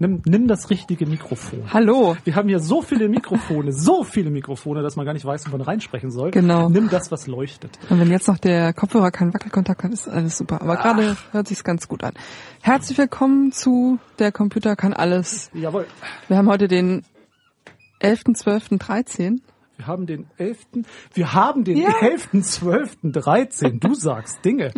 Nimm, nimm das richtige Mikrofon. Hallo. Wir haben hier so viele Mikrofone, so viele Mikrofone, dass man gar nicht weiß, wo man reinsprechen soll. Genau. Nimm das, was leuchtet. Und wenn jetzt noch der Kopfhörer keinen Wackelkontakt hat, ist alles super. Aber gerade hört sich's ganz gut an. Herzlich willkommen zu Der Computer kann alles. Jawohl. Wir haben heute den 11.12.13. Wir haben den 11. Wir haben den Ja. 11.12.13. Du sagst Dinge.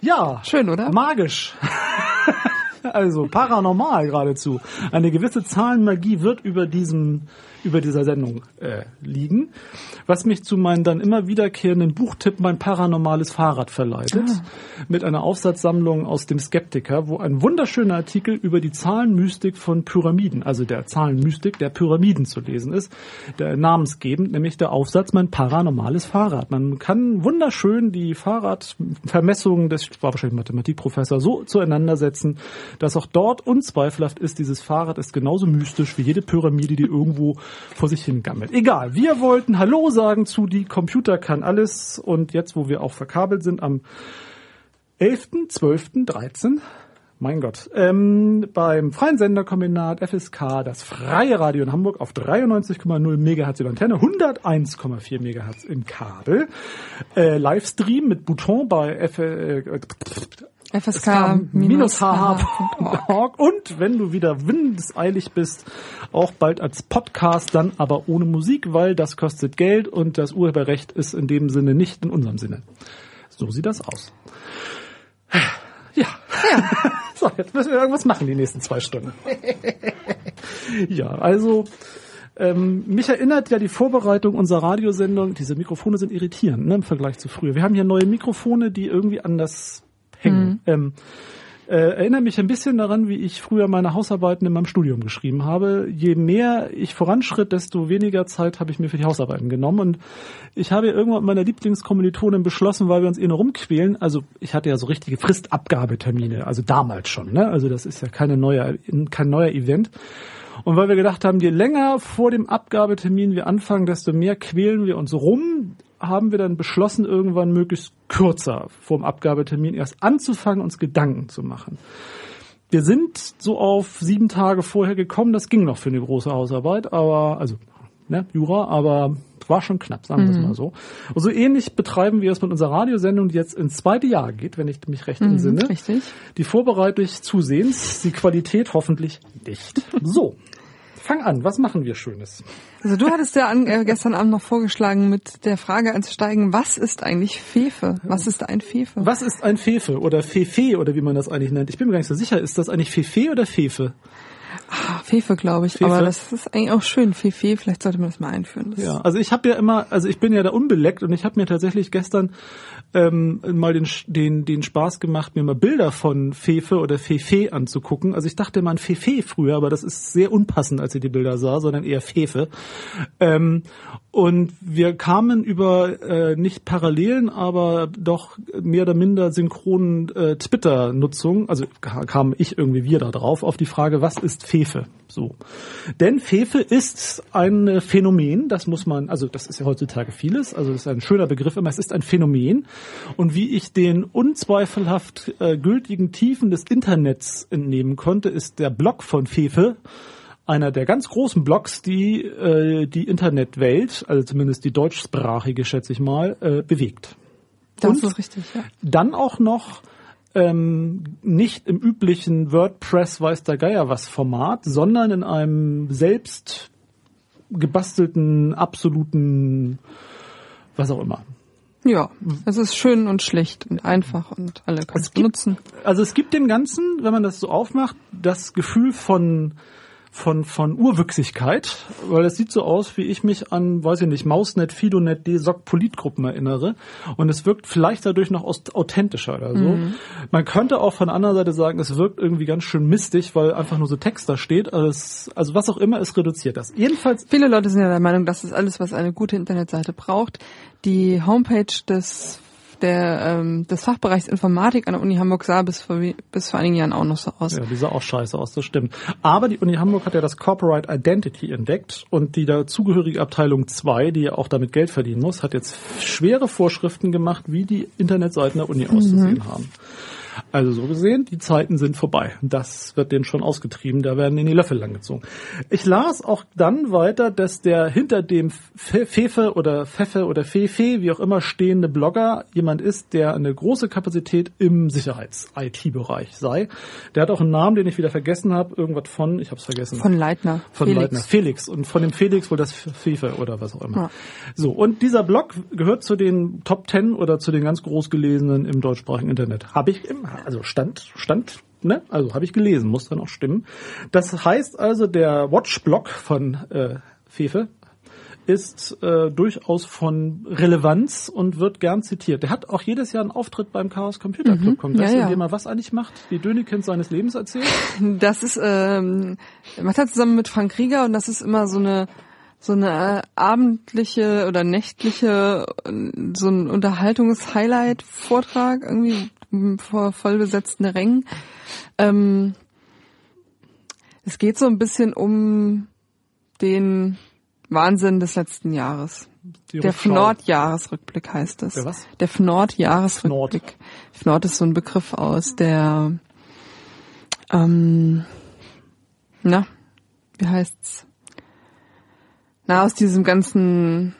Ja. Schön, oder? Magisch. Also paranormal geradezu. Eine gewisse Zahlenmagie wird über diesem über dieser Sendung äh, liegen, was mich zu meinen dann immer wiederkehrenden Buchtipp mein paranormales Fahrrad verleitet, mit einer Aufsatzsammlung aus dem Skeptiker, wo ein wunderschöner Artikel über die Zahlenmystik von Pyramiden, also der Zahlenmystik der Pyramiden zu lesen ist, der namensgebend, nämlich der Aufsatz mein paranormales Fahrrad. Man kann wunderschön die Fahrradvermessungen des, ich war wahrscheinlich Mathematikprofessor, so zueinander setzen, dass auch dort unzweifelhaft ist, dieses Fahrrad ist genauso mystisch wie jede Pyramide, die irgendwo vor sich hingammelt. Egal, wir wollten Hallo sagen zu die Computer kann alles und jetzt, wo wir auch verkabelt sind, am 11.12.13 mein Gott. Ähm, beim freien Senderkombinat FSK, das freie Radio in Hamburg auf 93,0 Megahertz in Antenne, 101,4 Megahertz im Kabel. Äh, Livestream mit Bouton bei F äh, FSK-hh.org und wenn du wieder windeseilig bist, auch bald als Podcast, dann aber ohne Musik, weil das kostet Geld und das Urheberrecht ist in dem Sinne nicht in unserem Sinne. So sieht das aus. Ja. so, jetzt müssen wir irgendwas machen die nächsten zwei Stunden. ja, also ähm, mich erinnert ja die Vorbereitung unserer Radiosendung, diese Mikrofone sind irritierend ne, im Vergleich zu früher. Wir haben hier neue Mikrofone, die irgendwie anders hängen. Ähm, äh, erinnere mich ein bisschen daran, wie ich früher meine Hausarbeiten in meinem Studium geschrieben habe. Je mehr ich voranschritt, desto weniger Zeit habe ich mir für die Hausarbeiten genommen. Und ich habe ja irgendwann mit meiner Lieblingskommilitonin beschlossen, weil wir uns eh nur rumquälen. Also ich hatte ja so richtige Fristabgabetermine, also damals schon. Ne? Also das ist ja keine neue, kein neuer Event. Und weil wir gedacht haben, je länger vor dem Abgabetermin wir anfangen, desto mehr quälen wir uns rum, haben wir dann beschlossen, irgendwann möglichst kürzer vor dem Abgabetermin erst anzufangen, uns Gedanken zu machen. Wir sind so auf sieben Tage vorher gekommen, das ging noch für eine große Hausarbeit, aber, also, ne, Jura, aber war schon knapp, sagen wir es mal so. Und so ähnlich betreiben wir es mit unserer Radiosendung, die jetzt ins zweite Jahr geht, wenn ich mich recht entsinne. richtig. Die Vorbereitung des Zusehens, die Qualität hoffentlich nicht. So. Fang an, was machen wir Schönes? Also du hattest ja an, äh, gestern Abend noch vorgeschlagen, mit der Frage einzusteigen, was ist eigentlich Fefe? Was ist ein Fefe? Was ist ein Fefe oder Fefe oder wie man das eigentlich nennt? Ich bin mir gar nicht so sicher, ist das eigentlich Fefe oder Fefe? Ah, Fefe, glaube ich. Fefe? Aber das ist eigentlich auch schön. Fefe, vielleicht sollte man das mal einführen. Das Ja, also ich habe ja immer, also ich bin ja da unbeleckt und ich habe mir tatsächlich gestern ähm, mal den, den, den Spaß gemacht, mir mal Bilder von Fefe oder Fefe anzugucken. Also ich dachte immer an Fefe früher, aber das ist sehr unpassend, als ich die Bilder sah, sondern eher Fefe. Ähm, und wir kamen über äh, nicht Parallelen, aber doch mehr oder minder synchronen äh, Twitter-Nutzung, also ka- kam ich irgendwie wir da drauf, auf die Frage, was ist Fefe? So. Denn Fefe ist ein äh, Phänomen, das muss man, also das ist ja heutzutage vieles, also das ist ein schöner Begriff immer, es ist ein Phänomen. Und wie ich den unzweifelhaft äh, gültigen Tiefen des Internets entnehmen konnte, ist der Blog von Fefe einer der ganz großen Blogs, die äh, die Internetwelt, also zumindest die deutschsprachige, schätze ich mal, äh, bewegt. das und- ist richtig, ja. Dann auch noch ähm, nicht im üblichen WordPress weiß der Geier was Format, sondern in einem selbst gebastelten, absoluten, was auch immer. Ja, es ist schön und schlicht und einfach und alle können es Es gibt- benutzen. Also es gibt dem Ganzen, wenn man das so aufmacht, das Gefühl von von von Urwüchsigkeit, weil es sieht so aus, wie ich mich an, weiß ich nicht, Mausnet, Fidonet, DSOC Politgruppen erinnere und es wirkt vielleicht dadurch noch authentischer oder so. Man könnte auch von der anderen Seite sagen, es wirkt irgendwie ganz schön mistig, weil einfach nur so Text da steht. Also, es, also was auch immer, es reduziert das. Jedenfalls Viele Leute sind ja der Meinung, das ist alles, was eine gute Internetseite braucht. Die Homepage des der ähm, des Fachbereichs Informatik an der Uni Hamburg sah bis vor, bis vor einigen Jahren auch noch so aus. Ja, die sah auch scheiße aus, das stimmt. Aber die Uni Hamburg hat ja das Corporate Identity entdeckt und die dazugehörige Abteilung 2, die ja auch damit Geld verdienen muss, hat jetzt schwere Vorschriften gemacht, wie die Internetseiten der Uni auszusehen haben. Also so gesehen, die Zeiten sind vorbei. Das wird denen schon ausgetrieben, da werden in die Löffel langgezogen. Ich las auch dann weiter, dass der hinter dem Fefe oder Pfeffe oder Fefe, wie auch immer, stehende Blogger jemand ist, der eine große Kapazität im Sicherheits-IT-Bereich sei. Der hat auch einen Namen, den ich wieder vergessen habe, irgendwas von, ich habe es vergessen. Von Leitner. Von Felix. Leitner. Felix. Und von dem Felix wohl das Fefe oder was auch immer. Ja. So, und dieser Blog gehört zu den Top Ten oder zu den ganz groß gelesenen im deutschsprachigen Internet. Habe ich im, also stand, stand, ne? Also habe ich gelesen, muss dann auch stimmen. Das heißt also, der Watch-Blog von äh, Fefe ist äh, durchaus von Relevanz und wird gern zitiert. Der hat auch jedes Jahr einen Auftritt beim Chaos Computer Club. Mhm. Kommt das, ja, ja. indem er was eigentlich macht? Die Dönekins seines Lebens erzählt? Das ist, ähm, macht er zusammen mit Frank Rieger und das ist immer so eine so eine äh, abendliche oder nächtliche, so ein Unterhaltungs-Highlight-Vortrag irgendwie vor vollbesetzten Rängen. Ähm, es geht so ein bisschen um den Wahnsinn des letzten Jahres. Die der FNORD-Jahresrückblick heißt es. Der was? Der FNORD-Jahresrückblick. FNORD ist so ein Begriff aus der, ähm, na, wie heißt's? Na, aus diesem ganzen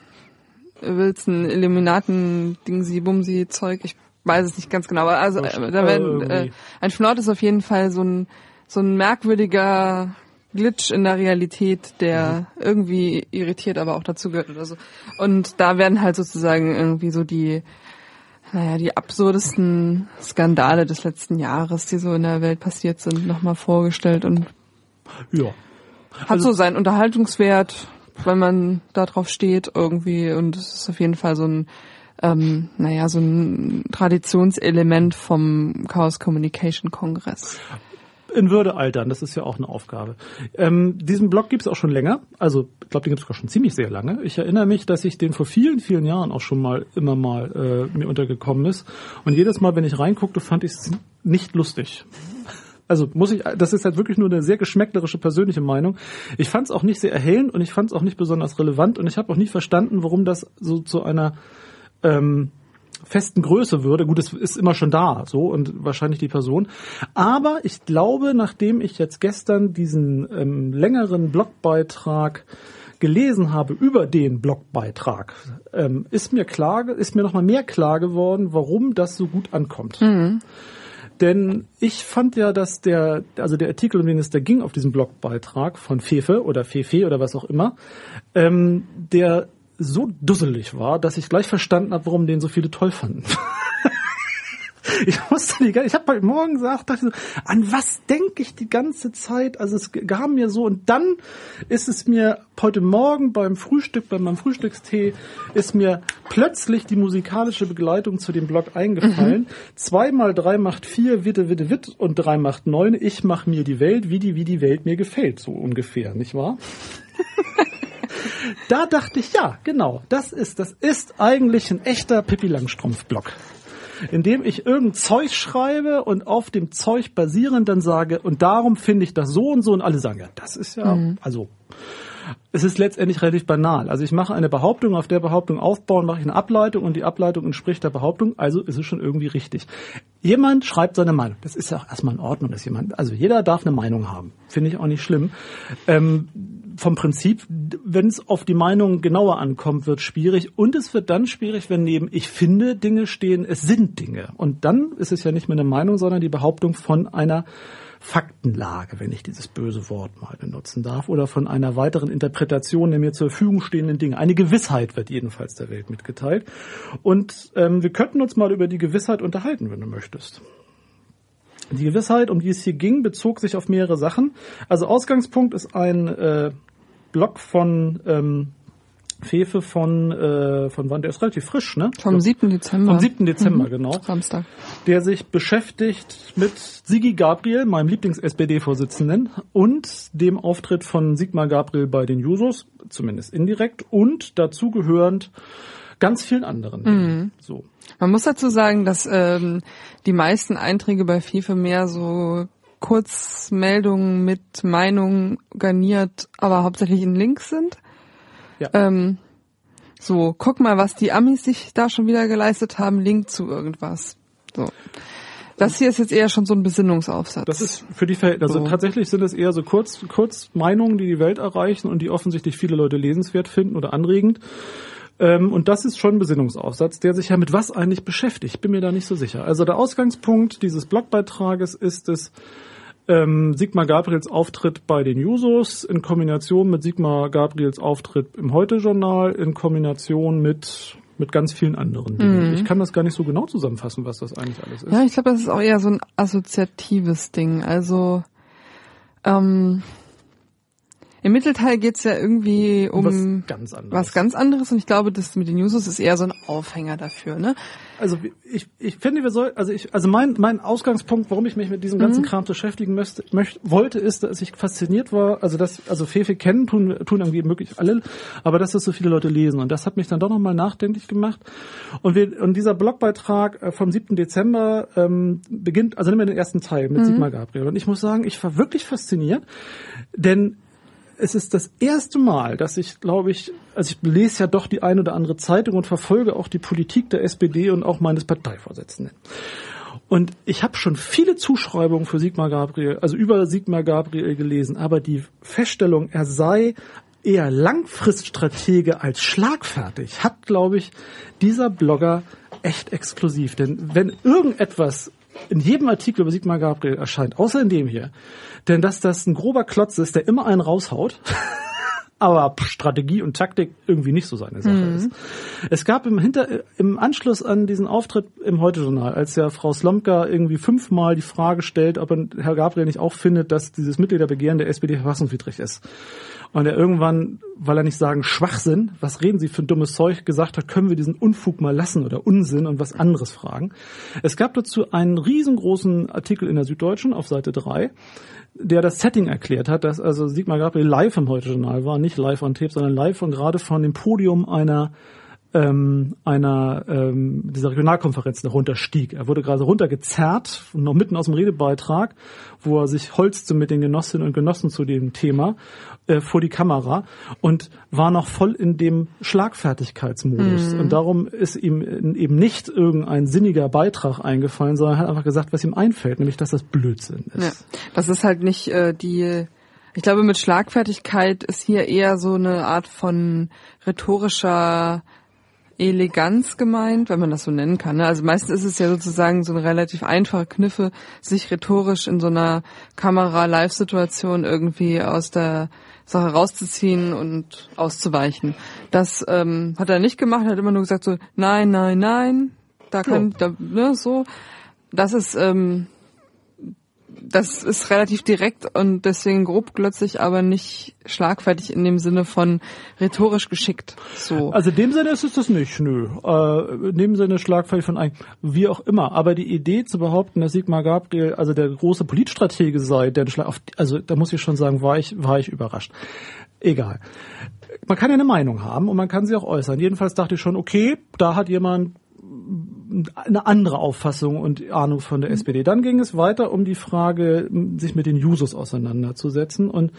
Wilson, Illuminaten, Dingsi, Bumsi Zeug, ich weiß es nicht ganz genau, aber also äh, da werden, äh, ein Fnord ist auf jeden Fall so ein so ein merkwürdiger Glitch in der Realität, der mhm. irgendwie irritiert, aber auch dazu gehört oder so. Und da werden halt sozusagen irgendwie so die naja, die absurdesten Skandale des letzten Jahres, die so in der Welt passiert sind, nochmal vorgestellt und ja. hat also, so seinen Unterhaltungswert, wenn man da drauf steht irgendwie und es ist auf jeden Fall so ein ähm, naja, so ein Traditionselement vom Chaos Communication Kongress. In Würde altern, das ist ja auch eine Aufgabe. Ähm, diesen Blog gibt's auch schon länger, also ich glaube, den gibt's sogar schon ziemlich sehr lange. Ich erinnere mich, dass ich den vor vielen, vielen Jahren auch schon mal immer mal äh, mir untergekommen ist. Und jedes Mal, wenn ich reinguckte, fand ich es nicht lustig also muss ich, das ist halt wirklich nur eine sehr geschmäcklerische persönliche Meinung. Ich fand es auch nicht sehr erhellend und ich fand es auch nicht besonders relevant und ich habe auch nicht verstanden, warum das so zu einer ähm, festen Größe würde. Gut, es ist immer schon da, so und wahrscheinlich die Person. Aber ich glaube, nachdem ich jetzt gestern diesen ähm, längeren Blogbeitrag gelesen habe über den Blogbeitrag, ähm, ist mir klar, ist mir noch mal mehr klar geworden, warum das so gut ankommt. Mhm. Denn ich fand ja, dass der, also der Artikel, um den es da ging auf diesem Blogbeitrag von Fefe oder Fefe oder was auch immer, ähm, der so dusselig war, dass ich gleich verstanden habe, warum den so viele toll fanden. ich wusste nicht, ich habe heute Morgen gesagt, dachte so, an was denke ich die ganze Zeit? Also es gab mir so und dann ist es mir heute Morgen beim Frühstück, bei meinem Frühstückstee, ist mir plötzlich die musikalische Begleitung zu dem Blog eingefallen. Mhm. Zwei mal drei macht vier, witte, witte, witt und drei macht neun. Ich mach mir die Welt, wie die, wie die Welt mir gefällt, so ungefähr, nicht wahr? da dachte ich, ja, genau, das ist, das ist eigentlich ein echter Pippi Langstrumpf-Blog indem ich irgendein Zeug schreibe und auf dem Zeug basierend dann sage, und darum finde ich das so und so und alle sagen, ja, das ist ja, mhm. also es ist letztendlich relativ banal. Also ich mache eine Behauptung, auf der Behauptung aufbauen, mache ich eine Ableitung und die Ableitung entspricht der Behauptung, also ist es schon irgendwie richtig. Jemand schreibt seine Meinung. Das ist ja auch erstmal in Ordnung, dass jemand, also jeder darf eine Meinung haben. Finde ich auch nicht schlimm. Ähm, vom Prinzip, wenn es auf die Meinung genauer ankommt, wird schwierig. Und es wird dann schwierig, wenn neben ich finde Dinge stehen, es sind Dinge. Und dann ist es ja nicht mehr eine Meinung, sondern die Behauptung von einer Faktenlage, wenn ich dieses böse Wort mal benutzen darf, oder von einer weiteren Interpretation der mir zur Verfügung stehenden Dinge. Eine Gewissheit wird jedenfalls der Welt mitgeteilt. Und ähm, wir könnten uns mal über die Gewissheit unterhalten, wenn du möchtest. Die Gewissheit, um die es hier ging, bezog sich auf mehrere Sachen. Also Ausgangspunkt ist ein äh, Blog von ähm, Fefe von, äh, von wann? Der ist relativ frisch, ne? Vom 7. Dezember. Vom 7. Dezember, mhm. genau. Samstag. Der sich beschäftigt mit Sigi Gabriel, meinem Lieblings-SPD-Vorsitzenden, und dem Auftritt von Sigmar Gabriel bei den Jusos, zumindest indirekt, und dazu gehörend ganz vielen anderen. Mhm. So. Man muss dazu sagen, dass ähm, die meisten Einträge bei FIFA mehr so Kurzmeldungen mit Meinungen garniert, aber hauptsächlich in Links sind. Ja. Ähm, so, guck mal, was die Amis sich da schon wieder geleistet haben, Link zu irgendwas. So. Das hier ist jetzt eher schon so ein Besinnungsaufsatz. Das ist für die Verhältnisse, also So. tatsächlich sind es eher so kurz, kurz Meinungen, die die Welt erreichen und die offensichtlich viele Leute lesenswert finden oder anregend. Ähm, und das ist schon ein Besinnungsaufsatz, der sich ja mit was eigentlich beschäftigt. Ich bin mir da nicht so sicher. Also der Ausgangspunkt dieses Blogbeitrages ist es, ähm, Sigmar Gabriels Auftritt bei den Jusos in Kombination mit Sigmar Gabriels Auftritt im Heute-Journal in Kombination mit mit ganz vielen anderen Dingen. Ich kann das gar nicht so genau zusammenfassen, was das eigentlich alles ist. Ja, ich glaube, das ist auch eher so ein assoziatives Ding. Also ähm, im Mittelteil geht's ja irgendwie um was ganz anderes. was ganz anderes und ich glaube, das mit den Users ist eher so ein Aufhänger dafür, ne? Also ich, ich finde, wir soll, also ich, also mein, mein Ausgangspunkt, warum ich mich mit diesem ganzen Kram beschäftigen möchte, möcht, wollte, ist, dass ich fasziniert war, also dass, also Fefe kennen tun, tun irgendwie möglich alle, aber dass das so viele Leute lesen und das hat mich dann doch nochmal nachdenklich gemacht und wir, und dieser Blogbeitrag äh, vom 7. Dezember ähm, beginnt, also nehmen wir den ersten Teil mit Sigmar Gabriel und ich muss sagen, ich war wirklich fasziniert, denn es ist das erste Mal, dass ich, glaube ich, also ich lese ja doch die ein oder andere Zeitung und verfolge auch die Politik der SPD und auch meines Parteivorsitzenden. Und ich habe schon viele Zuschreibungen für Sigmar Gabriel, also über Sigmar Gabriel gelesen, aber die Feststellung, er sei eher Langfriststratege als schlagfertig, hat, glaube ich, dieser Blogger echt exklusiv. Denn wenn irgendetwas in jedem Artikel über Sigmar Gabriel erscheint, außer in dem hier, denn dass das ein grober Klotz ist, der immer einen raushaut, aber Strategie und Taktik irgendwie nicht so seine Sache ist. Es gab im Hinter im Anschluss an diesen Auftritt im Heute-Journal, als ja Frau Slomka irgendwie fünfmal die Frage stellt, ob er, Herr Gabriel nicht auch findet, dass dieses Mitgliederbegehren der SPD verfassungswidrig ist. Und er irgendwann, weil er nicht sagen Schwachsinn, was reden Sie für ein dummes Zeug, gesagt hat, können wir diesen Unfug mal lassen oder Unsinn und was anderes fragen. Es gab dazu einen riesengroßen Artikel in der Süddeutschen auf Seite 3, der das Setting erklärt hat, dass also Sigmar Gabriel live im Heute-Journal war, nicht live on Tape, sondern live und gerade von dem Podium einer ähm, einer ähm, dieser Regionalkonferenz runterstieg. Er wurde gerade runtergezerrt, noch mitten aus dem Redebeitrag, wo er sich holzte mit den Genossinnen und Genossen zu dem Thema äh, vor die Kamera und war noch voll in dem Schlagfertigkeitsmodus. Und darum ist ihm eben nicht irgendein sinniger Beitrag eingefallen, sondern er hat einfach gesagt, was ihm einfällt, nämlich dass das Blödsinn ist. Ja, das ist halt nicht äh, die. Ich glaube, mit Schlagfertigkeit ist hier eher so eine Art von rhetorischer Eleganz gemeint, wenn man das so nennen kann. Ne? Also meistens ist es ja sozusagen so eine relativ einfache Kniffe, sich rhetorisch in so einer Kamera-Live-Situation irgendwie aus der Sache rauszuziehen und auszuweichen. Das ähm, hat er nicht gemacht, er hat immer nur gesagt so, nein, nein, nein, da kann, da, ne, so. Das ist, ähm, das ist relativ direkt und deswegen grobglotzig, aber nicht schlagfertig in dem Sinne von rhetorisch geschickt. So. Also in dem Sinne ist es das nicht, nö. Äh, in dem Sinne schlagfertig von ein, wie auch immer. Aber die Idee zu behaupten, dass Sigmar Gabriel also der große Politstratege sei, der auf, also da muss ich schon sagen, war ich, war ich überrascht. Egal. Man kann ja eine Meinung haben und man kann sie auch äußern. Jedenfalls dachte ich schon, okay, da hat jemand eine andere Auffassung und Ahnung von der SPD. Dann ging es weiter um die Frage, sich mit den Jusos auseinanderzusetzen und,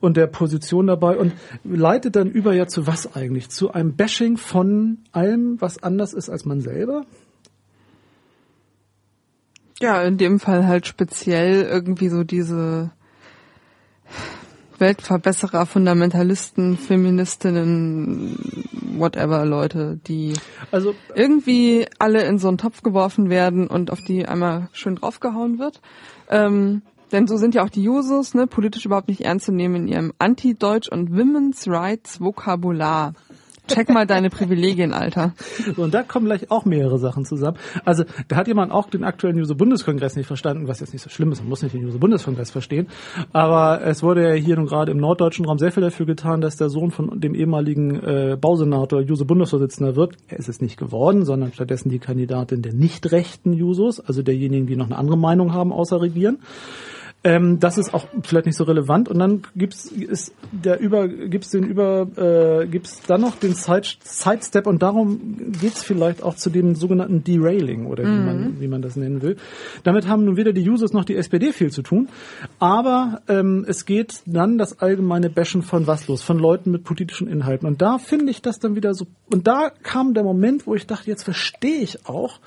und der Position dabei und leitet dann über ja zu was eigentlich? Zu einem Bashing von allem, was anders ist als man selber? Ja, in dem Fall halt speziell irgendwie so diese Weltverbesserer, Fundamentalisten, Feministinnen, whatever Leute, die Also irgendwie alle in so einen Topf geworfen werden und auf die einmal schön draufgehauen wird. Ähm, denn so sind ja auch die Jusos, ne, politisch überhaupt nicht ernst zu nehmen in ihrem Anti-Deutsch und Women's Rights Vokabular. Check mal deine Privilegien, Alter. So, und da kommen gleich auch mehrere Sachen zusammen. Also da hat jemand auch den aktuellen Juso-Bundeskongress nicht verstanden, was jetzt nicht so schlimm ist, man muss nicht den Juso-Bundeskongress verstehen. Aber es wurde ja hier nun gerade im norddeutschen Raum sehr viel dafür getan, dass der Sohn von dem ehemaligen äh, Bausenator Juso-Bundesvorsitzender wird. Er ist es nicht geworden, sondern stattdessen die Kandidatin der nicht rechten Jusos, also derjenigen, die noch eine andere Meinung haben außer Regieren. Ähm, das ist auch vielleicht nicht so relevant. Und dann gibt's ist der über gibt's den über äh, gibt's dann noch den Side, Sidestep und darum geht's vielleicht auch zu dem sogenannten Derailing oder wie man wie man das nennen will. Damit haben nun weder die Users noch die SPD viel zu tun, aber ähm, es geht dann das allgemeine Bashen von was los, von Leuten mit politischen Inhalten. Und da finde ich das dann wieder so. Und da kam der Moment, wo ich dachte, jetzt verstehe ich auch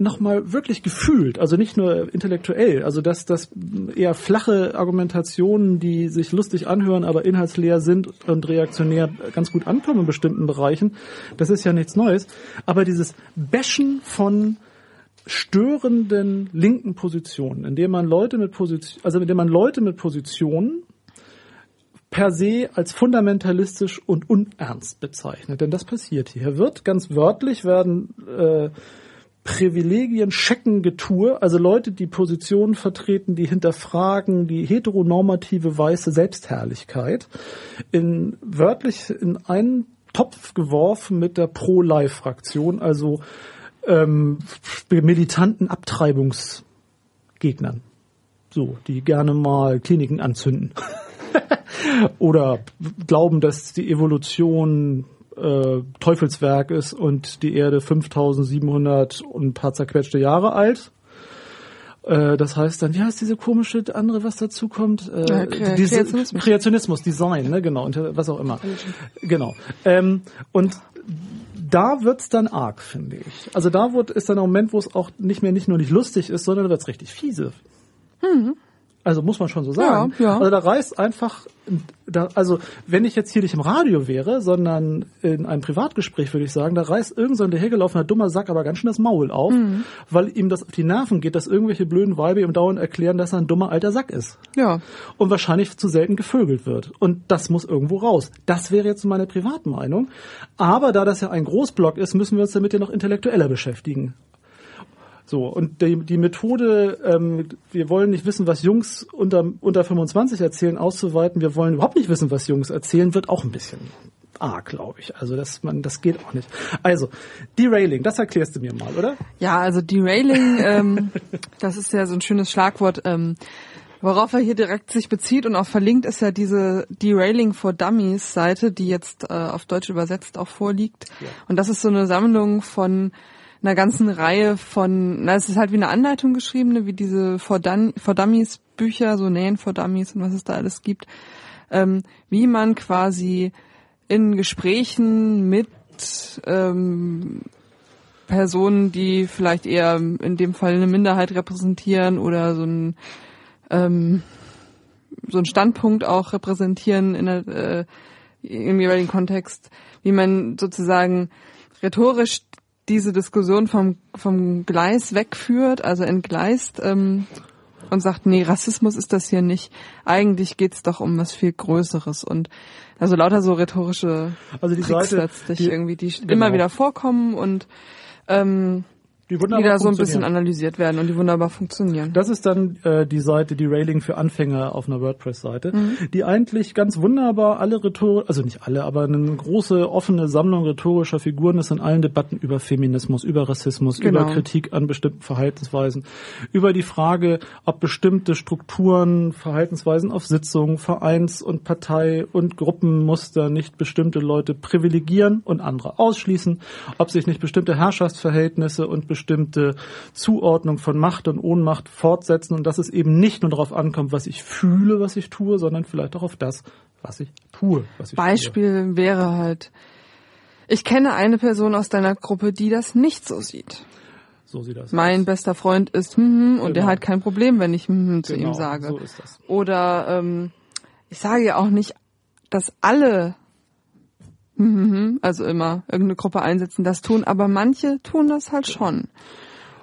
nochmal wirklich gefühlt, also nicht nur intellektuell, also dass das eher flache Argumentationen, die sich lustig anhören, aber inhaltsleer sind und reaktionär ganz gut ankommen in bestimmten Bereichen, das ist ja nichts Neues. Aber dieses Bashen von störenden linken Positionen, indem man Leute mit Position, also indem man Leute mit Positionen per se als fundamentalistisch und unernst bezeichnet. Denn das passiert hier. Hier wird ganz wörtlich werden äh, Privilegien checken Getue, also Leute, die Positionen vertreten, die hinterfragen die heteronormative weiße Selbstherrlichkeit, in wörtlich in einen Topf geworfen mit der Pro-Life-Fraktion, also ähm, militanten Abtreibungsgegnern. So, die gerne mal Kliniken anzünden. Oder glauben, dass die Evolution äh, Teufelswerk ist und die Erde 5700 und ein paar zerquetschte Jahre alt. Äh, das heißt dann, wie heißt diese komische andere, was dazu kommt? Äh, ja, Kre diese, Kreationismus. Kreationismus, Design, ne, genau, und was auch immer. Genau. Ähm, und da wird's dann arg, finde ich. Also da wird, ist dann ein Moment, wo es auch nicht mehr nicht nur nicht lustig ist, sondern da wird's richtig fiese. Mhm. Also muss man schon so sagen. Ja, ja. Also da reißt einfach, da, also wenn ich jetzt hier nicht im Radio wäre, sondern in einem Privatgespräch, würde ich sagen, da reißt irgend so ein dahergelaufener dummer Sack aber ganz schön das Maul auf, Mhm. weil ihm das auf die Nerven geht, dass irgendwelche blöden Weibe ihm dauernd erklären, dass er ein dummer alter Sack ist. Ja. Und wahrscheinlich zu selten gevögelt wird. Und das muss irgendwo raus. Das wäre jetzt meine Privatmeinung. Aber da das ja ein Großblock ist, müssen wir uns damit ja noch intellektueller beschäftigen. So, und die, die Methode, ähm, wir wollen nicht wissen, was Jungs unter, unter 25 erzählen, auszuweiten, wir wollen überhaupt nicht wissen, was Jungs erzählen, wird auch ein bisschen arg, glaube ich. Also das, man, das geht auch nicht. Also, Derailing, das erklärst du mir mal, oder? Ja, also Derailing, ähm, das ist ja so ein schönes Schlagwort, ähm, worauf er hier direkt sich bezieht und auch verlinkt ist ja diese Derailing for Dummies Seite, die jetzt äh, auf Deutsch übersetzt auch vorliegt. Ja. Und das ist so eine Sammlung von einer ganzen Reihe von, na, es ist halt wie eine Anleitung geschriebene, wie diese For, Dun for Dummies Bücher, so Nähen for Dummies und was es da alles gibt, ähm, wie man quasi in Gesprächen mit ähm, Personen, die vielleicht eher in dem Fall eine Minderheit repräsentieren oder so ein ähm, so einen Standpunkt auch repräsentieren in der, äh, im jeweiligen Kontext, wie man sozusagen rhetorisch diese Diskussion vom vom Gleis wegführt, also entgleist ähm, und sagt, nee, Rassismus ist das hier nicht. Eigentlich geht's doch um was viel Größeres und also lauter so rhetorische Also die Tricks Seite, letztlich die- irgendwie, die genau. immer wieder vorkommen und ähm, Die, die wunderbar da so ein bisschen analysiert werden und die wunderbar funktionieren. Das ist dann äh, die Seite, die Railing für Anfänger auf einer WordPress-Seite, Mhm. die eigentlich ganz wunderbar alle rhetor, also nicht alle, aber eine große offene Sammlung rhetorischer Figuren ist in allen Debatten über Feminismus, über Rassismus, Genau. über Kritik an bestimmten Verhaltensweisen, über die Frage, ob bestimmte Strukturen, Verhaltensweisen auf Sitzungen, Vereins- und Partei- und Gruppenmuster nicht bestimmte Leute privilegieren und andere ausschließen, ob sich nicht bestimmte Herrschaftsverhältnisse und bestimmte Zuordnung von Macht und Ohnmacht fortsetzen und dass es eben nicht nur darauf ankommt, was ich fühle, was ich tue, sondern vielleicht auch auf das, was ich tue, was ich tue. Beispiel wäre halt, ich kenne eine Person aus deiner Gruppe, die das nicht so sieht. So sieht das Mein aus. bester Freund ist hm, hm, und der Genau. hat kein Problem, wenn ich hm, hm zu Genau, ihm sage. So ist das. Oder ähm, ich sage ja auch nicht, dass alle also immer irgendeine Gruppe einsetzen, das tun, aber manche tun das halt schon.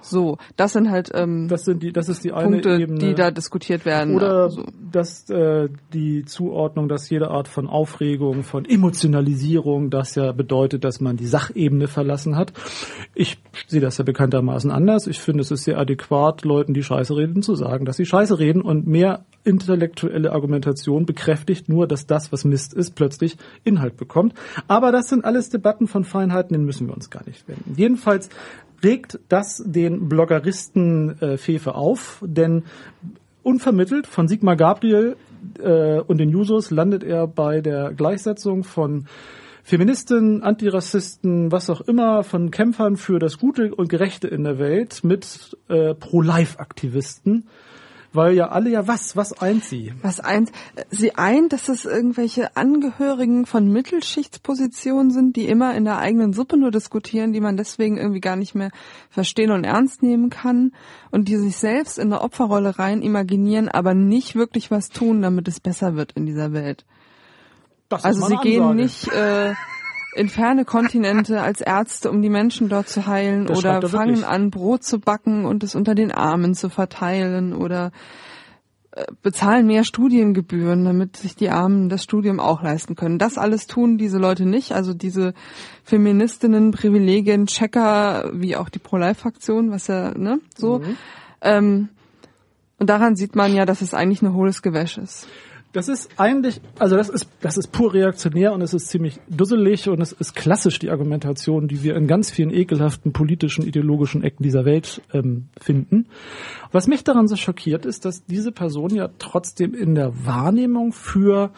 So, das sind halt ähm, Das sind die, das ist die eine Punkte, Ebene. die da diskutiert werden. Oder Also, dass äh, die Zuordnung, dass jede Art von Aufregung, von Emotionalisierung, das ja bedeutet, dass man die Sachebene verlassen hat. Ich sehe das ja bekanntermaßen anders. Ich finde, es ist sehr adäquat, Leuten, die Scheiße reden, zu sagen, dass sie Scheiße reden und mehr intellektuelle Argumentation bekräftigt nur, dass das, was Mist ist, plötzlich Inhalt bekommt. Aber das sind alles Debatten von Feinheiten, denen müssen wir uns gar nicht wenden. Jedenfalls regt das den Bloggeristen äh, Fefe auf, denn unvermittelt von Sigmar Gabriel äh, und den Jusos landet er bei der Gleichsetzung von Feministen, Antirassisten, was auch immer, von Kämpfern für das Gute und Gerechte in der Welt mit äh, Pro-Life-Aktivisten, Weil ja alle ja was, was eint sie? Was eint, sie eint, dass es irgendwelche Angehörigen von Mittelschichtspositionen sind, die immer in der eigenen Suppe nur diskutieren, die man deswegen irgendwie gar nicht mehr verstehen und ernst nehmen kann und die sich selbst in eine Opferrolle rein imaginieren, aber nicht wirklich was tun, damit es besser wird in dieser Welt. Das Also ist sie eine gehen Ansage. nicht äh, in ferne Kontinente als Ärzte, um die Menschen dort zu heilen Das oder er fangen wirklich. an, Brot zu backen und es unter den Armen zu verteilen oder äh, bezahlen mehr Studiengebühren, damit sich die Armen das Studium auch leisten können. Das alles tun diese Leute nicht. Also diese Feministinnen, Privilegien, Checker, wie auch die Pro-Life-Fraktion, was ja, ne, so. Mhm. Ähm, und daran sieht man ja, dass es eigentlich nur hohles Gewäsch ist. Das ist eigentlich, also das ist, das ist pur reaktionär und es ist ziemlich dusselig und es ist klassisch die Argumentation, die wir in ganz vielen ekelhaften politischen, ideologischen Ecken dieser Welt ähm, finden. Was mich daran so schockiert ist, dass diese Person ja trotzdem in der Wahrnehmung für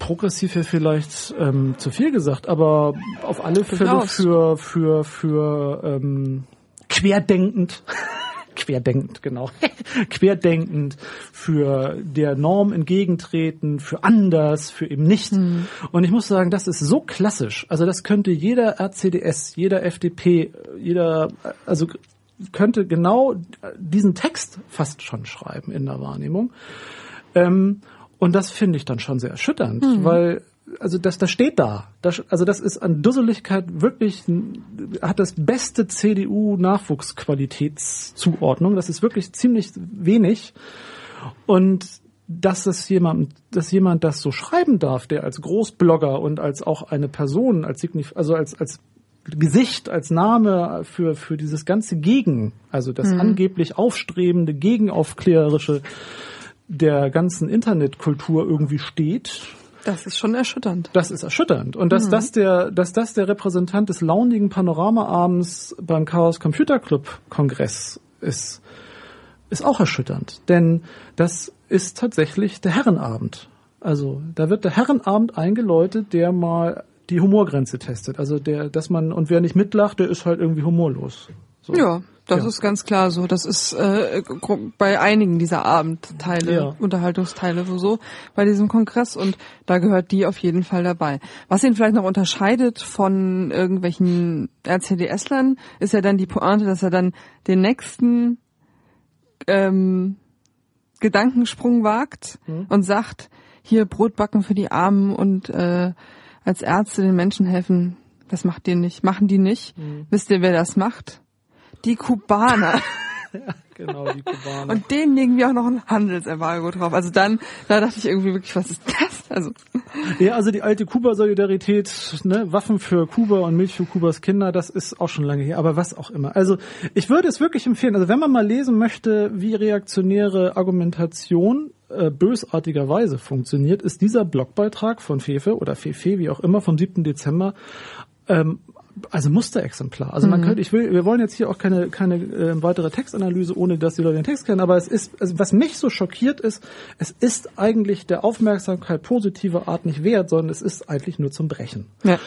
progressiv ja vielleicht ähm, zu viel gesagt, aber auf alle Fälle Durchaus. für für für ähm, querdenkend querdenkend, genau. querdenkend, für der Norm entgegentreten, für anders, für eben nicht. Und ich muss sagen, das ist so klassisch. Also das könnte jeder RCDS, jeder FDP, jeder, also könnte genau diesen Text fast schon schreiben in der Wahrnehmung. Ähm, und das finde ich dann schon sehr erschütternd, weil also das, das steht da. Das, also das ist an Dusseligkeit wirklich, hat das beste CDU-Nachwuchsqualitätszuordnung. Das ist wirklich ziemlich wenig. Und dass das jemand, dass jemand das so schreiben darf, der als Großblogger und als auch eine Person, als signif also als, als Gesicht, als Name für, für dieses ganze Gegen, also das angeblich aufstrebende, gegenaufklärerische der ganzen Internetkultur irgendwie steht, Das ist schon erschütternd. das ist erschütternd. Und dass das der, dass das der Repräsentant des launigen Panoramaabends beim Chaos Computer Club Kongress ist, ist auch erschütternd. Denn das ist tatsächlich der Herrenabend. Also, da wird der Herrenabend eingeläutet, der mal die Humorgrenze testet. Also der, dass man, und wer nicht mitlacht, der ist halt irgendwie humorlos. So. Ja, das Ja. ist ganz klar so. Das ist äh, bei einigen dieser Abendteile, Ja. Unterhaltungsteile so bei diesem Kongress und da gehört die auf jeden Fall dabei. Was ihn vielleicht noch unterscheidet von irgendwelchen RCDS-Lern, ist ja dann die Pointe, dass er dann den nächsten ähm, Gedankensprung wagt und sagt, hier Brot backen für die Armen und äh, als Ärzte den Menschen helfen. Das macht ihr nicht, machen die nicht. Wisst ihr, wer das macht? Die Kubaner. Genau, die Kubaner. Und denen legen wir auch noch ein Handelsembargo drauf. Also dann, da dachte ich irgendwie wirklich, was ist das? Also, Ja, also die alte Kuba-Solidarität, ne, Waffen für Kuba und Milch für Kubas Kinder, das ist auch schon lange her, aber was auch immer. Also ich würde es wirklich empfehlen, also wenn man mal lesen möchte, wie reaktionäre Argumentation äh, bösartigerweise funktioniert, ist dieser Blogbeitrag von Fefe oder Fefe, wie auch immer, vom 7. Dezember, ähm, also Musterexemplar. Also man könnte, ich will, wir wollen jetzt hier auch keine keine äh, weitere Textanalyse, ohne dass die Leute den Text kennen. Aber es ist, also was mich so schockiert ist, es ist eigentlich der Aufmerksamkeit positiver Art nicht wert, sondern es ist eigentlich nur zum Brechen. ja.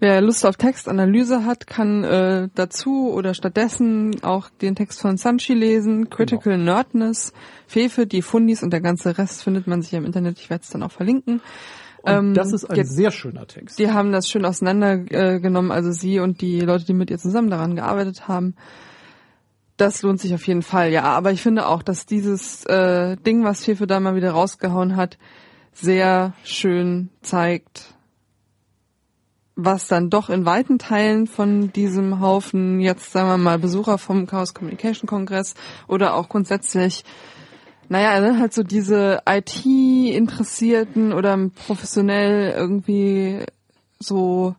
Wer Lust auf Textanalyse hat, kann äh, dazu oder stattdessen auch den Text von Sanchi lesen. Critical Nerdness, Fefe, die Fundis und der ganze Rest findet man sich im Internet. Ich werde es dann auch verlinken. Ähm, das ist ein jetzt- sehr schöner Text. Die haben das schön auseinandergenommen, äh, also sie und die Leute, die mit ihr zusammen daran gearbeitet haben. Das lohnt sich auf jeden Fall, ja. Aber ich finde auch, dass dieses äh, Ding, was Fefe da mal wieder rausgehauen hat, sehr schön zeigt, was dann doch in weiten Teilen von diesem Haufen, jetzt sagen wir mal, Besucher vom Chaos Communication Kongress oder auch grundsätzlich naja, ne, halt so diese IT-Interessierten oder professionell irgendwie so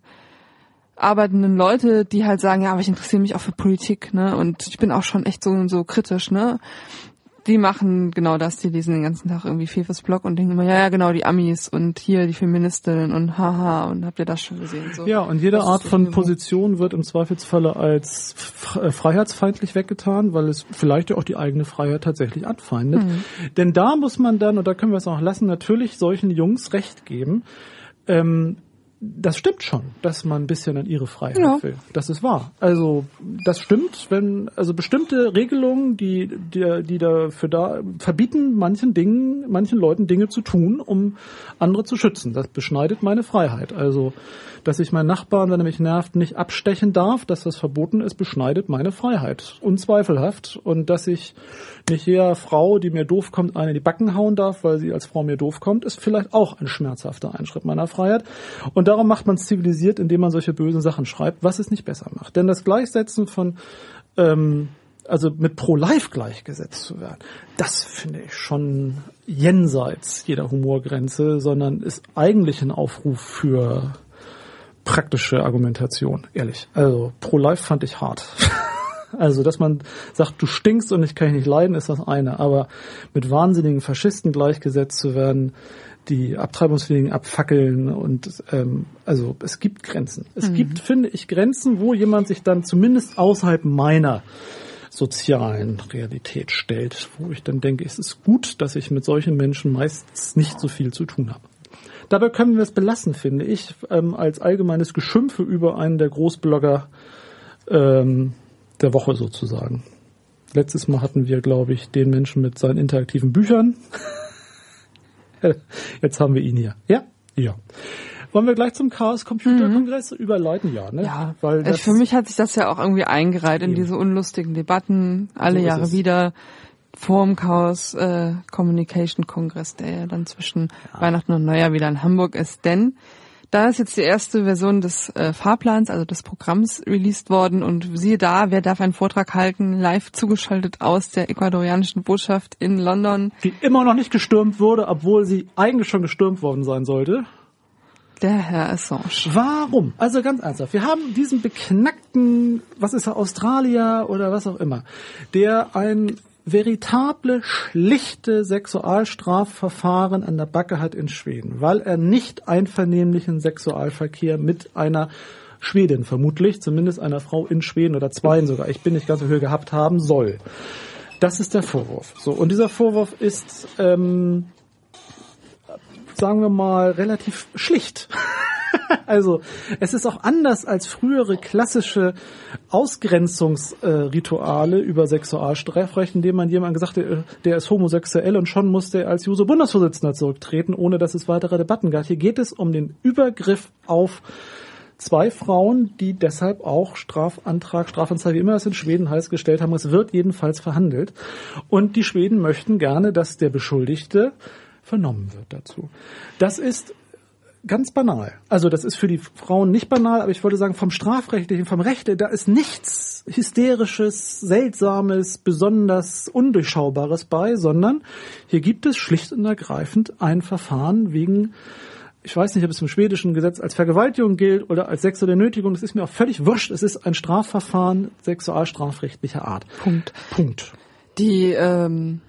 arbeitenden Leute, die halt sagen, ja, aber ich interessiere mich auch für Politik, ne, und ich bin auch schon echt so so kritisch, ne. Die machen genau das, die lesen den ganzen Tag irgendwie Fefes Blog und denken immer, ja, ja, genau, die Amis und hier die Feministinnen und haha, und habt ihr das schon gesehen? So. Ja, und jede Das Art von Position wird im Zweifelsfalle als äh, freiheitsfeindlich weggetan, weil es vielleicht ja auch die eigene Freiheit tatsächlich anfeindet. Mhm. Denn da muss man dann, und da können wir es auch lassen, natürlich solchen Jungs Recht geben. Ähm, das stimmt schon, dass man ein bisschen an ihre Freiheit Ja. will. Das ist wahr. Also das stimmt, wenn also bestimmte Regelungen, die die, die dafür da verbieten manchen Dingen, manchen Leuten Dinge zu tun, um andere zu schützen. Das beschneidet meine Freiheit. Also dass ich meinen Nachbarn, wenn er mich nervt, nicht abstechen darf, dass das verboten ist, beschneidet meine Freiheit. Unzweifelhaft. Und dass ich nicht jeder Frau, die mir doof kommt, eine in die Backen hauen darf, weil sie als Frau mir doof kommt, ist vielleicht auch ein schmerzhafter Einschritt meiner Freiheit. Und darum macht man es zivilisiert, indem man solche bösen Sachen schreibt, was es nicht besser macht. Denn das Gleichsetzen von ähm, also mit Pro-Life gleichgesetzt zu werden, das finde ich schon jenseits jeder Humorgrenze, sondern ist eigentlich ein Aufruf für praktische Argumentation, ehrlich. Also Pro-Life fand ich hart. Also, dass man sagt, du stinkst und ich kann dich nicht leiden, ist das eine. Aber mit wahnsinnigen Faschisten gleichgesetzt zu werden, die Abtreibungswilligen abfackeln und ähm, also es gibt Grenzen. Es gibt, finde ich, Grenzen, wo jemand sich dann zumindest außerhalb meiner sozialen Realität stellt, wo ich dann denke, es ist gut, dass ich mit solchen Menschen meistens nicht so viel zu tun habe. Dabei können wir es belassen, finde ich, ähm, als allgemeines Geschimpfe über einen der Großblogger ähm, der Woche sozusagen. Letztes Mal hatten wir, glaube ich, den Menschen mit seinen interaktiven Büchern. Jetzt haben wir ihn hier. Ja? Ja. Wollen wir gleich zum Chaos Computer Kongress überleiten? Ja, ne? Ja, weil also das, für mich hat sich das ja auch irgendwie eingereiht in Eben. diese unlustigen Debatten, alle So Jahre wieder. Vorm Chaos äh, Communication Kongress, der ja dann zwischen Weihnachten und Neujahr wieder in Hamburg ist. Denn da ist jetzt die erste Version des äh, Fahrplans, also des Programms, released worden und siehe da, wer darf einen Vortrag halten, live zugeschaltet aus der ecuadorianischen Botschaft in London, die immer noch nicht gestürmt wurde, obwohl sie eigentlich schon gestürmt worden sein sollte. der Herr Assange. Warum? Also ganz ernsthaft. Wir haben diesen beknackten, was ist er, Australier oder was auch immer, der ein veritable, schlichte Sexualstrafverfahren an der Backe hat in Schweden, weil er nicht einvernehmlichen Sexualverkehr mit einer Schwedin vermutlich, zumindest einer Frau in Schweden oder zweien sogar, ich bin nicht ganz so höher gehabt haben soll. Das ist der Vorwurf. So und dieser Vorwurf ist, ähm, sagen wir mal, relativ schlicht. Also es ist auch anders als frühere klassische Ausgrenzungsrituale über Sexualstrafrecht, indem man jemandem gesagt hat, der ist homosexuell und schon musste er als Juso-Bundesvorsitzender zurücktreten, ohne dass es weitere Debatten gab. Hier geht es um den Übergriff auf zwei Frauen, die deshalb auch Strafantrag, Strafanzeige, wie immer es in Schweden heißt, gestellt haben. Es wird jedenfalls verhandelt. Und die Schweden möchten gerne, dass der Beschuldigte vernommen wird dazu. Das ist ganz banal. Also das ist für die Frauen nicht banal, aber ich würde sagen, vom strafrechtlichen, vom Recht, da ist nichts hysterisches, seltsames, besonders undurchschaubares bei, sondern hier gibt es schlicht und ergreifend ein Verfahren wegen ich weiß nicht, ob es im schwedischen Gesetz als Vergewaltigung gilt oder als sexuelle Nötigung, das ist mir auch völlig wurscht. Es ist ein Strafverfahren sexualstrafrechtlicher Art. Punkt. Punkt. Die, ähm,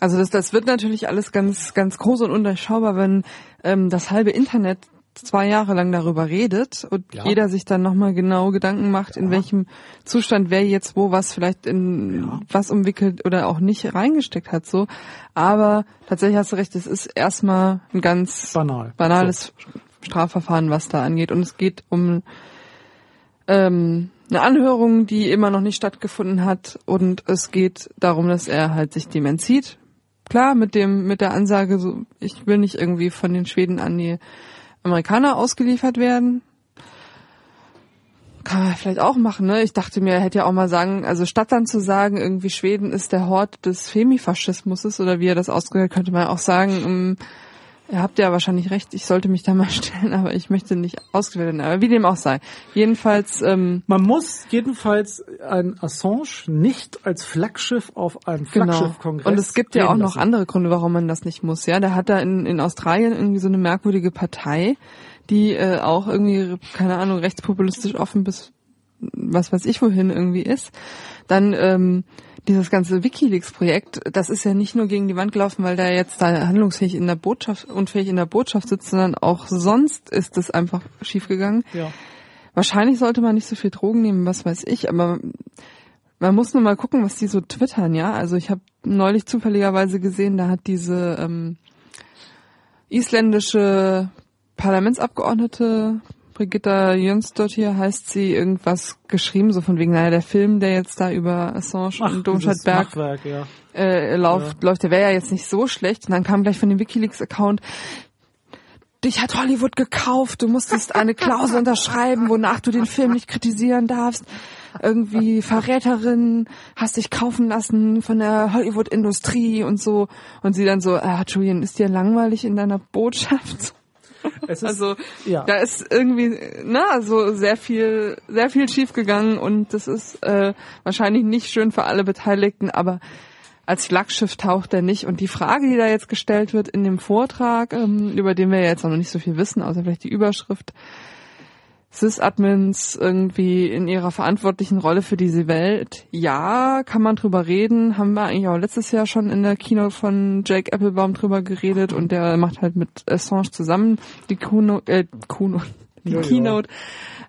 also das, das wird natürlich alles ganz, ganz groß und undurchschaubar, wenn ähm, das halbe Internet zwei Jahre lang darüber redet und Ja. jeder sich dann nochmal genau Gedanken macht, in welchem Zustand wer jetzt wo was vielleicht in Ja. was umwickelt oder auch nicht reingesteckt hat. So, aber tatsächlich hast du recht, es ist erstmal ein ganz Banal. banales Strafverfahren, was da angeht. Und es geht um ähm, eine Anhörung, die immer noch nicht stattgefunden hat. Und es geht darum, dass er halt sich dem entzieht. Klar, mit dem, mit der Ansage, so, ich will nicht irgendwie von den Schweden an die Amerikaner ausgeliefert werden. Kann man vielleicht auch machen, ne? Ich dachte mir, er hätte ja auch mal sagen, also statt dann zu sagen, irgendwie Schweden ist der Hort des Femifaschismus oder wie er das ausgehört, könnte man auch sagen, ähm, Ihr habt ja wahrscheinlich recht, ich sollte mich da mal stellen, aber ich möchte nicht ausgewählt werden. Aber wie dem auch sei. Jedenfalls, ähm, Man muss jedenfalls ein Assange nicht als Flaggschiff auf einem genau. Flaggschiffkongress Und es gibt ja auch noch lassen. andere Gründe, warum man das nicht muss. Ja, der hat da in, in Australien irgendwie so eine merkwürdige Partei, die äh, auch irgendwie, keine Ahnung, rechtspopulistisch offen bis was weiß ich wohin irgendwie ist. Dann ähm, dieses ganze WikiLeaks-Projekt, das ist ja nicht nur gegen die Wand gelaufen, weil der jetzt da handlungsfähig in der Botschaft, unfähig in der Botschaft sitzt, sondern auch sonst ist es einfach schiefgegangen. Ja. Wahrscheinlich sollte man nicht so viel Drogen nehmen, was weiß ich, aber man muss nur mal gucken, was die so twittern, ja. Also ich habe neulich zufälligerweise gesehen, da hat diese ähm, isländische Parlamentsabgeordnete Brigitta Jönsdottir heißt sie irgendwas geschrieben, so von wegen, naja, der Film, der jetzt da über Assange Ach, und Domscheit-Berg ja. äh, läuft, läuft, der wäre ja jetzt nicht so schlecht. Und dann kam gleich von dem WikiLeaks-Account, dich hat Hollywood gekauft, du musstest eine Klausel unterschreiben, wonach du den Film nicht kritisieren darfst. Irgendwie Verräterin, hast dich kaufen lassen von der Hollywood-Industrie und so. Und sie dann so, ah, Julian, ist dir langweilig in deiner Botschaft? Ist, Also ja. da ist irgendwie, na, also sehr viel, sehr viel schiefgegangen und das ist äh, wahrscheinlich nicht schön für alle Beteiligten, aber als Flaggschiff taucht er nicht. Und die Frage, die da jetzt gestellt wird in dem Vortrag, ähm, über den wir jetzt noch nicht so viel wissen, außer vielleicht die Überschrift, Sys-Admins irgendwie in ihrer verantwortlichen Rolle für diese Welt. Ja, kann man drüber reden. Haben wir eigentlich auch letztes Jahr schon in der Keynote von Jake Applebaum drüber geredet und der macht halt mit Assange zusammen die Kuno, äh, Kuno, die Ja, ja. Keynote.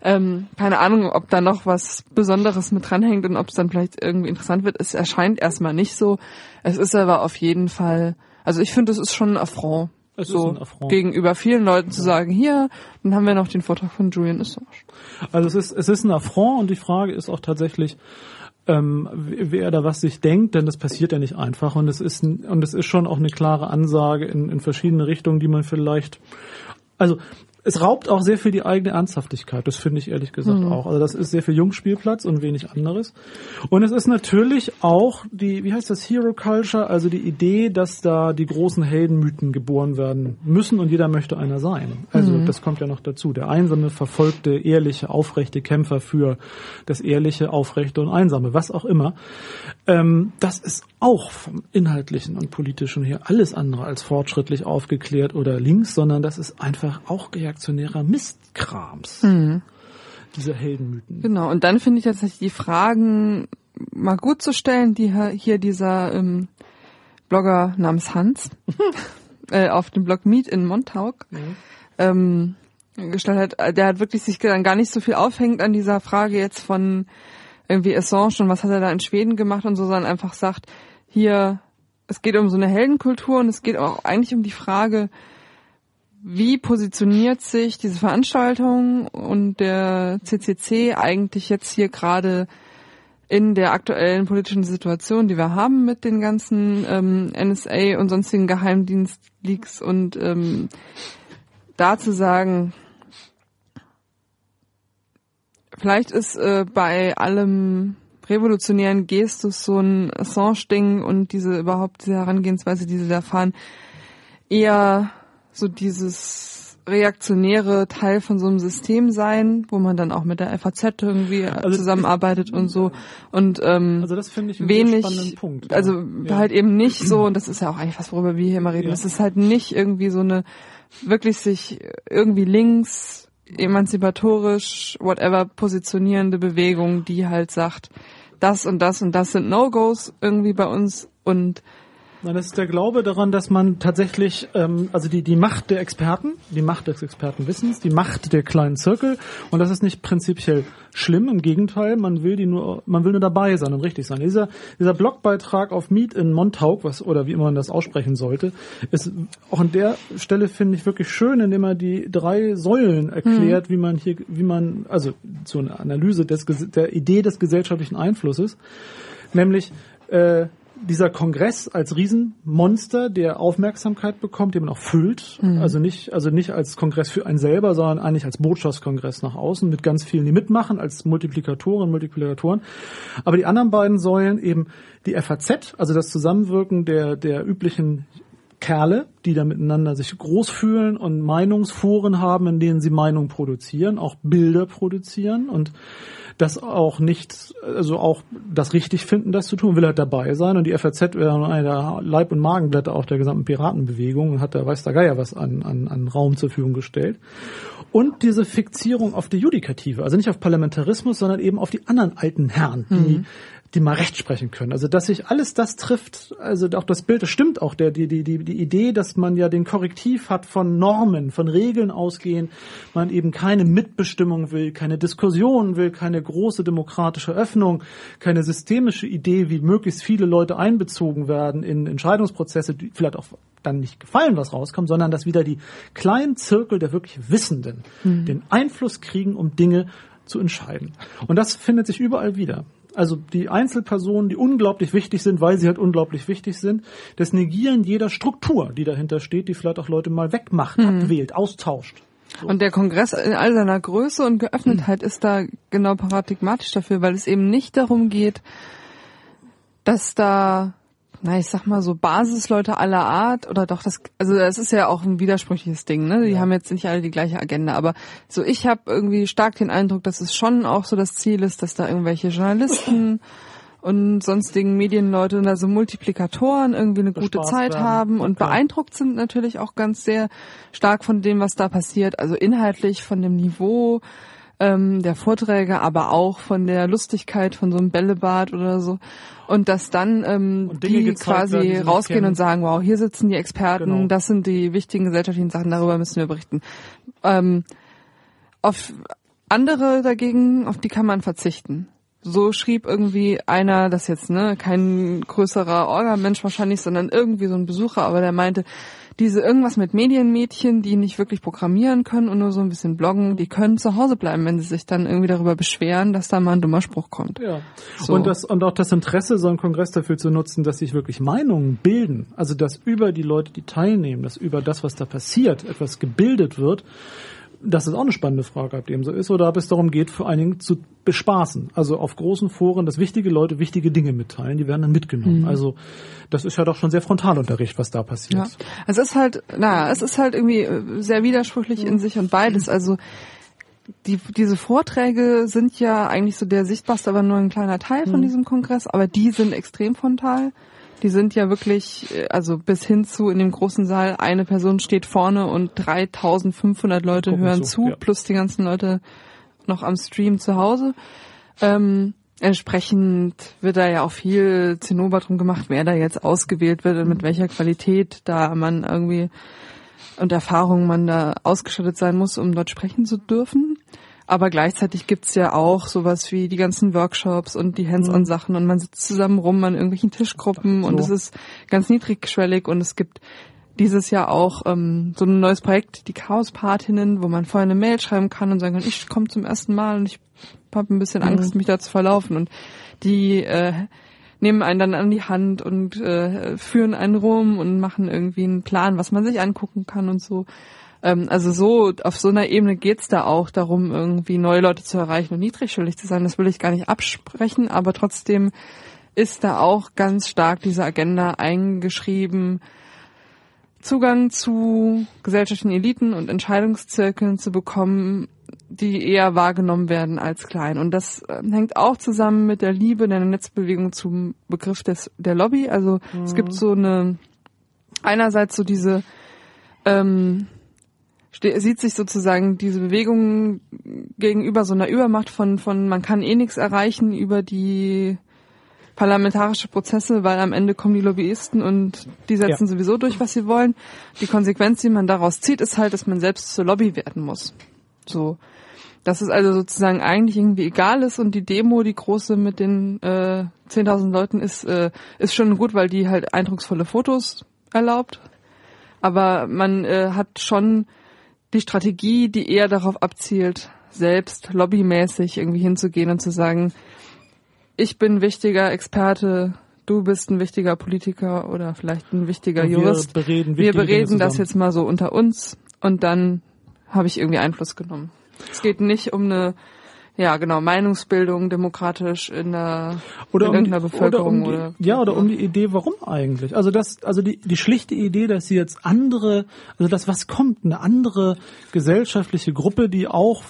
Ähm, keine Ahnung, ob da noch was Besonderes mit dranhängt und ob es dann vielleicht irgendwie interessant wird. Es erscheint erstmal nicht so. Es ist aber auf jeden Fall, also ich finde, es ist schon ein Affront. Es so gegenüber vielen Leuten zu sagen, hier, dann haben wir noch den Vortrag von Julian Assange. Also es ist, es ist ein Affront und die Frage ist auch tatsächlich, ähm, wer da was sich denkt, denn das passiert ja nicht einfach und es ist und es ist schon auch eine klare Ansage in, in verschiedene Richtungen, die man vielleicht, also es raubt auch sehr viel die eigene Ernsthaftigkeit, das finde ich ehrlich gesagt auch. Also das ist sehr viel Jungspielplatz und wenig anderes. Und es ist natürlich auch die, wie heißt das, Hero Culture, also die Idee, dass da die großen Heldenmythen geboren werden müssen und jeder möchte einer sein. Also das kommt ja noch dazu. Der einsame, verfolgte, ehrliche, aufrechte Kämpfer für das ehrliche, aufrechte und einsame, was auch immer. Ähm, das ist auch vom inhaltlichen und politischen her alles andere als fortschrittlich aufgeklärt oder links, sondern das ist einfach auch reaktionärer Mistkrams. Diese Heldenmythen. Genau, und dann finde ich tatsächlich die Fragen mal gut zu stellen, die hier- hier dieser ähm, Blogger namens Hans äh, auf dem Blog Meet in Montauk ähm, gestellt hat. Der hat wirklich sich dann gar nicht so viel aufhängt an dieser Frage jetzt von irgendwie Assange und was hat er da in Schweden gemacht und so, sondern einfach sagt, hier, es geht um so eine Heldenkultur und es geht auch eigentlich um die Frage, wie positioniert sich diese Veranstaltung und der CCC eigentlich jetzt hier gerade in der aktuellen politischen Situation, die wir haben mit den ganzen ähm, NSA und sonstigen Geheimdienstleaks und ähm, da zu sagen, vielleicht ist äh, bei allem revolutionären Gestus so ein Assange-Ding und diese überhaupt diese Herangehensweise, die sie da fahren, eher so dieses reaktionäre Teil von so einem System sein, wo man dann auch mit der FAZ irgendwie Also zusammenarbeitet und so und ähm, Also das finde ich wenig, Punkt. also Ja. halt eben nicht so, und das ist ja auch eigentlich was, worüber wir hier immer reden, Ja. es ist halt nicht irgendwie so eine wirklich sich irgendwie links, emanzipatorisch, whatever, positionierende Bewegung, die halt sagt, das und das und das sind No-Gos irgendwie bei uns und Nein, das ist der Glaube daran, dass man tatsächlich, ähm, also die, die Macht der Experten, die Macht des Expertenwissens, die Macht der kleinen Zirkel, und das ist nicht prinzipiell schlimm, im Gegenteil, man will die nur, man will nur dabei sein und richtig sein. Dieser, dieser Blogbeitrag auf Meet in Montauk, was, oder wie immer man das aussprechen sollte, ist auch an der Stelle finde ich wirklich schön, indem er die drei Säulen erklärt, wie man hier, wie man, also so eine Analyse des, der Idee des gesellschaftlichen Einflusses, nämlich, äh, dieser Kongress als Riesenmonster, der Aufmerksamkeit bekommt, den man auch füllt. Also nicht, also nicht als Kongress für einen selber, sondern eigentlich als Botschaftskongress nach außen mit ganz vielen, die mitmachen, als Multiplikatoren, Multiplikatoren. Aber die anderen beiden Säulen eben die FAZ, also das Zusammenwirken der, der üblichen Kerle, die da miteinander sich groß fühlen und Meinungsforen haben, in denen sie Meinung produzieren, auch Bilder produzieren und das auch nicht, also auch das richtig finden, das zu tun, will halt dabei sein und die FAZ wäre eine der Leib- und Magenblätter auch der gesamten Piratenbewegung und hat da weiß der Geier was an, an, an Raum zur Verfügung gestellt. Und diese Fixierung auf die Judikative, also nicht auf Parlamentarismus, sondern eben auf die anderen alten Herren, die die mal recht sprechen können. Also dass sich alles das trifft, also auch das Bild, das stimmt auch, der, die, die, die, die Idee, dass man ja den Korrektiv hat von Normen, von Regeln ausgehen, man eben keine Mitbestimmung will, keine Diskussion will, keine große demokratische Öffnung, keine systemische Idee, wie möglichst viele Leute einbezogen werden in Entscheidungsprozesse, die vielleicht auch dann nicht gefallen, was rauskommt, sondern dass wieder die kleinen Zirkel der wirklich Wissenden mhm. den Einfluss kriegen, um Dinge zu entscheiden. Und das findet sich überall wieder also die Einzelpersonen, die unglaublich wichtig sind, weil sie halt unglaublich wichtig sind, das Negieren jeder Struktur, die dahinter steht, die vielleicht auch Leute mal wegmacht, mhm. abwählt, austauscht. So. Und der Kongress in all seiner Größe und Geöffnetheit mhm. ist da genau paradigmatisch dafür, weil es eben nicht darum geht, dass da na, ich sag mal so Basisleute aller Art oder doch das, also es ist ja auch ein widersprüchliches Ding, ne? Die ja. haben jetzt nicht alle die gleiche Agenda, aber so ich habe irgendwie stark den Eindruck, dass es schon auch so das Ziel ist, dass da irgendwelche Journalisten und sonstigen Medienleute und also Multiplikatoren irgendwie eine gute Zeit werden. haben okay. und beeindruckt sind natürlich auch ganz sehr stark von dem, was da passiert, also inhaltlich von dem Niveau ähm, der Vorträge, aber auch von der Lustigkeit von so einem Bällebad oder so. Und dass dann ähm, die quasi werden, die rausgehen und sagen, wow, hier sitzen die Experten, genau. das sind die wichtigen gesellschaftlichen Sachen, darüber müssen wir berichten. Ähm, auf andere dagegen, auf die kann man verzichten. So schrieb irgendwie einer, das jetzt ne, kein größerer Orga-Mensch wahrscheinlich, sondern irgendwie so ein Besucher, aber der meinte, diese irgendwas mit Medienmädchen, die nicht wirklich programmieren können und nur so ein bisschen bloggen, die können zu Hause bleiben, wenn sie sich dann irgendwie darüber beschweren, dass da mal ein dummer Spruch kommt. Ja. So. Und das und auch das Interesse, so einen Kongress dafür zu nutzen, dass sich wirklich Meinungen bilden, also dass über die Leute, die teilnehmen, dass über das, was da passiert, etwas gebildet wird das ist auch eine spannende Frage, ob dem so ist, oder ob es darum geht, vor allen Dingen zu bespaßen. Also auf großen Foren, dass wichtige Leute wichtige Dinge mitteilen, die werden dann mitgenommen. Mhm. Also das ist ja doch schon sehr Frontalunterricht, was da passiert. Ja. Es ist halt, naja, es ist halt irgendwie äh, sehr widersprüchlich in sich und beides. Also die, diese Vorträge sind ja eigentlich so der sichtbarste, aber nur ein kleiner Teil von mhm. diesem Kongress, aber die sind extrem frontal. Die sind ja wirklich, äh, also bis hin zu in dem großen Saal, eine Person steht vorne und 3500 Leute hören zu, zu ja. plus die ganzen Leute noch am Stream zu Hause. Ähm, entsprechend wird da ja auch viel Zinnober drum gemacht, wer da jetzt ausgewählt wird und mit welcher Qualität da man irgendwie und Erfahrung man da ausgestattet sein muss, um dort sprechen zu dürfen. Aber gleichzeitig gibt's ja auch sowas wie die ganzen Workshops und die Hands-on-Sachen und man sitzt zusammen rum an irgendwelchen Tischgruppen so. und es ist ganz niedrigschwellig und es gibt dieses Jahr auch ähm, so ein neues Projekt, die Chaos-Patinnen, wo man vorher eine Mail schreiben kann und sagen kann, ich komme zum ersten Mal und ich habe ein bisschen Angst, mhm. mich da zu verlaufen. Und die äh, nehmen einen dann an die Hand und äh, führen einen rum und machen irgendwie einen Plan, was man sich angucken kann und so. Ähm, also so, auf so einer Ebene geht's da auch darum, irgendwie neue Leute zu erreichen und niedrigschwellig zu sein. Das will ich gar nicht absprechen, aber trotzdem ist da auch ganz stark diese Agenda eingeschrieben, Zugang zu gesellschaftlichen Eliten und Entscheidungszirkeln zu bekommen, die eher wahrgenommen werden als klein. Und das äh, hängt auch zusammen mit der Liebe der Netzbewegung zum Begriff des, der Lobby. Also mhm. es gibt so eine, einerseits so diese, ähm, sieht sich sozusagen diese Bewegung gegenüber so einer Übermacht von, von man kann eh nichts erreichen über die parlamentarische Prozesse, weil am Ende kommen die Lobbyisten und die setzen ja. sowieso durch, was sie wollen. Die Konsequenz, die man daraus zieht, ist halt, dass man selbst zur Lobby werden muss. So. Dass es also sozusagen eigentlich irgendwie egal ist und die Demo, die große mit den äh, 10.000 Leuten ist, äh, ist schon gut, weil die halt eindrucksvolle Fotos erlaubt. Aber man äh, hat schon die Strategie, die eher darauf abzielt, selbst lobbymäßig irgendwie hinzugehen und zu sagen, ich bin wichtiger Experte, du bist ein wichtiger Politiker oder vielleicht ein wichtiger wir Jurist. Bereden wir bereden das jetzt mal so unter uns und dann habe ich irgendwie Einfluss genommen. Es geht nicht um eine ja, genau, Meinungsbildung demokratisch in der oder in um die, Bevölkerung oder, um die, oder ja oder um die Idee, warum eigentlich? Also das, also die die schlichte Idee, dass sie jetzt andere, also das was kommt, eine andere gesellschaftliche Gruppe, die auch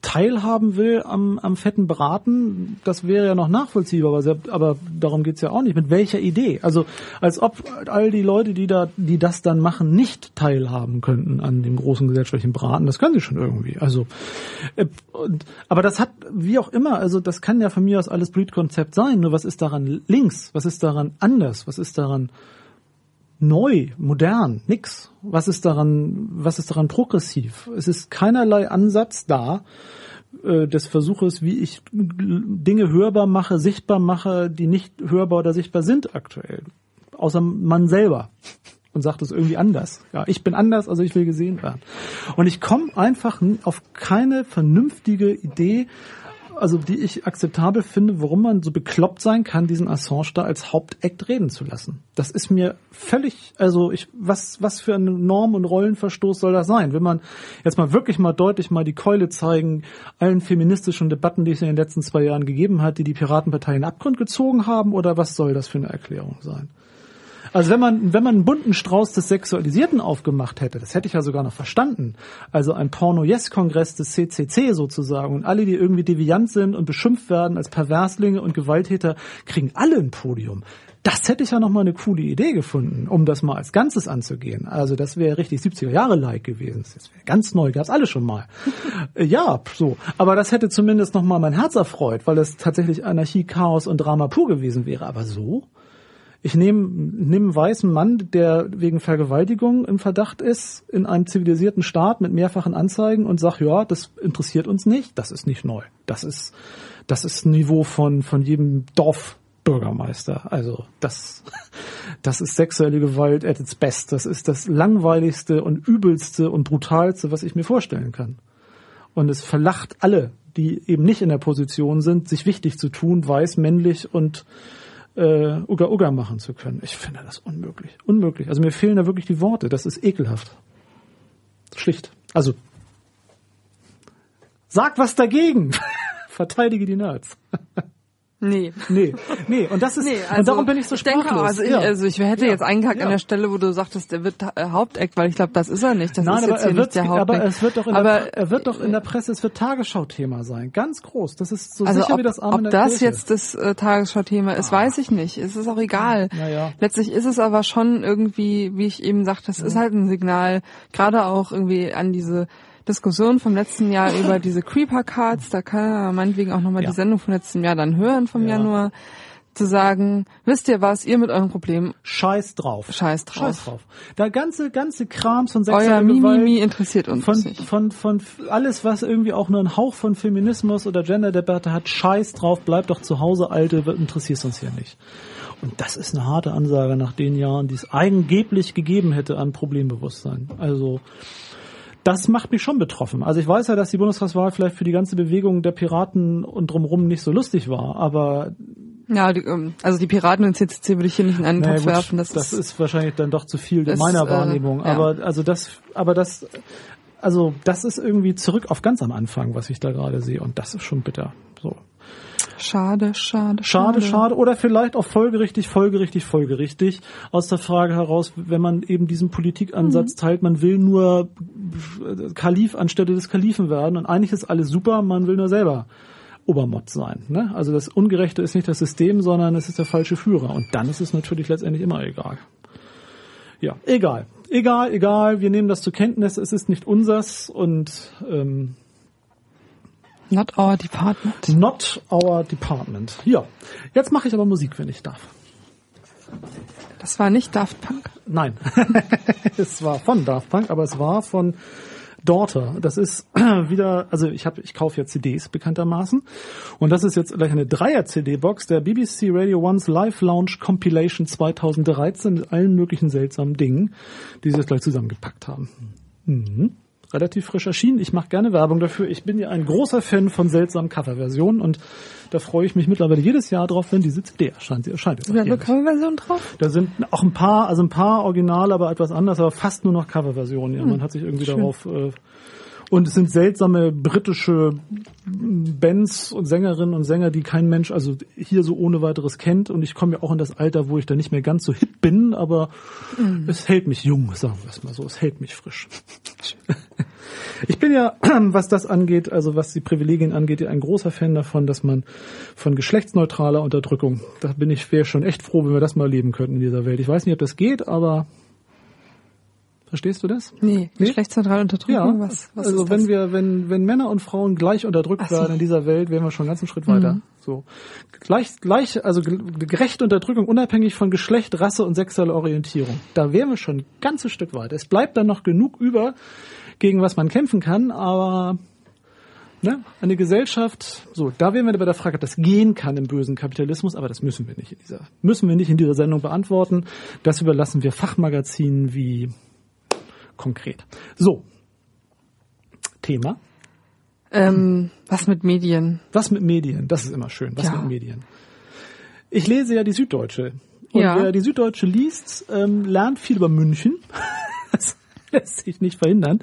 teilhaben will am, am fetten Braten, das wäre ja noch nachvollziehbar, aber, aber darum geht's ja auch nicht. Mit welcher Idee? Also als ob all die Leute, die da, die das dann machen, nicht teilhaben könnten an dem großen gesellschaftlichen Braten. Das können sie schon irgendwie. Also, äh, und, aber das hat, wie auch immer, also das kann ja von mir aus alles Blütkonzept sein. Nur was ist daran links? Was ist daran anders? Was ist daran neu, modern, nix. Was ist daran, was ist daran progressiv? Es ist keinerlei Ansatz da äh, des Versuches, wie ich Dinge hörbar mache, sichtbar mache, die nicht hörbar oder sichtbar sind aktuell. Außer man selber und sagt es irgendwie anders. Ja, ich bin anders, also ich will gesehen werden. Und ich komme einfach auf keine vernünftige Idee, also die ich akzeptabel finde, warum man so bekloppt sein kann, diesen Assange da als Hauptakt reden zu lassen. Das ist mir völlig, also ich, was, was für ein Norm- und Rollenverstoß soll das sein? Will man jetzt mal wirklich mal deutlich mal die Keule zeigen, allen feministischen Debatten, die es in den letzten zwei Jahren gegeben hat, die die Piratenpartei in Abgrund gezogen haben, oder was soll das für eine Erklärung sein? Also wenn man, wenn man einen bunten Strauß des Sexualisierten aufgemacht hätte, das hätte ich ja sogar noch verstanden. Also ein Porno-Yes-Kongress des CCC sozusagen und alle, die irgendwie deviant sind und beschimpft werden als Perverslinge und Gewalttäter, kriegen alle ein Podium. Das hätte ich ja noch mal eine coole Idee gefunden, um das mal als Ganzes anzugehen. Also das wäre richtig 70er Jahre like gewesen. Das wäre ganz neu, gab's alle schon mal. ja, so. Aber das hätte zumindest noch mal mein Herz erfreut, weil es tatsächlich Anarchie, Chaos und Drama pur gewesen wäre. Aber so? Ich nehme nehm einen weißen Mann, der wegen Vergewaltigung im Verdacht ist, in einem zivilisierten Staat mit mehrfachen Anzeigen und sag, ja, das interessiert uns nicht, das ist nicht neu. Das ist, das ist Niveau von, von jedem Dorfbürgermeister. Also das, das ist sexuelle Gewalt at its best. Das ist das langweiligste und übelste und brutalste, was ich mir vorstellen kann. Und es verlacht alle, die eben nicht in der Position sind, sich wichtig zu tun, weiß, männlich und äh, Uga Uga machen zu können. Ich finde das unmöglich. Unmöglich. Also mir fehlen da wirklich die Worte. Das ist ekelhaft. Schlicht. Also sag was dagegen. Verteidige die Nerds. Nee. Nee, nee, und das ist, nee, also, und darum bin ich so denke sprachlos. auch, also, ich, ja. also ich hätte Ja. jetzt eingehakt Ja. an der Stelle, wo du sagtest, der wird äh, Haupteck, weil ich glaube, das ist er nicht. Das Nein, ist aber jetzt hier er wird, nicht der aber Haupteck. es wird doch in aber, der, er wird doch in der Presse, es wird Tagesschau-Thema sein. Ganz groß. Das ist so also sicher ob, wie das Arm in ob das Kirche. jetzt das äh, Tagesschau-Thema ist, weiß ich nicht. Es ist auch egal. Naja. Letztlich ist es aber schon irgendwie, wie ich eben sagte, das ist halt ein Signal, gerade auch irgendwie an diese Diskussion vom letzten Jahr über diese Creeper-Cards, da kann er meinetwegen auch nochmal Ja. die Sendung vom letzten Jahr dann hören, vom Ja. Januar, zu sagen, wisst ihr was, ihr mit eurem Problem, Scheiß drauf. Scheiß drauf. Scheiß drauf. Der ganze, ganze Krams von euer sexueller Gewalt. Mimimi interessiert uns von, nicht. von, von alles, was irgendwie auch nur einen Hauch von Feminismus oder Genderdebatte hat, scheiß drauf, bleib doch zu Hause, Alte, interessierst uns hier nicht. Und das ist eine harte Ansage nach den Jahren, die es angeblich gegeben hätte an Problembewusstsein. Also, das macht mich schon betroffen. Also ich weiß ja, dass die Bundestagswahl vielleicht für die ganze Bewegung der Piraten und drumherum nicht so lustig war, aber Ja, die, ähm, also die Piraten und CCC würde ich hier nicht in einen naja, Topf gut, werfen. Das, das ist, ist wahrscheinlich dann doch zu viel in meiner äh, Wahrnehmung. ja. Aber also das, aber das, also das ist irgendwie zurück auf ganz am Anfang, was ich da gerade sehe, und das ist schon bitter. So schade, schade, schade, schade, oder vielleicht auch folgerichtig, folgerichtig, folgerichtig aus der Frage heraus, wenn man eben diesen Politikansatz Mhm. teilt, man will nur Kalif anstelle des Kalifen werden und eigentlich ist alles super, man will nur selber Obermott sein. Ne? Also das Ungerechte ist nicht das System, sondern es ist der falsche Führer. Und dann ist es natürlich letztendlich immer egal. Ja, egal. Egal, egal, wir nehmen das zur Kenntnis, es ist nicht unsers und ähm, Not our department. not our department. Ja, jetzt mache ich aber Musik, wenn ich darf. Das war nicht Daft Punk. Nein, es war von Daft Punk, aber es war von Daughter. Das ist wieder, also ich habe, ich kaufe ja CDs bekanntermaßen und das ist jetzt gleich eine Dreier-CD-Box der BBC Radio One's Live Lounge Compilation 2013 mit allen möglichen seltsamen Dingen, die sie jetzt gleich zusammengepackt haben. Mhm. Relativ frisch erschienen. Ich mache gerne Werbung dafür. Ich bin ja ein großer Fan von seltsamen Coverversionen und da freue ich mich mittlerweile jedes Jahr drauf, wenn diese CD erscheint. Sie erscheint jetzt Ist da eine. Coverversion drauf? Da sind auch ein paar, also ein paar Originale, aber etwas anders, aber fast nur noch Coverversionen. Ja, man hat sich irgendwie schön. darauf. Äh, und es sind seltsame britische Bands und Sängerinnen und Sänger, die kein Mensch also hier so ohne weiteres kennt. Und ich komme ja auch in das Alter, wo ich da nicht mehr ganz so hip bin, aber es hält mich jung, sagen wir es mal so. Es hält mich frisch. Ich bin ja, was das angeht, also was die Privilegien angeht, ein großer Fan davon, dass man von geschlechtsneutraler Unterdrückung, da bin ich wäre schon echt froh, wenn wir das mal leben könnten in dieser Welt. Ich weiß nicht, ob das geht, aber Verstehst du das? Nee, nee? geschlechtsneutrale Unterdrückung, ja, was, was Also wenn wir, wenn, wenn Männer und Frauen gleich unterdrückt so. werden in dieser Welt, wären wir schon einen ganzen Schritt weiter. Mhm. So. Gleich, gleich, also gerechte Unterdrückung unabhängig von Geschlecht, Rasse und sexueller Orientierung. Da wären wir schon ein ganzes Stück weiter. Es bleibt dann noch genug über, gegen was man kämpfen kann, aber ne, eine Gesellschaft, so, da wären wir bei der Frage, ob das gehen kann im bösen Kapitalismus, aber das müssen wir nicht in dieser, müssen wir nicht in dieser Sendung beantworten. Das überlassen wir Fachmagazinen wie konkret. So. Thema. Ähm, was mit Medien? Was mit Medien? Das ist immer schön. Was ja. mit Medien? Ich lese ja die Süddeutsche. Und ja. wer die Süddeutsche liest, ähm, lernt viel über München. das lässt sich nicht verhindern.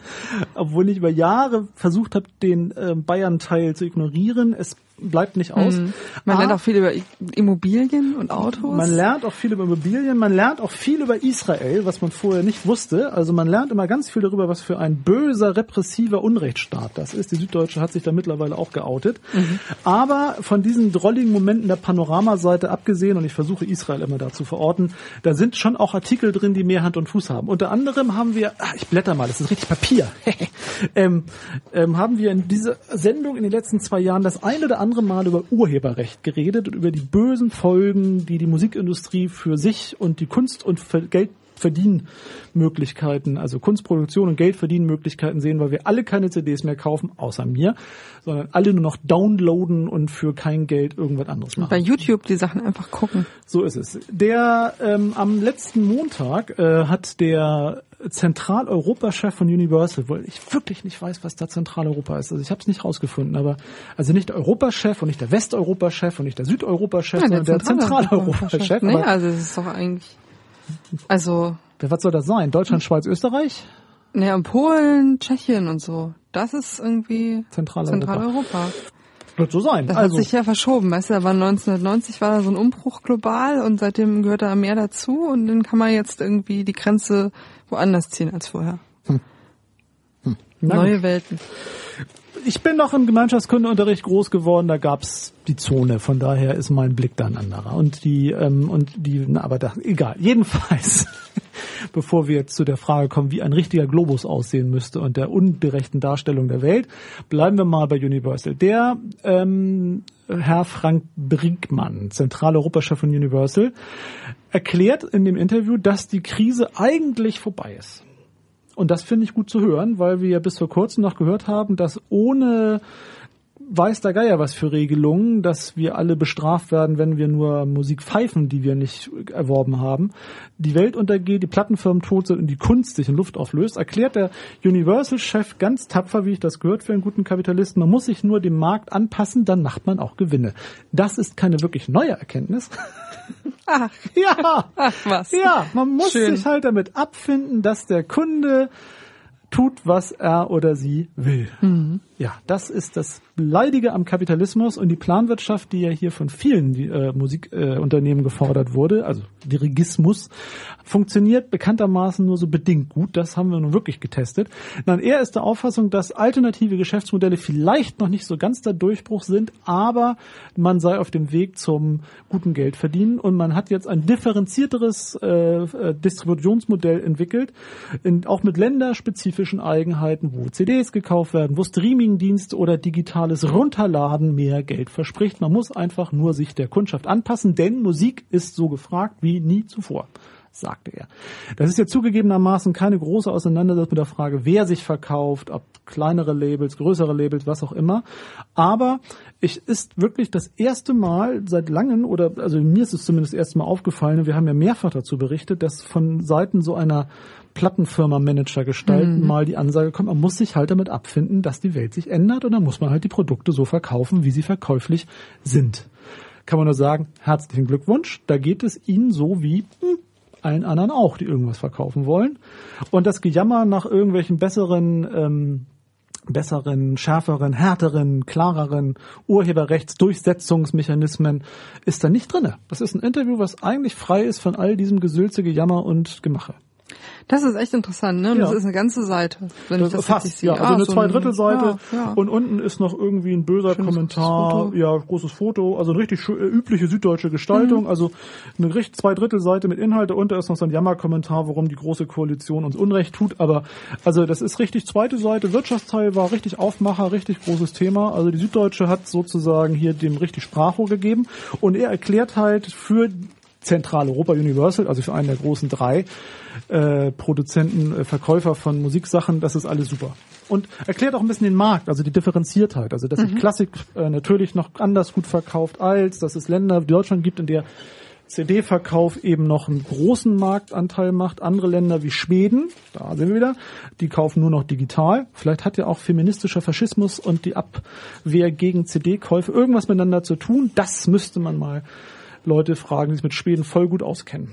Obwohl ich über Jahre versucht habe, den äh, Bayern-Teil zu ignorieren. Es bleibt nicht aus. Mhm. Man A, lernt auch viel über Immobilien und Autos. Man lernt auch viel über Immobilien, man lernt auch viel über Israel, was man vorher nicht wusste. Also man lernt immer ganz viel darüber, was für ein böser, repressiver Unrechtsstaat das ist. Die Süddeutsche hat sich da mittlerweile auch geoutet. Mhm. Aber von diesen drolligen Momenten der Panoramaseite abgesehen, und ich versuche Israel immer da zu verorten, da sind schon auch Artikel drin, die mehr Hand und Fuß haben. Unter anderem haben wir, ach, ich blätter mal, das ist richtig Papier, ähm, ähm, haben wir in dieser Sendung in den letzten zwei Jahren das eine oder andere Mal über Urheberrecht geredet und über die bösen Folgen, die die Musikindustrie für sich und die Kunst- und Geldverdienmöglichkeiten, also Kunstproduktion und Geldverdienmöglichkeiten sehen, weil wir alle keine CDs mehr kaufen, außer mir, sondern alle nur noch downloaden und für kein Geld irgendwas anderes machen. Bei YouTube die Sachen einfach gucken. So ist es. Der ähm, am letzten Montag äh, hat der Zentraleuropa-Chef von Universal, weil ich wirklich nicht weiß, was da Zentraleuropa ist. Also ich habe es nicht rausgefunden, aber also nicht der Europachef und nicht der Westeuropa-Chef und nicht der Südeuropa-Chef, sondern der Zentraleuropa-Chef. Nee, also es ist doch eigentlich also was soll das sein? Deutschland, Schweiz, Österreich? Naja, Polen, Tschechien und so. Das ist irgendwie Zentraleuropa. Zentraleuropa. Wird so sein. Das also. hat sich ja verschoben, weißt du, da war 1990 war da so ein Umbruch global und seitdem gehört da mehr dazu und dann kann man jetzt irgendwie die Grenze woanders ziehen als vorher. Hm. Hm. Neue Welten. Ich bin noch im Gemeinschaftskundeunterricht groß geworden, da gab's die Zone, von daher ist mein Blick da ein anderer. Und die, ähm, und die, na, aber da, egal. Jedenfalls, bevor wir jetzt zu der Frage kommen, wie ein richtiger Globus aussehen müsste und der ungerechten Darstellung der Welt, bleiben wir mal bei Universal. Der ähm, Herr Frank Brinkmann, Zentraleuropa-Chef von Universal, erklärt in dem Interview, dass die Krise eigentlich vorbei ist. Und das finde ich gut zu hören, weil wir ja bis vor kurzem noch gehört haben, dass ohne weiß der Geier was für Regelungen, dass wir alle bestraft werden, wenn wir nur Musik pfeifen, die wir nicht erworben haben. Die Welt untergeht, die Plattenfirmen tot sind und die Kunst sich in Luft auflöst, erklärt der Universal-Chef ganz tapfer, wie ich das gehört für einen guten Kapitalisten. Man muss sich nur dem Markt anpassen, dann macht man auch Gewinne. Das ist keine wirklich neue Erkenntnis. Ach, ja. Ach was. Ja, man muss Schön. sich halt damit abfinden, dass der Kunde tut, was er oder sie will. Mhm. Ja, das ist das Leidige am Kapitalismus und die Planwirtschaft, die ja hier von vielen äh, Musikunternehmen äh, gefordert wurde, also Dirigismus, funktioniert bekanntermaßen nur so bedingt gut. Das haben wir nun wirklich getestet. Nein, er ist der Auffassung, dass alternative Geschäftsmodelle vielleicht noch nicht so ganz der Durchbruch sind, aber man sei auf dem Weg zum guten Geld verdienen und man hat jetzt ein differenzierteres äh, äh Distributionsmodell entwickelt, in, auch mit länderspezifischen Eigenheiten, wo CDs gekauft werden, wo Streaming Streamingdienst oder digitales Runterladen mehr Geld verspricht. Man muss einfach nur sich der Kundschaft anpassen, denn Musik ist so gefragt wie nie zuvor sagte er. Das ist ja zugegebenermaßen keine große Auseinandersetzung mit der Frage, wer sich verkauft, ob kleinere Labels, größere Labels, was auch immer. Aber es ist wirklich das erste Mal seit langem, oder also mir ist es zumindest das erste Mal aufgefallen, wir haben ja mehrfach dazu berichtet, dass von Seiten so einer Plattenfirma-Manager gestalten, mhm. mal die Ansage kommt, man muss sich halt damit abfinden, dass die Welt sich ändert und dann muss man halt die Produkte so verkaufen, wie sie verkäuflich sind. Kann man nur sagen, herzlichen Glückwunsch, da geht es Ihnen so wie hm, allen anderen auch, die irgendwas verkaufen wollen. Und das Gejammer nach irgendwelchen besseren ähm, besseren, schärferen, härteren, klareren Urheberrechtsdurchsetzungsmechanismen ist da nicht drinne. Das ist ein Interview, was eigentlich frei ist von all diesem Gesülze, Gejammer und Gemache. Das ist echt interessant, ne? Und Ja. das ist eine ganze Seite, wenn ich das fast, richtig sehe. ja, also Ah, eine so Zweidrittelseite Ja, ja. und unten ist noch irgendwie ein böser Schönes Kommentar, großes Foto. ja, großes Foto, also eine richtig äh, übliche süddeutsche Gestaltung, Mhm. also eine richtig Zweidrittelseite mit Inhalt, darunter ist noch so ein Jammerkommentar, warum die große Koalition uns Unrecht tut, aber also das ist richtig zweite Seite, Wirtschaftsteil war richtig Aufmacher, richtig großes Thema, also die Süddeutsche hat sozusagen hier dem richtig Sprachrohr gegeben und er erklärt halt für Zentraleuropa Universal, also für einen der großen drei äh, Produzenten, äh, Verkäufer von Musiksachen, das ist alles super. Und erklärt auch ein bisschen den Markt, also die Differenziertheit, also dass sich Klassik äh, natürlich noch anders gut verkauft als, dass es Länder wie Deutschland gibt, in der CD-Verkauf eben noch einen großen Marktanteil macht. Andere Länder wie Schweden, da sind wir wieder, die kaufen nur noch digital. Vielleicht hat ja auch feministischer Faschismus und die Abwehr gegen CD-Käufe irgendwas miteinander zu tun. Das müsste man mal Leute fragen, die sich mit Schweden voll gut auskennen.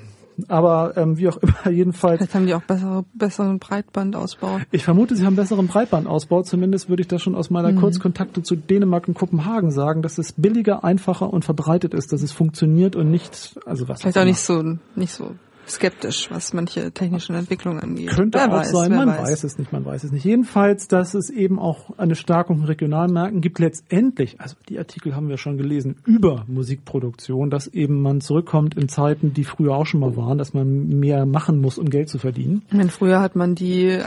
Aber ähm, wie auch immer, jedenfalls, Vielleicht haben die auch bessere, besseren Breitbandausbau. ich vermute, sie haben besseren Breitbandausbau. Zumindest würde ich das schon aus Mhm. meiner Kurzkontakte zu Dänemark und Kopenhagen sagen, dass es billiger, einfacher und verbreitet ist, dass es funktioniert und nicht, also was Vielleicht auch auch immer. nicht so, nicht so skeptisch, was manche technischen Entwicklungen angeht. Könnte Wer auch weiß, sein, man weiß. es nicht, man weiß es nicht. Jedenfalls, dass es eben auch eine Stärkung in Regionalmärkten gibt, letztendlich, also die Artikel haben wir schon gelesen, über Musikproduktion, dass eben man zurückkommt in Zeiten, die früher auch schon mal waren, dass man mehr machen muss, um Geld zu verdienen. Meine, früher hat man die äh,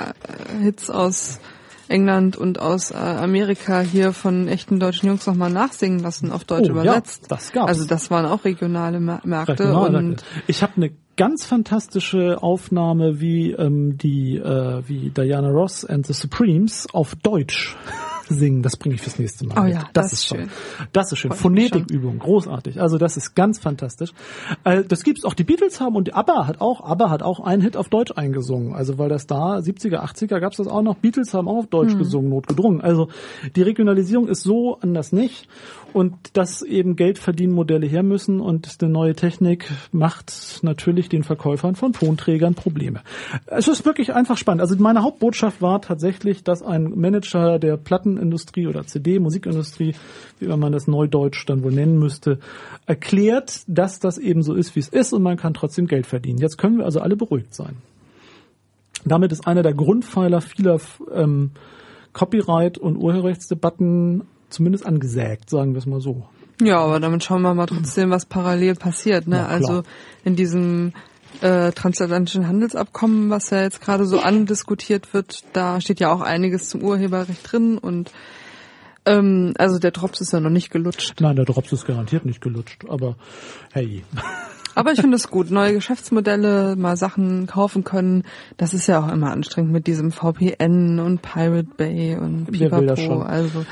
Hits aus England und aus äh, Amerika hier von echten deutschen Jungs nochmal nachsingen lassen, auf Deutsch Oh, übersetzt. ja, das gab's. Also das waren auch regionale Mä- Märkte Regionalmärkte. und Ich habe eine ganz fantastische Aufnahme, wie ähm, die äh, wie Diana Ross and the Supremes auf Deutsch singen. Das bringe ich fürs nächste Mal. Oh ja, das, das ist ist toll. schön. Das ist schön. Phonetikübung, großartig. Also das ist ganz fantastisch. Äh, das gibt's auch. Die Beatles haben und die ABBA hat auch. ABBA hat auch einen Hit auf Deutsch eingesungen. Also weil das da 70er, 80er gab's das auch noch. Beatles haben auch auf Deutsch Hm. gesungen, notgedrungen. Also die Regionalisierung ist so anders nicht und dass eben Geldverdienmodelle her müssen und eine neue Technik macht natürlich den Verkäufern von Tonträgern Probleme. Es ist wirklich einfach spannend. Also meine Hauptbotschaft war tatsächlich, dass ein Manager der Plattenindustrie oder CD, Musikindustrie, wie man das Neudeutsch dann wohl nennen müsste, erklärt, dass das eben so ist, wie es ist und man kann trotzdem Geld verdienen. Jetzt können wir also alle beruhigt sein. Damit ist einer der Grundpfeiler vieler ähm, Copyright- und Urheberrechtsdebatten zumindest angesägt, sagen wir es mal so. ja, aber damit schauen wir mal trotzdem, was parallel passiert. Ne? Ja, also in diesem äh, transatlantischen Handelsabkommen, was ja jetzt gerade so andiskutiert wird, da steht ja auch einiges zum Urheberrecht drin und ähm, also der Drops ist ja noch nicht gelutscht. Nein, der Drops ist garantiert nicht gelutscht, aber hey. Aber ich finde es gut, neue Geschäftsmodelle, mal Sachen kaufen können. Das ist ja auch immer anstrengend mit diesem VPN und Pirate Bay und Pipapo. schon? Also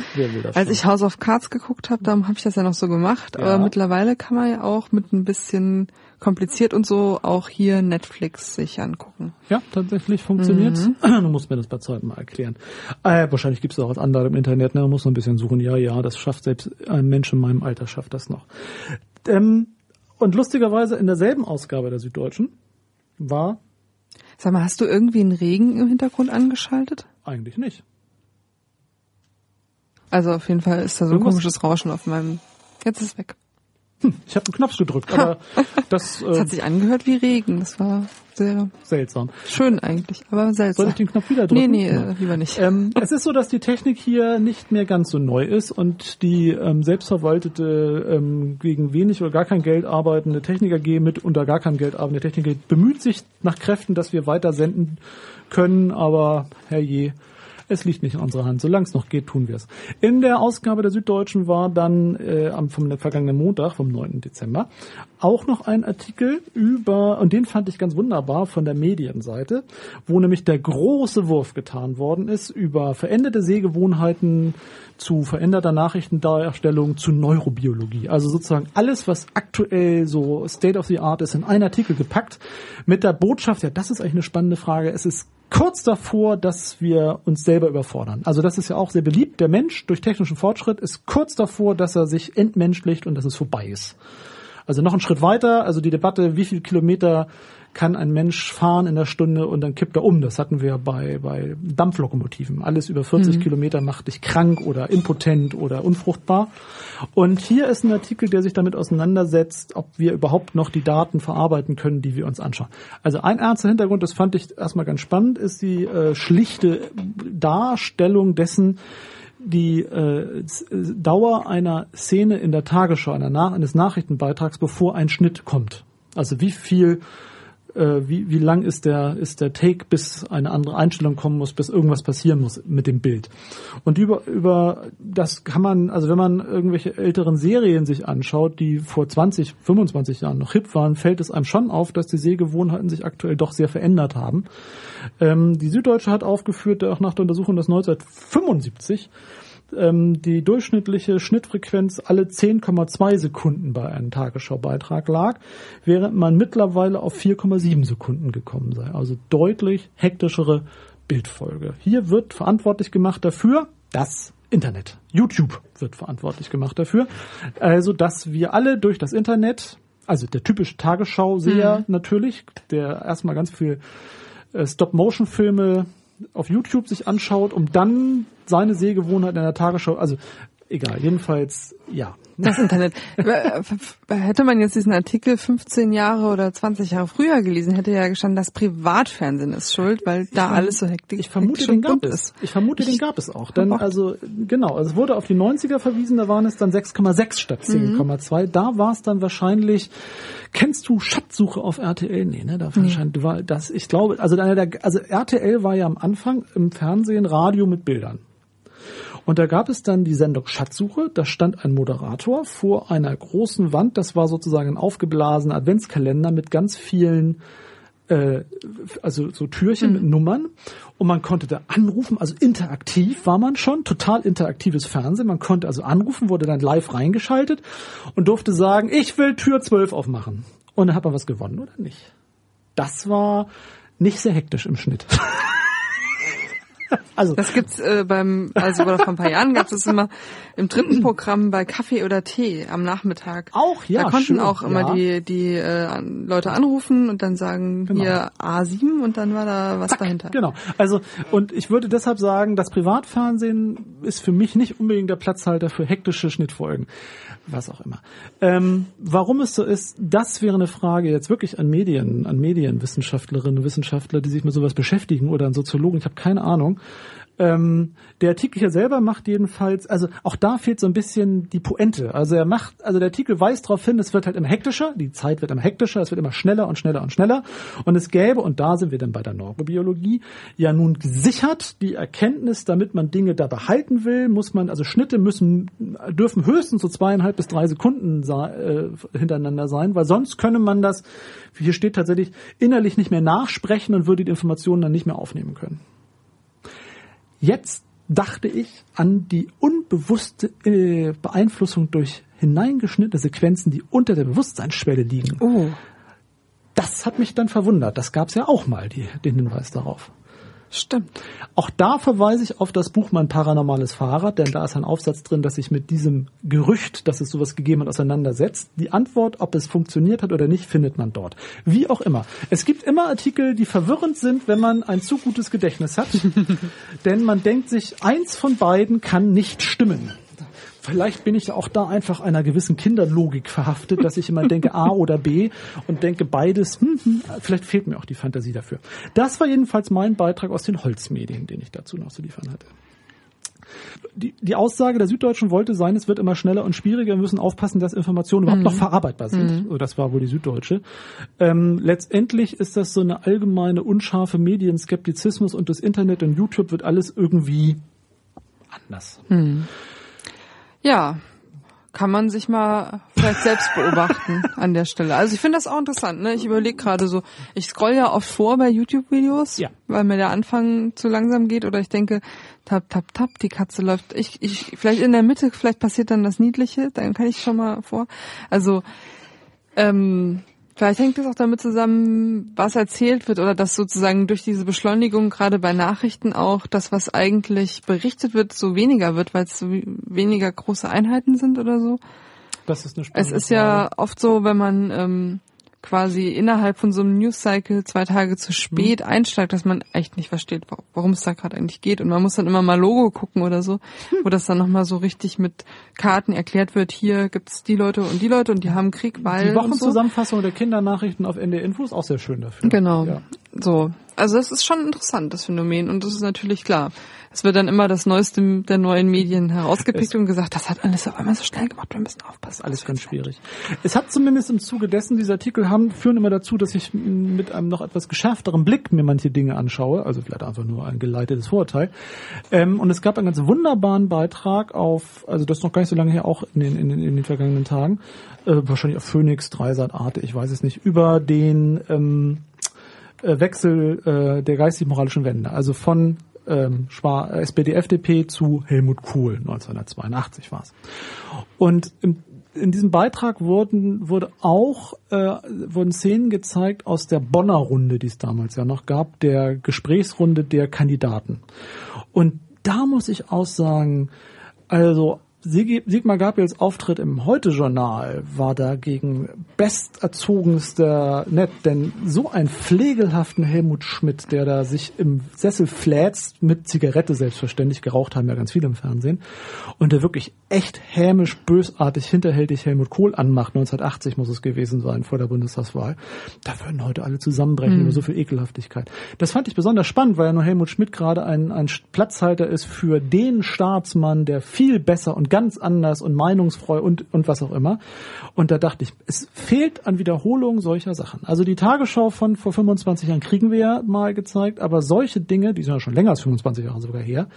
als ich House of Cards geguckt habe, da habe ich das ja noch so gemacht. Ja. Aber mittlerweile kann man ja auch mit ein bisschen kompliziert und so auch hier Netflix sich angucken. Ja, tatsächlich funktioniert's. Du musst mir das bei Zeiten mal erklären. Äh, wahrscheinlich gibt's auch was anderes im Internet, ne? Man muss noch ein bisschen suchen. Ja, ja, das schafft selbst ein Mensch in meinem Alter schafft das noch. Ähm, und lustigerweise in derselben Ausgabe der Süddeutschen war Sag mal, hast du irgendwie einen Regen im Hintergrund angeschaltet? eigentlich nicht. Also auf jeden Fall ist da so ein komisches Rauschen auf meinem. Jetzt ist es weg. Ich habe einen Knopf gedrückt, aber das Es äh, hat sich angehört wie Regen. Das war sehr seltsam. schön eigentlich, aber seltsam. Soll ich den Knopf wieder drücken? Nee, nee, äh, lieber nicht. Ähm, es ist so, dass die Technik hier nicht mehr ganz so neu ist und die ähm, selbstverwaltete, ähm, gegen wenig oder gar kein Geld arbeitende Technik AG mit unter gar keinem Geld arbeitende Technik AG bemüht sich nach Kräften, dass wir weiter senden können, aber herrje, es liegt nicht in unserer Hand. Solange es noch geht, tun wir es. In der Ausgabe der Süddeutschen war dann äh, am vom vergangenen Montag, vom 9. Dezember, auch noch ein Artikel über, und den fand ich ganz wunderbar von der Medienseite, wo nämlich der große Wurf getan worden ist über veränderte Sehgewohnheiten zu veränderter Nachrichtendarstellung zu Neurobiologie. Also sozusagen alles, was aktuell so State of the Art ist, in einen Artikel gepackt mit der Botschaft, ja, das ist eigentlich eine spannende Frage. Es ist kurz davor, dass wir uns selber überfordern. Also das ist ja auch sehr beliebt. Der Mensch durch technischen Fortschritt ist kurz davor, dass er sich entmenschlicht und dass es vorbei ist. Also noch einen Schritt weiter, also die Debatte, wie viel Kilometer kann ein Mensch fahren in der Stunde und dann kippt er um. Das hatten wir bei, bei Dampflokomotiven. Alles über 40 mhm. Kilometer macht dich krank oder impotent oder unfruchtbar. Und hier ist ein Artikel, der sich damit auseinandersetzt, ob wir überhaupt noch die Daten verarbeiten können, die wir uns anschauen. Also ein ernster Hintergrund, das fand ich erstmal ganz spannend, ist die äh, schlichte Darstellung dessen, die äh, Dauer einer Szene in der Tagesschau, einer Nach eines Nachrichtenbeitrags, bevor ein Schnitt kommt. Also wie viel wie, wie lang ist der, ist der Take, bis eine andere Einstellung kommen muss, bis irgendwas passieren muss mit dem Bild. Und über, über das kann man, also wenn man irgendwelche älteren Serien sich anschaut, die vor 20, 25 Jahren noch hip waren, fällt es einem schon auf, dass die Sehgewohnheiten sich aktuell doch sehr verändert haben. Ähm, die Süddeutsche hat aufgeführt, auch nach der Untersuchung, dass 1975 ähm, die durchschnittliche Schnittfrequenz alle 10,2 Sekunden bei einem Tagesschaubeitrag lag, während man mittlerweile auf 4,7 Sekunden gekommen sei. Also deutlich hektischere Bildfolge. Hier wird verantwortlich gemacht dafür, das Internet. YouTube wird verantwortlich gemacht dafür. Also, dass wir alle durch das Internet, also der typische Tagesschau-Seher mhm. natürlich, der erstmal ganz viel äh, Stop-Motion-Filme auf YouTube sich anschaut, um dann seine Sehgewohnheiten in der Tagesschau, also egal, jedenfalls, ja. Das Internet. hätte man jetzt diesen Artikel 15 Jahre oder 20 Jahre früher gelesen, hätte ja gestanden, das Privatfernsehen ist schuld, weil da alles so hektisch Ich vermute, den gab es. Ich vermute, den gab es auch. Denn also, genau, es wurde auf die 90er verwiesen, da waren es dann 6,6 statt 10,2. Mhm. Da war es dann wahrscheinlich, kennst du Schatzsuche auf RTL? Nee, ne, da mhm. wahrscheinlich, war das, ich glaube, also einer der, also RTL war ja am Anfang im Fernsehen Radio mit Bildern. Und da gab es dann die Sendung Schatzsuche. Da stand ein Moderator vor einer großen Wand. Das war sozusagen ein aufgeblasener Adventskalender mit ganz vielen äh, also so Türchen mhm. mit Nummern und man konnte da anrufen, also interaktiv war man schon, total interaktives Fernsehen. Man konnte also anrufen, wurde dann live reingeschaltet und durfte sagen, ich will Tür 12 aufmachen. Und dann hat man was gewonnen oder nicht. Das war nicht sehr hektisch im Schnitt. Also das gibt's äh, beim also vor ein paar Jahren gab es immer im dritten Programm bei Kaffee oder Tee am Nachmittag. Auch ja. Da konnten schön, auch immer ja. die die äh, Leute anrufen und dann sagen genau. hier A7 und dann war da was Zack, dahinter. Genau. Also und ich würde deshalb sagen, das Privatfernsehen ist für mich nicht unbedingt der Platzhalter für hektische Schnittfolgen was auch immer. Ähm, warum es so ist, das wäre eine Frage jetzt wirklich an Medien, an Medienwissenschaftlerinnen und Wissenschaftler, die sich mit sowas beschäftigen oder an Soziologen. Ich habe keine Ahnung. Ähm, der Artikel hier selber macht jedenfalls, also auch da fehlt so ein bisschen die Pointe. Also er macht, also der Artikel weist darauf hin, es wird halt immer hektischer, die Zeit wird immer hektischer, es wird immer schneller und schneller und schneller. Und es gäbe, und da sind wir dann bei der Neurobiologie, ja nun gesichert die Erkenntnis, damit man Dinge da behalten will, muss man, also Schnitte müssen, dürfen höchstens so zweieinhalb bis drei Sekunden äh, hintereinander sein, weil sonst könne man das, hier steht tatsächlich, innerlich nicht mehr nachsprechen und würde die Informationen dann nicht mehr aufnehmen können. Jetzt dachte ich an die unbewusste äh, Beeinflussung durch hineingeschnittene Sequenzen, die unter der Bewusstseinsschwelle liegen. Oh. Das hat mich dann verwundert. Das gab es ja auch mal, die, den Hinweis darauf. Stimmt. Auch da verweise ich auf das Buch Mein paranormales Fahrrad, denn da ist ein Aufsatz drin, dass sich mit diesem Gerücht, dass es sowas gegeben hat, auseinandersetzt. Die Antwort, ob es funktioniert hat oder nicht, findet man dort. Wie auch immer. Es gibt immer Artikel, die verwirrend sind, wenn man ein zu gutes Gedächtnis hat. denn man denkt sich, eins von beiden kann nicht stimmen. Vielleicht bin ich auch da einfach einer gewissen Kinderlogik verhaftet, dass ich immer denke A oder B und denke beides, hm, hm, vielleicht fehlt mir auch die Fantasie dafür. Das war jedenfalls mein Beitrag aus den Holzmedien, den ich dazu noch zu liefern hatte. Die, die Aussage der Süddeutschen wollte sein, es wird immer schneller und schwieriger, wir müssen aufpassen, dass Informationen überhaupt mhm. noch verarbeitbar sind. Mhm. Das war wohl die Süddeutsche. Ähm, letztendlich ist das so eine allgemeine unscharfe Medienskeptizismus und das Internet und YouTube wird alles irgendwie anders. Mhm. Ja, kann man sich mal vielleicht selbst beobachten an der Stelle. Also ich finde das auch interessant. Ne? Ich überlege gerade so, ich scroll ja oft vor bei YouTube-Videos, ja. weil mir der Anfang zu langsam geht oder ich denke, tap, tap, tap, die Katze läuft. Ich, ich, vielleicht in der Mitte, vielleicht passiert dann das Niedliche, dann kann ich schon mal vor. Also ähm, Vielleicht hängt es auch damit zusammen, was erzählt wird oder dass sozusagen durch diese Beschleunigung gerade bei Nachrichten auch das, was eigentlich berichtet wird, so weniger wird, weil es so weniger große Einheiten sind oder so. Das ist eine Es ist ja oft so, wenn man ähm, quasi innerhalb von so einem News-Cycle zwei Tage zu spät mhm. einsteigt, dass man echt nicht versteht, worum es da gerade eigentlich geht. Und man muss dann immer mal Logo gucken oder so, wo das dann nochmal so richtig mit Karten erklärt wird, hier gibt's die Leute und die Leute und die haben Krieg, weil. Die Wochenzusammenfassung so. der Kindernachrichten auf ND Info ist auch sehr schön dafür. Genau. Ja. So. Also es ist schon interessant, das Phänomen. Und das ist natürlich klar. Es wird dann immer das Neueste der neuen Medien herausgepickt es und gesagt, das hat alles auf einmal so schnell gemacht, wir müssen aufpassen. Alles ganz schwierig. Es hat zumindest im Zuge dessen, diese Artikel haben, führen immer dazu, dass ich mit einem noch etwas geschärfteren Blick mir manche Dinge anschaue, also vielleicht einfach nur ein geleitetes Vorurteil. Ähm, und es gab einen ganz wunderbaren Beitrag auf, also das ist noch gar nicht so lange her, auch in den, in den, in den vergangenen Tagen, äh, wahrscheinlich auf Phoenix, Dreisat, Arte, ich weiß es nicht, über den ähm, äh, Wechsel äh, der geistig-moralischen Wende, also von ähm, SPD, FDP zu Helmut Kohl, 1982 war es. Und im, in diesem Beitrag wurden, wurde auch äh, wurden Szenen gezeigt aus der Bonner Runde, die es damals ja noch gab, der Gesprächsrunde der Kandidaten. Und da muss ich auch sagen, also Sigmar Gabriels Auftritt im Heute-Journal war dagegen besterzogenster nett, denn so einen pflegelhaften Helmut Schmidt, der da sich im Sessel flätzt, mit Zigarette selbstverständlich, geraucht haben ja ganz viele im Fernsehen, und der wirklich echt hämisch, bösartig, hinterhältig Helmut Kohl anmacht, 1980 muss es gewesen sein, vor der Bundestagswahl, da würden heute alle zusammenbrechen mhm. über so viel Ekelhaftigkeit. Das fand ich besonders spannend, weil ja nur Helmut Schmidt gerade ein, ein Platzhalter ist für den Staatsmann, der viel besser und ganz anders und meinungsfrei und, und was auch immer. Und da dachte ich, es fehlt an Wiederholung solcher Sachen. Also die Tagesschau von vor 25 Jahren kriegen wir ja mal gezeigt, aber solche Dinge, die sind ja schon länger als 25 Jahre sogar her,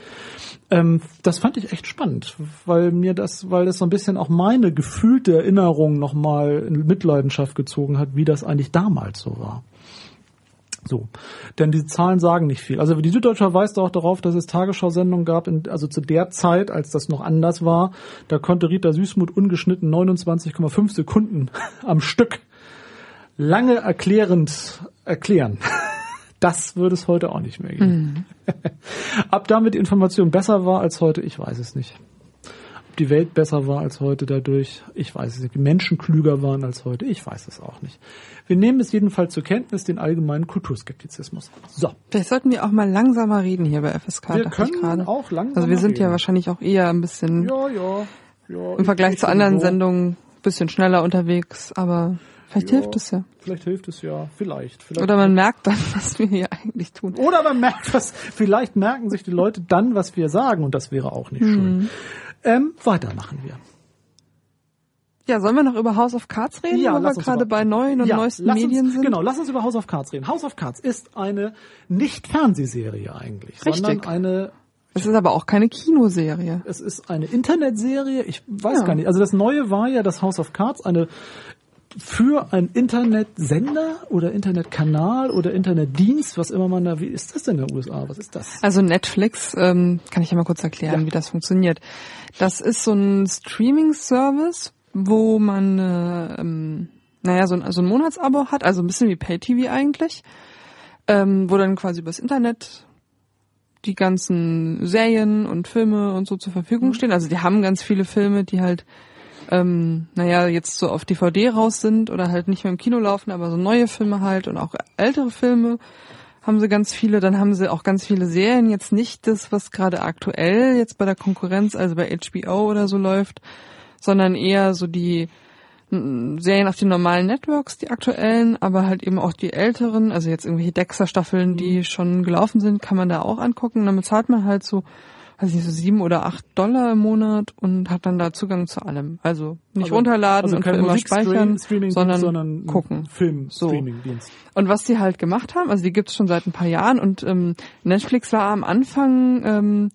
ähm, das fand ich echt spannend, weil mir das, weil das so ein bisschen auch meine gefühlte Erinnerung nochmal in Mitleidenschaft gezogen hat, wie das eigentlich damals so war. So. Denn die Zahlen sagen nicht viel. Also die Süddeutsche weist auch darauf, dass es Tagesschau-Sendungen gab, in, also zu der Zeit, als das noch anders war, da konnte Rita Süßmuth ungeschnitten 29,5 Sekunden am Stück lange erklärend erklären. Das würde es heute auch nicht mehr geben. Mhm. Ab damit die Information besser war als heute, ich weiß es nicht die Welt besser war als heute dadurch, ich weiß es nicht. Die Menschen klüger waren als heute, ich weiß es auch nicht. Wir nehmen es jedenfalls zur Kenntnis, den allgemeinen Kulturskeptizismus. So. Vielleicht sollten wir auch mal langsamer reden hier bei FSK. Wir können gerade. auch langsamer Also wir sind reden. ja wahrscheinlich auch eher ein bisschen ja, ja, ja, im Vergleich zu anderen Sendungen ein bisschen schneller unterwegs, aber Vielleicht ja, hilft es ja. Vielleicht hilft es ja. Vielleicht, vielleicht. Oder man merkt dann, was wir hier eigentlich tun. Oder man merkt was. Vielleicht merken sich die Leute dann, was wir sagen, und das wäre auch nicht mhm. schön. Ähm, weiter machen wir. Ja, sollen wir noch über House of Cards reden, ja, wo wir gerade bei neuen und ja, neuesten Medien uns, sind? Genau, lass uns über House of Cards reden. House of Cards ist eine nicht Fernsehserie eigentlich, Richtig. sondern eine es ist aber auch keine Kinoserie. Es ist eine Internetserie. Ich weiß ja. gar nicht. Also das Neue war ja das House of Cards, eine für einen Internetsender oder Internetkanal oder Internetdienst, was immer man da, wie ist das denn in den USA? Was ist das? Also Netflix, ähm, kann ich ja mal kurz erklären, ja. wie das funktioniert. Das ist so ein Streaming-Service, wo man, äh, ähm, naja, so ein, so ein Monatsabo hat, also ein bisschen wie Pay-TV eigentlich, ähm, wo dann quasi übers Internet die ganzen Serien und Filme und so zur Verfügung mhm. stehen. Also die haben ganz viele Filme, die halt ähm, naja, jetzt so auf DVD raus sind oder halt nicht mehr im Kino laufen, aber so neue Filme halt und auch ältere Filme haben sie ganz viele. Dann haben sie auch ganz viele Serien, jetzt nicht das, was gerade aktuell jetzt bei der Konkurrenz, also bei HBO oder so läuft, sondern eher so die Serien auf den normalen Networks, die aktuellen, aber halt eben auch die älteren, also jetzt irgendwelche Dexter-Staffeln, die mhm. schon gelaufen sind, kann man da auch angucken. Damit zahlt man halt so weiß nicht, so sieben oder acht Dollar im Monat und hat dann da Zugang zu allem. Also nicht also, runterladen also und immer speichern, sondern, sondern gucken. Film so. Und was die halt gemacht haben, also die gibt's schon seit ein paar Jahren und ähm, Netflix war am Anfang ähm,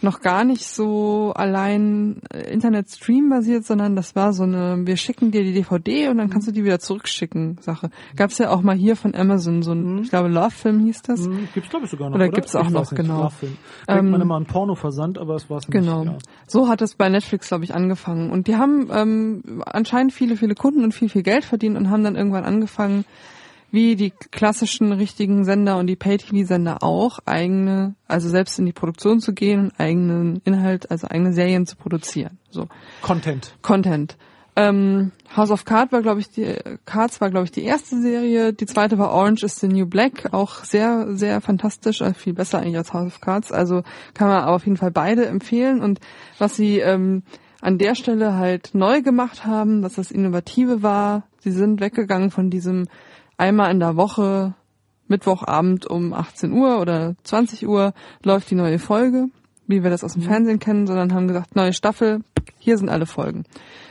noch gar nicht so allein äh, Internet-Stream basiert, sondern das war so eine, wir schicken dir die DVD und dann kannst du die wieder zurückschicken Sache. Gab's ja auch mal hier von Amazon so ein, mhm. ich glaube Love Film hieß das. Mhm. Gibt's glaube ich sogar noch, oder? Oder gibt's auch ich noch, genau. Love Film. Denkt ähm, man immer an Porno-Versand, aber es war's nicht. Genau. Ja. So hat es bei Netflix glaube ich angefangen und die haben ähm, anscheinend viele, viele Kunden und viel, viel Geld verdient und haben dann irgendwann angefangen, wie die klassischen richtigen Sender und die Pay-TV-Sender auch, eigene, also selbst in die Produktion zu gehen und eigenen Inhalt, also eigene Serien zu produzieren. So. Content. Content. Ähm, House of Cards war, glaube ich, die Cards war, glaube ich, die erste Serie. Die zweite war Orange is the New Black, auch sehr, sehr fantastisch, also viel besser eigentlich als House of Cards. Also kann man auf jeden Fall beide empfehlen. Und was sie ähm, an der Stelle halt neu gemacht haben, was das Innovative war, sie sind weggegangen von diesem einmal in der Woche Mittwochabend um 18 Uhr oder 20 Uhr läuft die neue Folge, wie wir das aus dem mhm. Fernsehen kennen, sondern haben gesagt, neue Staffel, hier sind alle Folgen.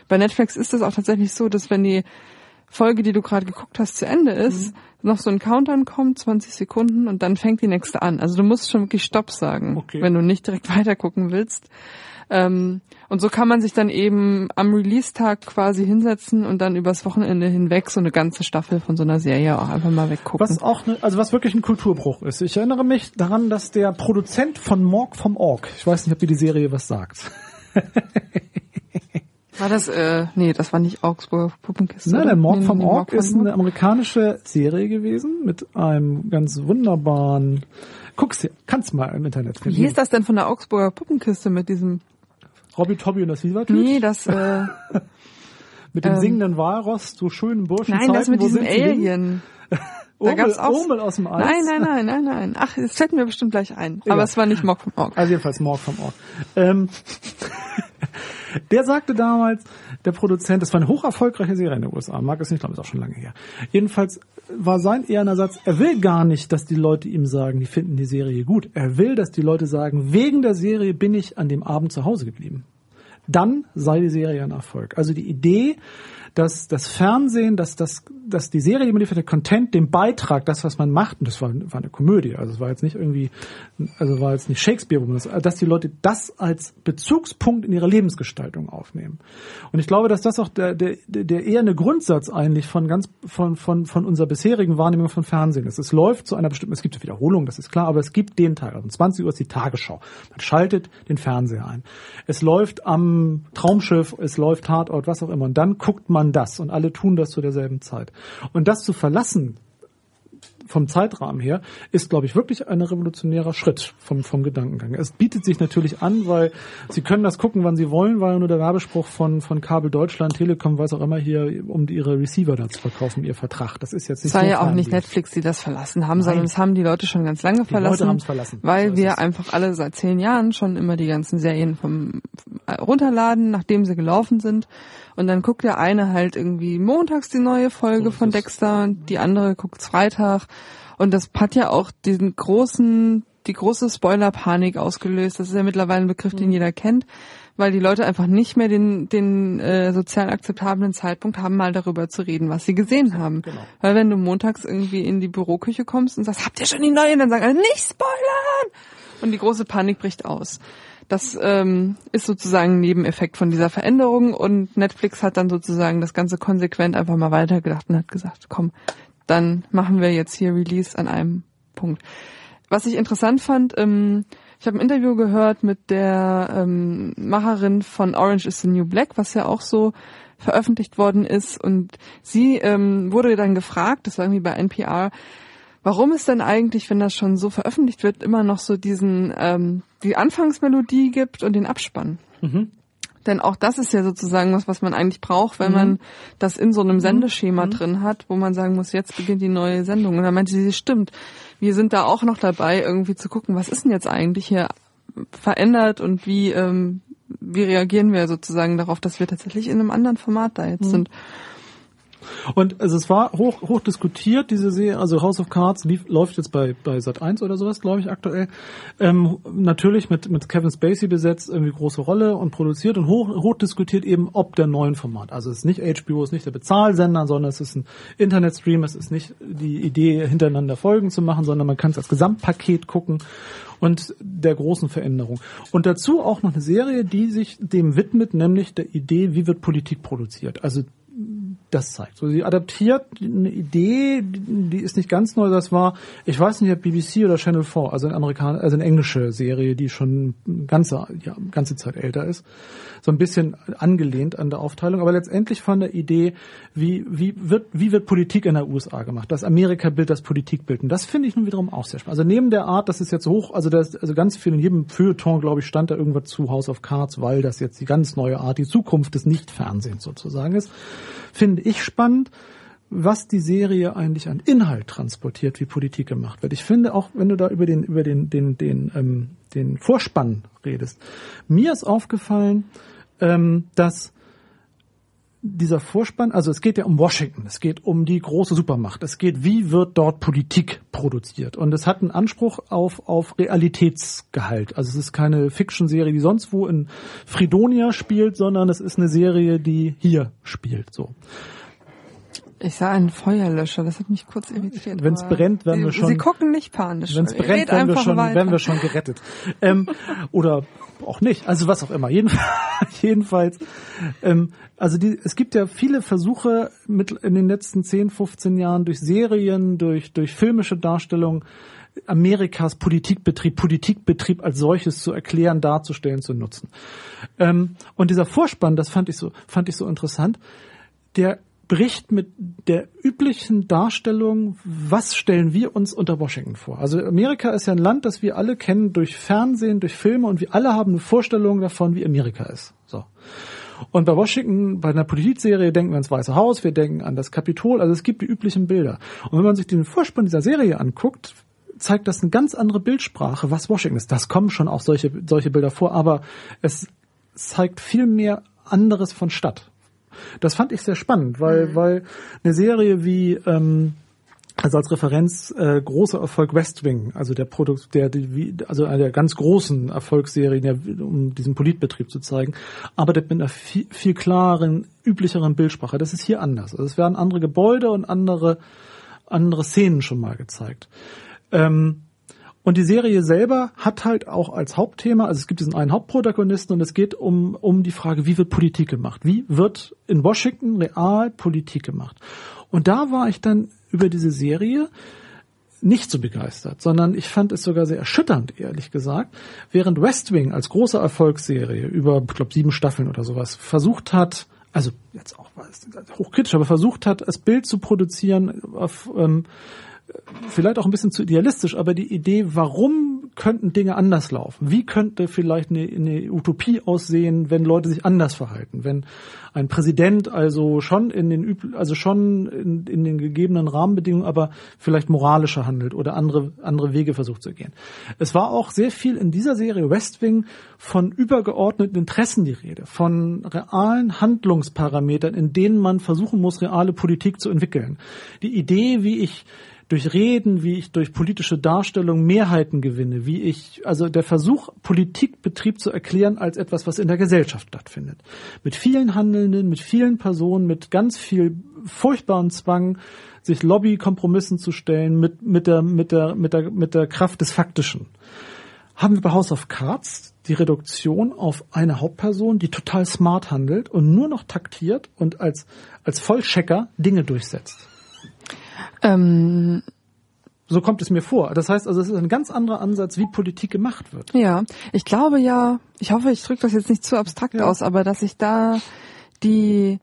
Bei Netflix ist es auch tatsächlich so, dass wenn die Folge, die du gerade geguckt hast, zu Ende ist, mhm. noch so ein Countdown kommt, 20 Sekunden und dann fängt die nächste an. Also du musst schon wirklich Stopp sagen, okay. wenn du nicht direkt weitergucken willst. Ähm, und so kann man sich dann eben am Release-Tag quasi hinsetzen und dann übers Wochenende hinweg so eine ganze Staffel von so einer Serie auch einfach mal weggucken. Was auch, ne, also was wirklich ein Kulturbruch ist. Ich erinnere mich daran, dass der Produzent von Morg vom Org, ich weiß nicht, ob dir die Serie was sagt. War das, äh, nee, das war nicht Augsburger Puppenkiste. Nein, der Morg nee, vom nee, Org ist eine amerikanische Serie gewesen mit einem ganz wunderbaren, guck's, kannst mal im Internet finden. Wie ist das denn von der Augsburger Puppenkiste mit diesem Robby Tobby und das Silbertüt? Nee, das, äh, Mit dem ähm, singenden Walross, so schönen Burschen. Nein, das mit diesem Alien. Da gab's auch Urmel aus dem Eis. Nein, nein, nein, nein, nein. Ach, das fällt mir bestimmt gleich ein. Aber es war nicht Morg vom Org. Also jedenfalls Morg vom Org. Ähm, der sagte damals, der Produzent, das war eine hocherfolgreiche Serie in den USA, mag es nicht, glaube ich, ist auch schon lange her. Jedenfalls war sein eher Satz, er will gar nicht, dass die Leute ihm sagen, die finden die Serie gut. Er will, dass die Leute sagen, wegen der Serie bin ich an dem Abend zu Hause geblieben. Dann sei die Serie ein Erfolg. Also die Idee, dass das Fernsehen, dass, das, dass die Serie, die man liefert, der Content, den Beitrag, das, was man macht, und das war, war eine Komödie, also es war jetzt nicht irgendwie, also war jetzt nicht Shakespeare, wo man das, dass die Leute das als Bezugspunkt in ihrer Lebensgestaltung aufnehmen. Und ich glaube, dass das auch der, der, der eher eine Grundsatz eigentlich von ganz, von, von, von unserer bisherigen Wahrnehmung von Fernsehen ist. Es läuft zu einer bestimmten, es gibt eine Wiederholung, das ist klar, aber es gibt den Tag, also um 20 Uhr ist die Tagesschau. Man schaltet den Fernseher ein. Es läuft am Traumschiff, es läuft Tatort, was auch immer. Und dann guckt man man das und alle tun das zu derselben Zeit. Und das zu verlassen, vom Zeitrahmen her, ist, glaube ich, wirklich ein revolutionärer Schritt vom, vom Gedankengang. Es bietet sich natürlich an, weil Sie können das gucken, wann Sie wollen, weil nur der Werbespruch von, von Kabel Deutschland, Telekom, was auch immer hier, um ihre Receiver da zu verkaufen, ihr Vertrag. Das ist jetzt nicht Es war ja auch nicht Netflix, die das verlassen haben, Nein. sondern es haben die Leute schon ganz lange verlassen. Verlassen. Weil so wir einfach alle seit zehn Jahren schon immer die ganzen Serien vom runterladen, nachdem sie gelaufen sind. Und dann guckt der eine halt irgendwie montags die neue Folge von Dexter und die andere guckt Freitag. Und das hat ja auch diesen großen, die große Spoiler-Panik ausgelöst. Das ist ja mittlerweile ein Begriff, den mhm. jeder kennt, weil die Leute einfach nicht mehr den, den äh, sozial akzeptablen Zeitpunkt haben, mal darüber zu reden, was sie gesehen haben. Genau. Weil wenn du montags irgendwie in die Büroküche kommst und sagst, habt ihr schon die neue? Dann sagen alle, nicht spoilern! Und die große Panik bricht aus. Das ähm, ist sozusagen ein Nebeneffekt von dieser Veränderung und Netflix hat dann sozusagen das Ganze konsequent einfach mal weitergedacht und hat gesagt, komm, dann machen wir jetzt hier Release an einem Punkt. Was ich interessant fand, ähm, ich habe ein Interview gehört mit der ähm, Macherin von Orange is the New Black, was ja auch so veröffentlicht worden ist. Und sie ähm, wurde dann gefragt, das war irgendwie bei NPR, warum es denn eigentlich, wenn das schon so veröffentlicht wird, immer noch so diesen ähm, die Anfangsmelodie gibt und den Abspann. Mhm. Denn auch das ist ja sozusagen was, was man eigentlich braucht, wenn mhm. man das in so einem Sendeschema mhm. drin hat, wo man sagen muss, jetzt beginnt die neue Sendung. Und dann meinte sie, stimmt. Wir sind da auch noch dabei, irgendwie zu gucken, was ist denn jetzt eigentlich hier verändert und wie, ähm, wie reagieren wir sozusagen darauf, dass wir tatsächlich in einem anderen Format da jetzt mhm. sind. Und also es war hoch, hoch diskutiert, diese Serie, also House of Cards lief, läuft jetzt bei, bei Sat 1 oder sowas, glaube ich, aktuell. Ähm, natürlich mit, mit Kevin Spacey besetzt, irgendwie große Rolle und produziert und hoch, hoch diskutiert eben ob der neuen Format. Also es ist nicht HBO, es ist nicht der Bezahlsender, sondern es ist ein Internetstream, es ist nicht die Idee, hintereinander Folgen zu machen, sondern man kann es als Gesamtpaket gucken und der großen Veränderung. Und dazu auch noch eine Serie, die sich dem widmet, nämlich der Idee, wie wird Politik produziert. Also das zeigt. So, sie adaptiert eine Idee, die ist nicht ganz neu, das war, ich weiß nicht, ob BBC oder Channel 4, also eine Amerikaner, also eine englische Serie, die schon ganze, ja, ganze Zeit älter ist. So ein bisschen angelehnt an der Aufteilung, aber letztendlich von der Idee, wie, wie wird, wie wird Politik in der USA gemacht? Das Amerika-Bild, das Politikbild. Und das finde ich nun wiederum auch sehr spannend. Also neben der Art, das ist jetzt hoch, also das, also ganz viel in jedem Feuilleton, glaube ich, stand da irgendwas zu House of Cards, weil das jetzt die ganz neue Art, die Zukunft des Nicht-Fernsehens sozusagen ist, finde ich spannend was die Serie eigentlich an Inhalt transportiert, wie Politik gemacht wird. Ich finde auch, wenn du da über den über den den den ähm, den Vorspann redest, mir ist aufgefallen, ähm, dass dieser Vorspann, also es geht ja um Washington, es geht um die große Supermacht, es geht, wie wird dort Politik produziert. Und es hat einen Anspruch auf, auf Realitätsgehalt. Also es ist keine Fiction-Serie, die sonst wo in Fridonia spielt, sondern es ist eine Serie, die hier spielt. So. Ich sah einen Feuerlöscher, das hat mich kurz irritiert. Wenn es brennt, werden wir schon. Sie gucken nicht panisch. Wenn es brennt, werden wir schon, werden wir schon gerettet. ähm, oder auch nicht. Also was auch immer. Jedenfalls, jedenfalls ähm, also die, es gibt ja viele Versuche mit in den letzten 10, 15 Jahren durch Serien, durch durch filmische Darstellung Amerikas Politikbetrieb, Politikbetrieb als solches zu erklären, darzustellen, zu nutzen. Ähm, und dieser Vorspann, das fand ich so, fand ich so interessant. Der bricht mit der üblichen Darstellung, was stellen wir uns unter Washington vor. Also Amerika ist ja ein Land, das wir alle kennen durch Fernsehen, durch Filme und wir alle haben eine Vorstellung davon, wie Amerika ist. So. Und bei Washington, bei einer Politikserie denken wir ans Weiße Haus, wir denken an das Kapitol, also es gibt die üblichen Bilder. Und wenn man sich den Vorspann dieser Serie anguckt, zeigt das eine ganz andere Bildsprache, was Washington ist. Das kommen schon auch solche, solche Bilder vor, aber es zeigt viel mehr anderes von Stadt. Das fand ich sehr spannend, weil, mhm. weil eine Serie wie, ähm, also als Referenz äh, großer Erfolg West Wing, also der Produkt, der die, also einer der ganz großen Erfolgsserien, der, um diesen Politbetrieb zu zeigen, arbeitet mit einer viel, viel klareren, üblicheren Bildsprache. Das ist hier anders. Also es werden andere Gebäude und andere andere Szenen schon mal gezeigt. Ähm, und die Serie selber hat halt auch als Hauptthema, also es gibt diesen einen Hauptprotagonisten und es geht um, um die Frage, wie wird Politik gemacht? Wie wird in Washington real Politik gemacht? Und da war ich dann über diese Serie nicht so begeistert, sondern ich fand es sogar sehr erschütternd, ehrlich gesagt, während West Wing als große Erfolgsserie über, ich glaube, sieben Staffeln oder sowas versucht hat, also jetzt auch hochkritisch, aber versucht hat, das Bild zu produzieren auf ähm, vielleicht auch ein bisschen zu idealistisch, aber die Idee, warum könnten Dinge anders laufen? Wie könnte vielleicht eine, eine Utopie aussehen, wenn Leute sich anders verhalten? Wenn ein Präsident also schon in den also schon in, in den gegebenen Rahmenbedingungen, aber vielleicht moralischer handelt oder andere andere Wege versucht zu gehen. Es war auch sehr viel in dieser Serie West Wing von übergeordneten Interessen die Rede, von realen Handlungsparametern, in denen man versuchen muss, reale Politik zu entwickeln. Die Idee, wie ich durch Reden, wie ich durch politische Darstellung Mehrheiten gewinne, wie ich, also der Versuch, Politikbetrieb zu erklären als etwas, was in der Gesellschaft stattfindet. Mit vielen Handelnden, mit vielen Personen, mit ganz viel furchtbaren Zwang, sich Lobbykompromissen zu stellen, mit, mit der, mit der, mit der, mit der Kraft des Faktischen. Haben wir bei House of Cards die Reduktion auf eine Hauptperson, die total smart handelt und nur noch taktiert und als, als Vollchecker Dinge durchsetzt. Ähm, so kommt es mir vor. Das heißt also, es ist ein ganz anderer Ansatz, wie Politik gemacht wird. Ja, ich glaube ja, ich hoffe, ich drücke das jetzt nicht zu abstrakt ja. aus, aber dass sich da die,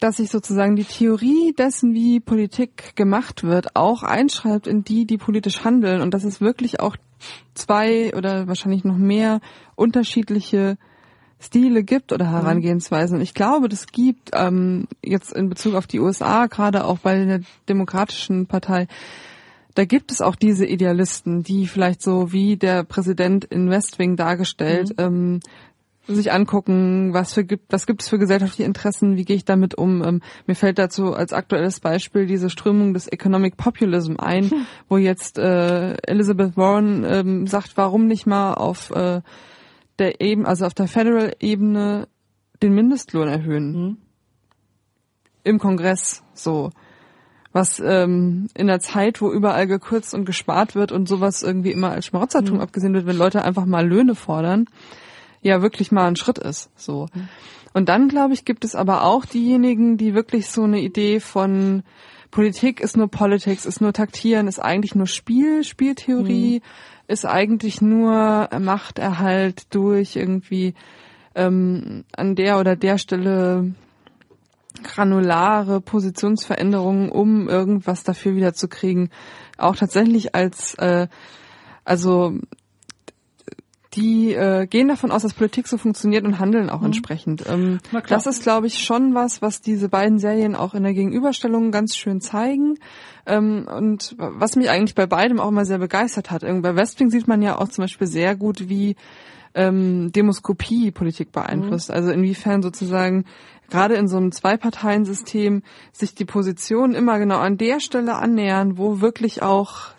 dass sich sozusagen die Theorie dessen, wie Politik gemacht wird, auch einschreibt in die, die politisch handeln und dass es wirklich auch zwei oder wahrscheinlich noch mehr unterschiedliche Stile gibt oder Herangehensweisen. Und ich glaube, das gibt ähm, jetzt in Bezug auf die USA, gerade auch bei der Demokratischen Partei, da gibt es auch diese Idealisten, die vielleicht so wie der Präsident in Westwing dargestellt, mhm. ähm, sich angucken, was für gibt, was gibt es für gesellschaftliche Interessen, wie gehe ich damit um. Ähm, mir fällt dazu als aktuelles Beispiel diese Strömung des Economic Populism ein, hm. wo jetzt äh, Elizabeth Warren ähm, sagt, warum nicht mal auf äh, der eben, also auf der Federal-Ebene den Mindestlohn erhöhen. Mhm. Im Kongress so. Was ähm, in der Zeit, wo überall gekürzt und gespart wird und sowas irgendwie immer als Schmarotzertum mhm. abgesehen wird, wenn Leute einfach mal Löhne fordern. ja wirklich mal ein Schritt ist. So. Und dann, glaube ich, gibt es aber auch diejenigen, die wirklich so eine Idee von Politik ist nur Politics, ist nur Taktieren, ist eigentlich nur Spiel, Spieltheorie, mhm. Ist eigentlich nur Machterhalt durch irgendwie ähm, an der oder der Stelle granulare Positionsveränderungen, um irgendwas dafür wieder zu kriegen, auch tatsächlich als äh, also die äh, gehen davon aus, dass Politik so funktioniert und handeln auch mhm. entsprechend. Ähm, das ist, glaube ich, schon was, was diese beiden Serien auch in der Gegenüberstellung ganz schön zeigen. Ähm, und was mich eigentlich bei beidem auch immer sehr begeistert hat. Bei Westwing sieht man ja auch zum Beispiel sehr gut, wie ähm, Demoskopie Politik beeinflusst. Mhm. Also inwiefern sozusagen gerade in so einem Zwei-Parteien-System sich die Positionen immer genau an der Stelle annähern, wo wirklich auch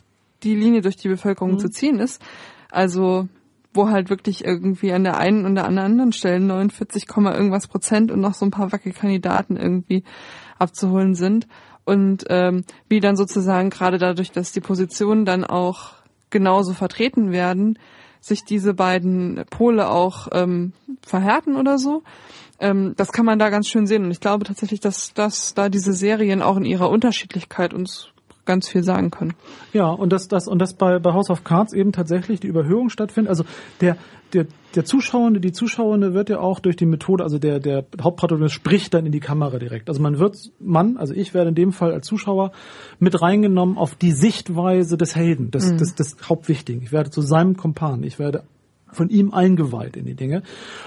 die Linie durch die Bevölkerung mhm. zu ziehen ist. Also wo halt wirklich irgendwie an der einen und der anderen Stelle 49, irgendwas Prozent und noch so ein paar Wackelkandidaten irgendwie abzuholen sind. Und ähm, wie dann sozusagen gerade dadurch, dass die Positionen dann auch genauso vertreten werden, sich diese beiden Pole auch ähm, verhärten oder so. Ähm, das kann man da ganz schön sehen. Und ich glaube tatsächlich, dass, dass da diese Serien auch in ihrer Unterschiedlichkeit uns ganz viel sagen können. Ja, und dass das und das bei, bei House of Cards eben tatsächlich die Überhöhung stattfindet. Also der der der Zuschauende, die Zuschauende wird ja auch durch die Methode, also der der Hauptprotagonist spricht dann in die Kamera direkt. Also man wird man, also ich werde in dem Fall als Zuschauer mit reingenommen auf die Sichtweise des Helden, des mhm. des, des Hauptwichtigen. Ich werde zu seinem Kompan, ich werde von ihm eingeweiht in die Dinge.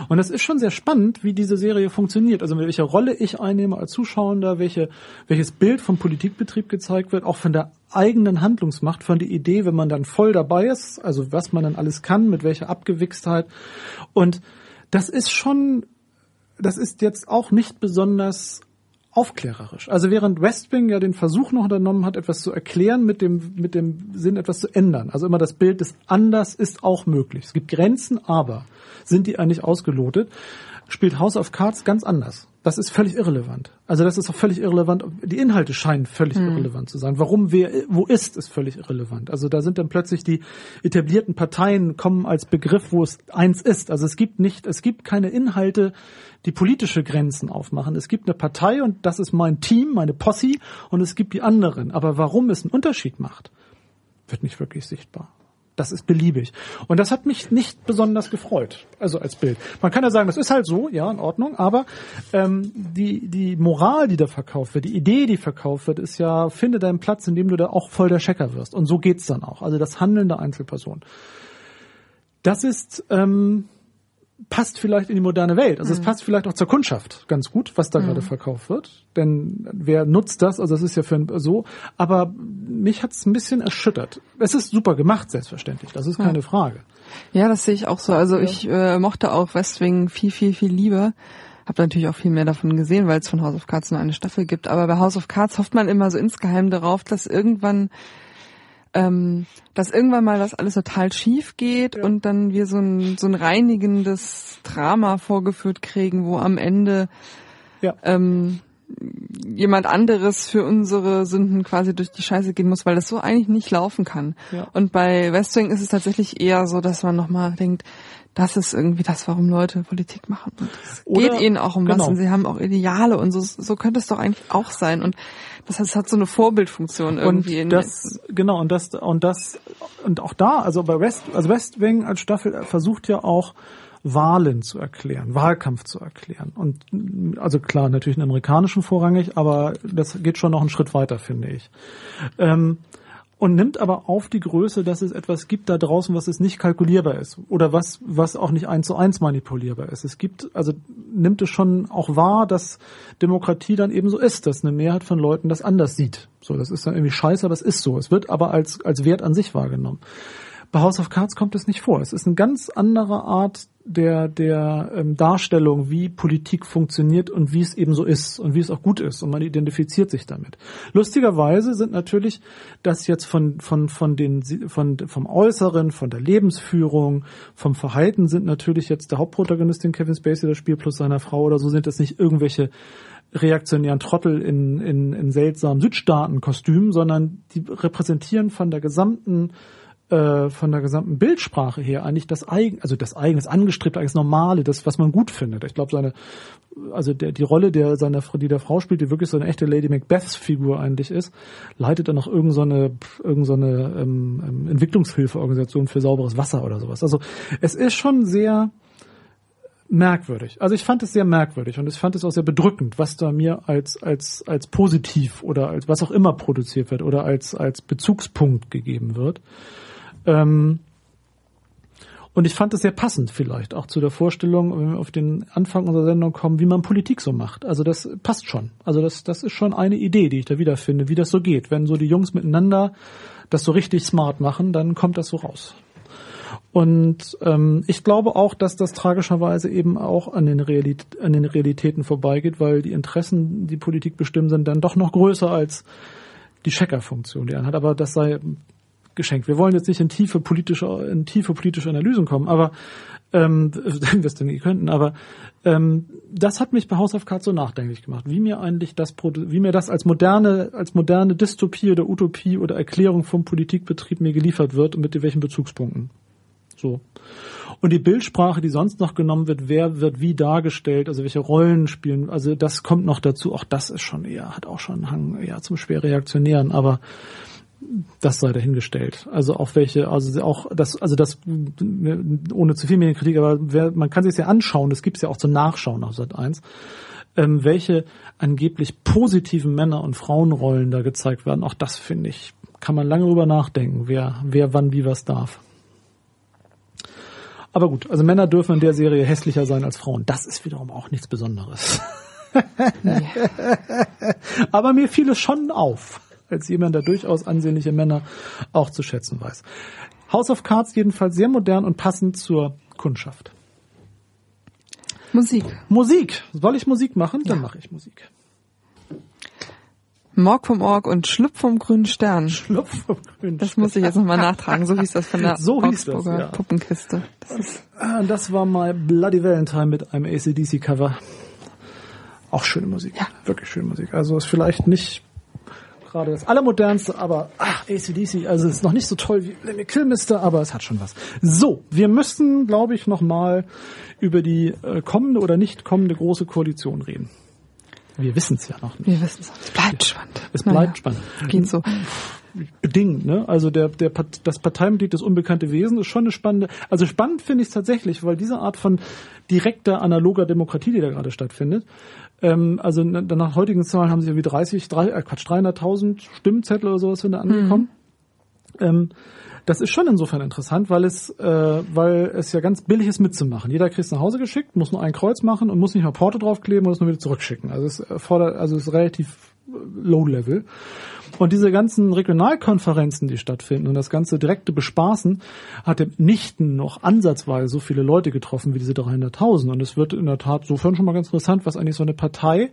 Und das ist schon sehr spannend, wie diese Serie funktioniert. Also welche Rolle ich einnehme als Zuschauender, welche, welches Bild vom Politikbetrieb gezeigt wird, auch von der eigenen Handlungsmacht, von der Idee, wenn man dann voll dabei ist, also was man dann alles kann, mit welcher Abgewichstheit. Und das ist schon, das ist jetzt auch nicht besonders aufklärerisch. Also während Westwing ja den Versuch noch unternommen hat, etwas zu erklären mit dem, mit dem Sinn, etwas zu ändern. Also immer das Bild des Anders ist auch möglich. Es gibt Grenzen, aber sind die eigentlich ausgelotet, spielt House of Cards ganz anders das ist völlig irrelevant. Also das ist auch völlig irrelevant. Die Inhalte scheinen völlig hm. irrelevant zu sein. Warum wer wo ist, ist völlig irrelevant. Also da sind dann plötzlich die etablierten Parteien kommen als Begriff, wo es eins ist. Also es gibt nicht, es gibt keine Inhalte, die politische Grenzen aufmachen. Es gibt eine Partei und das ist mein Team, meine Posse und es gibt die anderen. Aber warum es einen Unterschied macht, wird nicht wirklich sichtbar. Das ist beliebig. Und das hat mich nicht besonders gefreut, also als Bild. Man kann ja sagen, das ist halt so, ja, in Ordnung, aber ähm, die, die Moral, die da verkauft wird, die Idee, die verkauft wird, ist ja, finde deinen Platz, in dem du da auch voll der Checker wirst. Und so geht's dann auch. Also das Handeln der Einzelperson. Das ist ähm, passt vielleicht in die moderne Welt. Also mhm. es passt vielleicht auch zur Kundschaft ganz gut, was da mhm. gerade verkauft wird. Denn wer nutzt das? Also das ist ja für ein, so. Aber mich hat es ein bisschen erschüttert. Es ist super gemacht, selbstverständlich. Das ist keine ja. Frage. Ja, das sehe ich auch so. Also ja. ich äh, mochte auch Westwing viel, viel, viel lieber. Hab natürlich auch viel mehr davon gesehen, weil es von House of Cards nur eine Staffel gibt. Aber bei House of Cards hofft man immer so insgeheim darauf, dass irgendwann ähm, dass irgendwann mal das alles total schief geht ja. und dann wir so ein, so ein reinigendes Drama vorgeführt kriegen, wo am Ende ja. ähm, jemand anderes für unsere Sünden quasi durch die Scheiße gehen muss, weil das so eigentlich nicht laufen kann. Ja. Und bei Westwing ist es tatsächlich eher so, dass man nochmal denkt, das ist irgendwie das, warum Leute Politik machen. Und es geht ihnen auch um genau. was und sie haben auch Ideale und so, so könnte es doch eigentlich auch sein. Und das heißt, es hat so eine Vorbildfunktion irgendwie. Und das, genau, und das, und das, und auch da, also bei West, also West Wing als Staffel versucht ja auch, Wahlen zu erklären, Wahlkampf zu erklären. Und also klar, natürlich einen amerikanischen vorrangig, aber das geht schon noch einen Schritt weiter, finde ich. Ähm, und nimmt aber auf die Größe, dass es etwas gibt da draußen, was es nicht kalkulierbar ist oder was was auch nicht eins zu eins manipulierbar ist. Es gibt also nimmt es schon auch wahr, dass Demokratie dann eben so ist, dass eine Mehrheit von Leuten das anders sieht. So, das ist dann irgendwie scheiße, aber es ist so. Es wird aber als als Wert an sich wahrgenommen. Bei House of Cards kommt es nicht vor. Es ist eine ganz andere Art der, der ähm, Darstellung, wie Politik funktioniert und wie es eben so ist und wie es auch gut ist und man identifiziert sich damit. Lustigerweise sind natürlich das jetzt von, von, von den, von, vom Äußeren, von der Lebensführung, vom Verhalten sind natürlich jetzt der Hauptprotagonistin Kevin Spacey, das Spiel plus seiner Frau oder so sind das nicht irgendwelche reaktionären Trottel in, in, in seltsamen Südstaaten-Kostümen, sondern die repräsentieren von der gesamten äh, von der gesamten Bildsprache her eigentlich das eigen, also das eigene, das angestrebte, das normale, das was man gut findet. Ich glaube seine, also der die Rolle der seiner die der Frau spielt, die wirklich so eine echte Lady Macbeths Figur eigentlich ist, leitet dann noch irgendeine so irgend so eine ähm, ähm, Entwicklungshilfeorganisation für sauberes Wasser oder sowas. Also es ist schon sehr merkwürdig. Also ich fand es sehr merkwürdig und ich fand es auch sehr bedrückend, was da mir als als als positiv oder als was auch immer produziert wird oder als als Bezugspunkt gegeben wird. Ähm, und ich fand es sehr passend vielleicht auch zu der Vorstellung, wenn wir auf den Anfang unserer Sendung kommen, wie man Politik so macht. Also das passt schon. Also das, das ist schon eine Idee, die ich da wiederfinde, wie das so geht. Wenn so die Jungs miteinander das so richtig smart machen, dann kommt das so raus. Und ähm, ich glaube auch, dass das tragischerweise eben auch an den, an den Realitäten vorbeigeht, weil die Interessen, die Politik bestimmen, sind dann doch noch größer als die Checkerfunktion, die er hat. Aber das sei geschenkt. Wir wollen jetzt nicht in tiefe politische, in tiefe politische Analysen kommen, aber ähm, wir es denn könnten, aber ähm, das hat mich bei House of Cards so nachdenklich gemacht, wie mir eigentlich das, wie mir das als moderne, als moderne Dystopie oder Utopie oder Erklärung vom Politikbetrieb mir geliefert wird und mit welchen Bezugspunkten. So. Und die Bildsprache, die sonst noch genommen wird, wer wird wie dargestellt, also welche Rollen spielen, also das kommt noch dazu. Auch das ist schon eher, hat auch schon einen Hang eher zum schwer reaktionären, aber das sei dahingestellt. Also auch welche, also auch das, also das ohne zu viel Medienkritik, aber wer, man kann sich ja anschauen, das gibt es ja auch zum Nachschauen auf Sat 1, ähm, welche angeblich positiven Männer- und Frauenrollen da gezeigt werden. Auch das finde ich, kann man lange drüber nachdenken, wer, wer wann wie was darf. Aber gut, also Männer dürfen in der Serie hässlicher sein als Frauen. Das ist wiederum auch nichts Besonderes. Aber mir fiel es schon auf, als jemand, der durchaus ansehnliche Männer auch zu schätzen weiß. House of Cards jedenfalls sehr modern und passend zur Kundschaft. Musik. Musik. Soll ich Musik machen? Dann ja. mache ich Musik. Morg vom Org und Schlupf vom grünen Stern. Schlupf vom grünen Das muss ich jetzt nochmal nachtragen. So hieß das von der so Augsburger das, ja. Puppenkiste. Das, ist ah, das war mal Bloody Valentine mit einem ACDC-Cover. Auch schöne Musik. Ja. Wirklich schöne Musik. Also ist vielleicht nicht gerade das allermodernste, aber ach, ACDC, also ist noch nicht so toll wie Lemmy Kilmister, aber es hat schon was. So, wir müssen, glaube ich, nochmal über die äh, kommende oder nicht kommende große Koalition reden. Wir wissen es ja noch nicht. Wir wissen es. Es bleibt spannend. Es bleibt naja, spannend. Geht so. Bedingt, ne? Also der, der, das Parteimitglied des unbekannte Wesen ist schon eine spannende, also spannend finde ich es tatsächlich, weil diese Art von direkter analoger Demokratie, die da gerade stattfindet, ähm, also nach heutigen Zahlen haben sie irgendwie 30, 3, äh Quatsch, 300.000 Stimmzettel oder sowas sind da angekommen. Mhm. Ähm, das ist schon insofern interessant, weil es, äh, weil es ja ganz billig ist mitzumachen. Jeder kriegt es nach Hause geschickt, muss nur ein Kreuz machen und muss nicht mal Porto draufkleben und es nur wieder zurückschicken. Also es fordert, also es ist relativ low level. Und diese ganzen Regionalkonferenzen, die stattfinden und das ganze direkte Bespaßen, hat nicht noch ansatzweise so viele Leute getroffen wie diese 300.000. Und es wird in der Tat sofern schon mal ganz interessant, was eigentlich so eine Partei,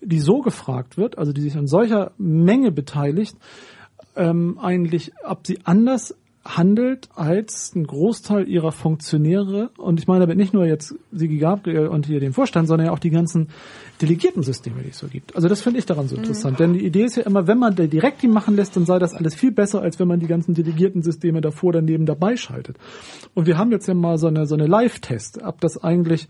die so gefragt wird, also die sich an solcher Menge beteiligt, ähm, eigentlich, ob sie anders handelt als ein Großteil ihrer Funktionäre, und ich meine damit nicht nur jetzt Sigi Gabriel und hier den Vorstand, sondern ja auch die ganzen Delegiertensysteme, die es so gibt. Also das finde ich daran so mhm. interessant. Mhm. Denn die Idee ist ja immer, wenn man direkt die machen lässt, dann sei das alles viel besser, als wenn man die ganzen Delegiertensysteme davor daneben dabei schaltet. Und wir haben jetzt ja mal so eine, so eine Live-Test, ob das eigentlich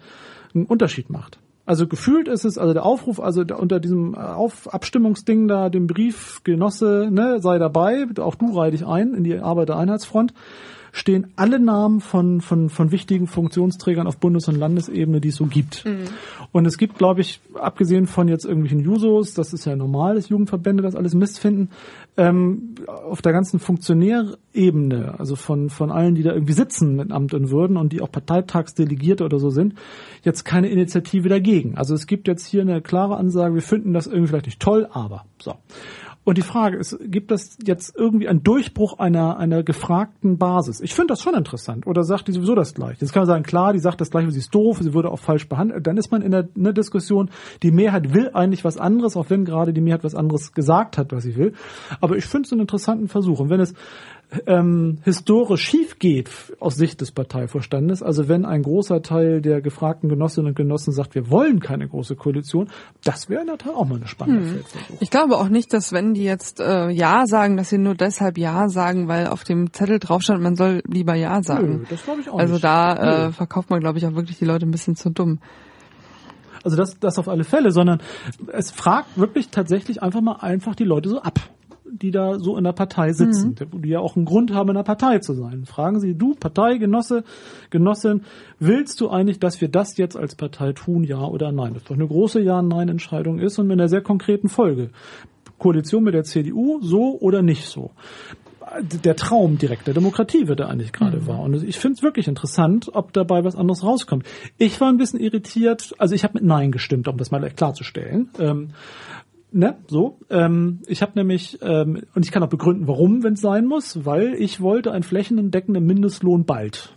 einen Unterschied macht. Also gefühlt ist es, also der Aufruf, also unter diesem Auf Abstimmungsding da, dem Brief, Genosse, ne, sei dabei, auch du reih dich ein in die Arbeitereinheitsfront stehen alle Namen von, von, von wichtigen Funktionsträgern auf Bundes- und Landesebene, die es so gibt. Mhm. Und es gibt, glaube ich, abgesehen von jetzt irgendwelchen Jusos, das ist ja normal, dass Jugendverbände das alles Mist finden, ähm, auf der ganzen Funktionärebene, also von, von allen, die da irgendwie sitzen mit Amt und Würden und die auch Parteitagsdelegierte oder so sind, jetzt keine Initiative dagegen. Also es gibt jetzt hier eine klare Ansage, wir finden das irgendwie vielleicht nicht toll, aber so. Und die Frage ist, gibt es jetzt irgendwie einen Durchbruch einer, einer gefragten Basis? Ich finde das schon interessant. Oder sagt die sowieso das Gleiche? Jetzt kann man sagen, klar, die sagt das Gleiche, sie ist doof, sie würde auch falsch behandelt. Dann ist man in in der Diskussion, die Mehrheit will eigentlich was anderes, auch wenn gerade die Mehrheit was anderes gesagt hat, was sie will. Aber ich finde es einen interessanten Versuch. Und wenn es ähm, historisch schief geht aus Sicht des Parteivorstandes, also wenn ein großer Teil der gefragten Genossinnen und Genossen sagt, wir wollen keine große Koalition, das wäre in der Tat auch mal eine spannende hm. Feldversuch. Ich glaube auch nicht, dass wenn die jetzt äh, Ja sagen, dass sie nur deshalb Ja sagen, weil auf dem Zettel drauf stand, man soll lieber Ja sagen. Nö, das glaube ich auch also nicht. Also da äh, verkauft man, glaube ich, auch wirklich die Leute ein bisschen zu dumm. Also das, das auf alle Fälle, sondern es fragt wirklich tatsächlich einfach mal einfach die Leute so ab die da so in der Partei sitzen, mhm. die ja auch einen Grund haben, in der Partei zu sein. Fragen Sie, du Parteigenosse, Genossin, willst du eigentlich, dass wir das jetzt als Partei tun, ja oder nein? Das doch eine große Ja-Nein-Entscheidung ist und mit einer sehr konkreten Folge. Koalition mit der CDU, so oder nicht so der Traum direkt der Demokratie wird er eigentlich gerade mhm. wahr. Und ich finde es wirklich interessant, ob dabei was anderes rauskommt. Ich war ein bisschen irritiert, also ich habe mit Nein gestimmt, um das mal klarzustellen. Ähm, Ne, so. Ähm, ich habe nämlich, ähm, und ich kann auch begründen, warum, wenn es sein muss, weil ich wollte einen flächendeckenden Mindestlohn bald.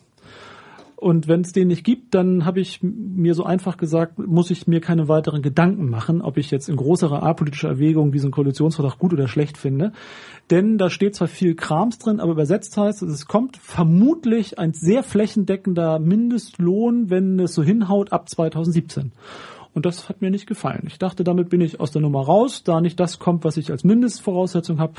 Und wenn es den nicht gibt, dann habe ich mir so einfach gesagt, muss ich mir keine weiteren Gedanken machen, ob ich jetzt in größerer apolitischer Erwägung diesen Koalitionsvertrag gut oder schlecht finde. Denn da steht zwar viel Krams drin, aber übersetzt heißt es, es kommt vermutlich ein sehr flächendeckender Mindestlohn, wenn es so hinhaut, ab 2017. Und das hat mir nicht gefallen. Ich dachte, damit bin ich aus der Nummer raus, da nicht das kommt, was ich als Mindestvoraussetzung habe.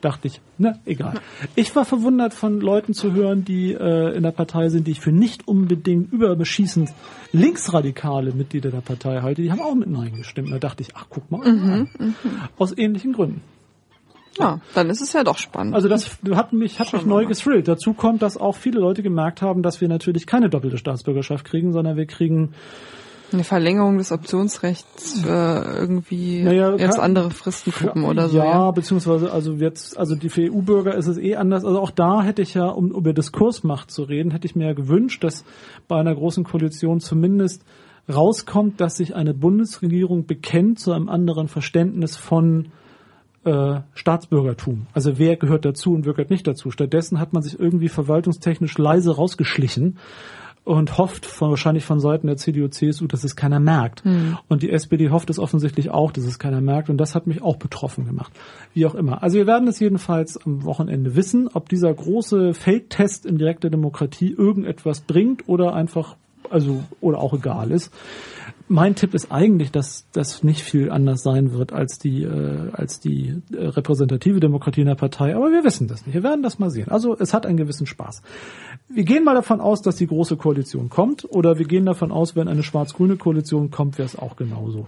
Dachte ich, na, egal. Ich war verwundert von Leuten zu hören, die äh, in der Partei sind, die ich für nicht unbedingt überbeschießend linksradikale Mitglieder der Partei halte. Die haben auch mit Nein gestimmt. Da dachte ich, ach, guck mal. Mhm, mhm. Aus ähnlichen Gründen. Ja, dann ist es ja doch spannend. Also das hat mich, hat mich neu gesrillt. Dazu kommt, dass auch viele Leute gemerkt haben, dass wir natürlich keine doppelte Staatsbürgerschaft kriegen, sondern wir kriegen eine Verlängerung des Optionsrechts für irgendwie naja, jetzt andere Fristengruppen oder so. Ja, ja, beziehungsweise also jetzt, also die für EU-Bürger ist es eh anders. Also auch da hätte ich ja, um über Diskursmacht zu reden, hätte ich mir ja gewünscht, dass bei einer großen Koalition zumindest rauskommt, dass sich eine Bundesregierung bekennt zu einem anderen Verständnis von äh, Staatsbürgertum. Also wer gehört dazu und wer gehört nicht dazu. Stattdessen hat man sich irgendwie verwaltungstechnisch leise rausgeschlichen und hofft von, wahrscheinlich von Seiten der CDU, CSU, dass es keiner merkt. Mhm. Und die SPD hofft es offensichtlich auch, dass es keiner merkt. Und das hat mich auch betroffen gemacht. Wie auch immer. Also wir werden es jedenfalls am Wochenende wissen, ob dieser große Feldtest in direkter Demokratie irgendetwas bringt oder einfach, also, oder auch egal ist mein Tipp ist eigentlich, dass das nicht viel anders sein wird als die äh, als die äh, repräsentative Demokratie in der Partei. Aber wir wissen das nicht. Wir werden das mal sehen. Also es hat einen gewissen Spaß. Wir gehen mal davon aus, dass die große Koalition kommt, oder wir gehen davon aus, wenn eine schwarz-grüne Koalition kommt, wäre es auch genauso.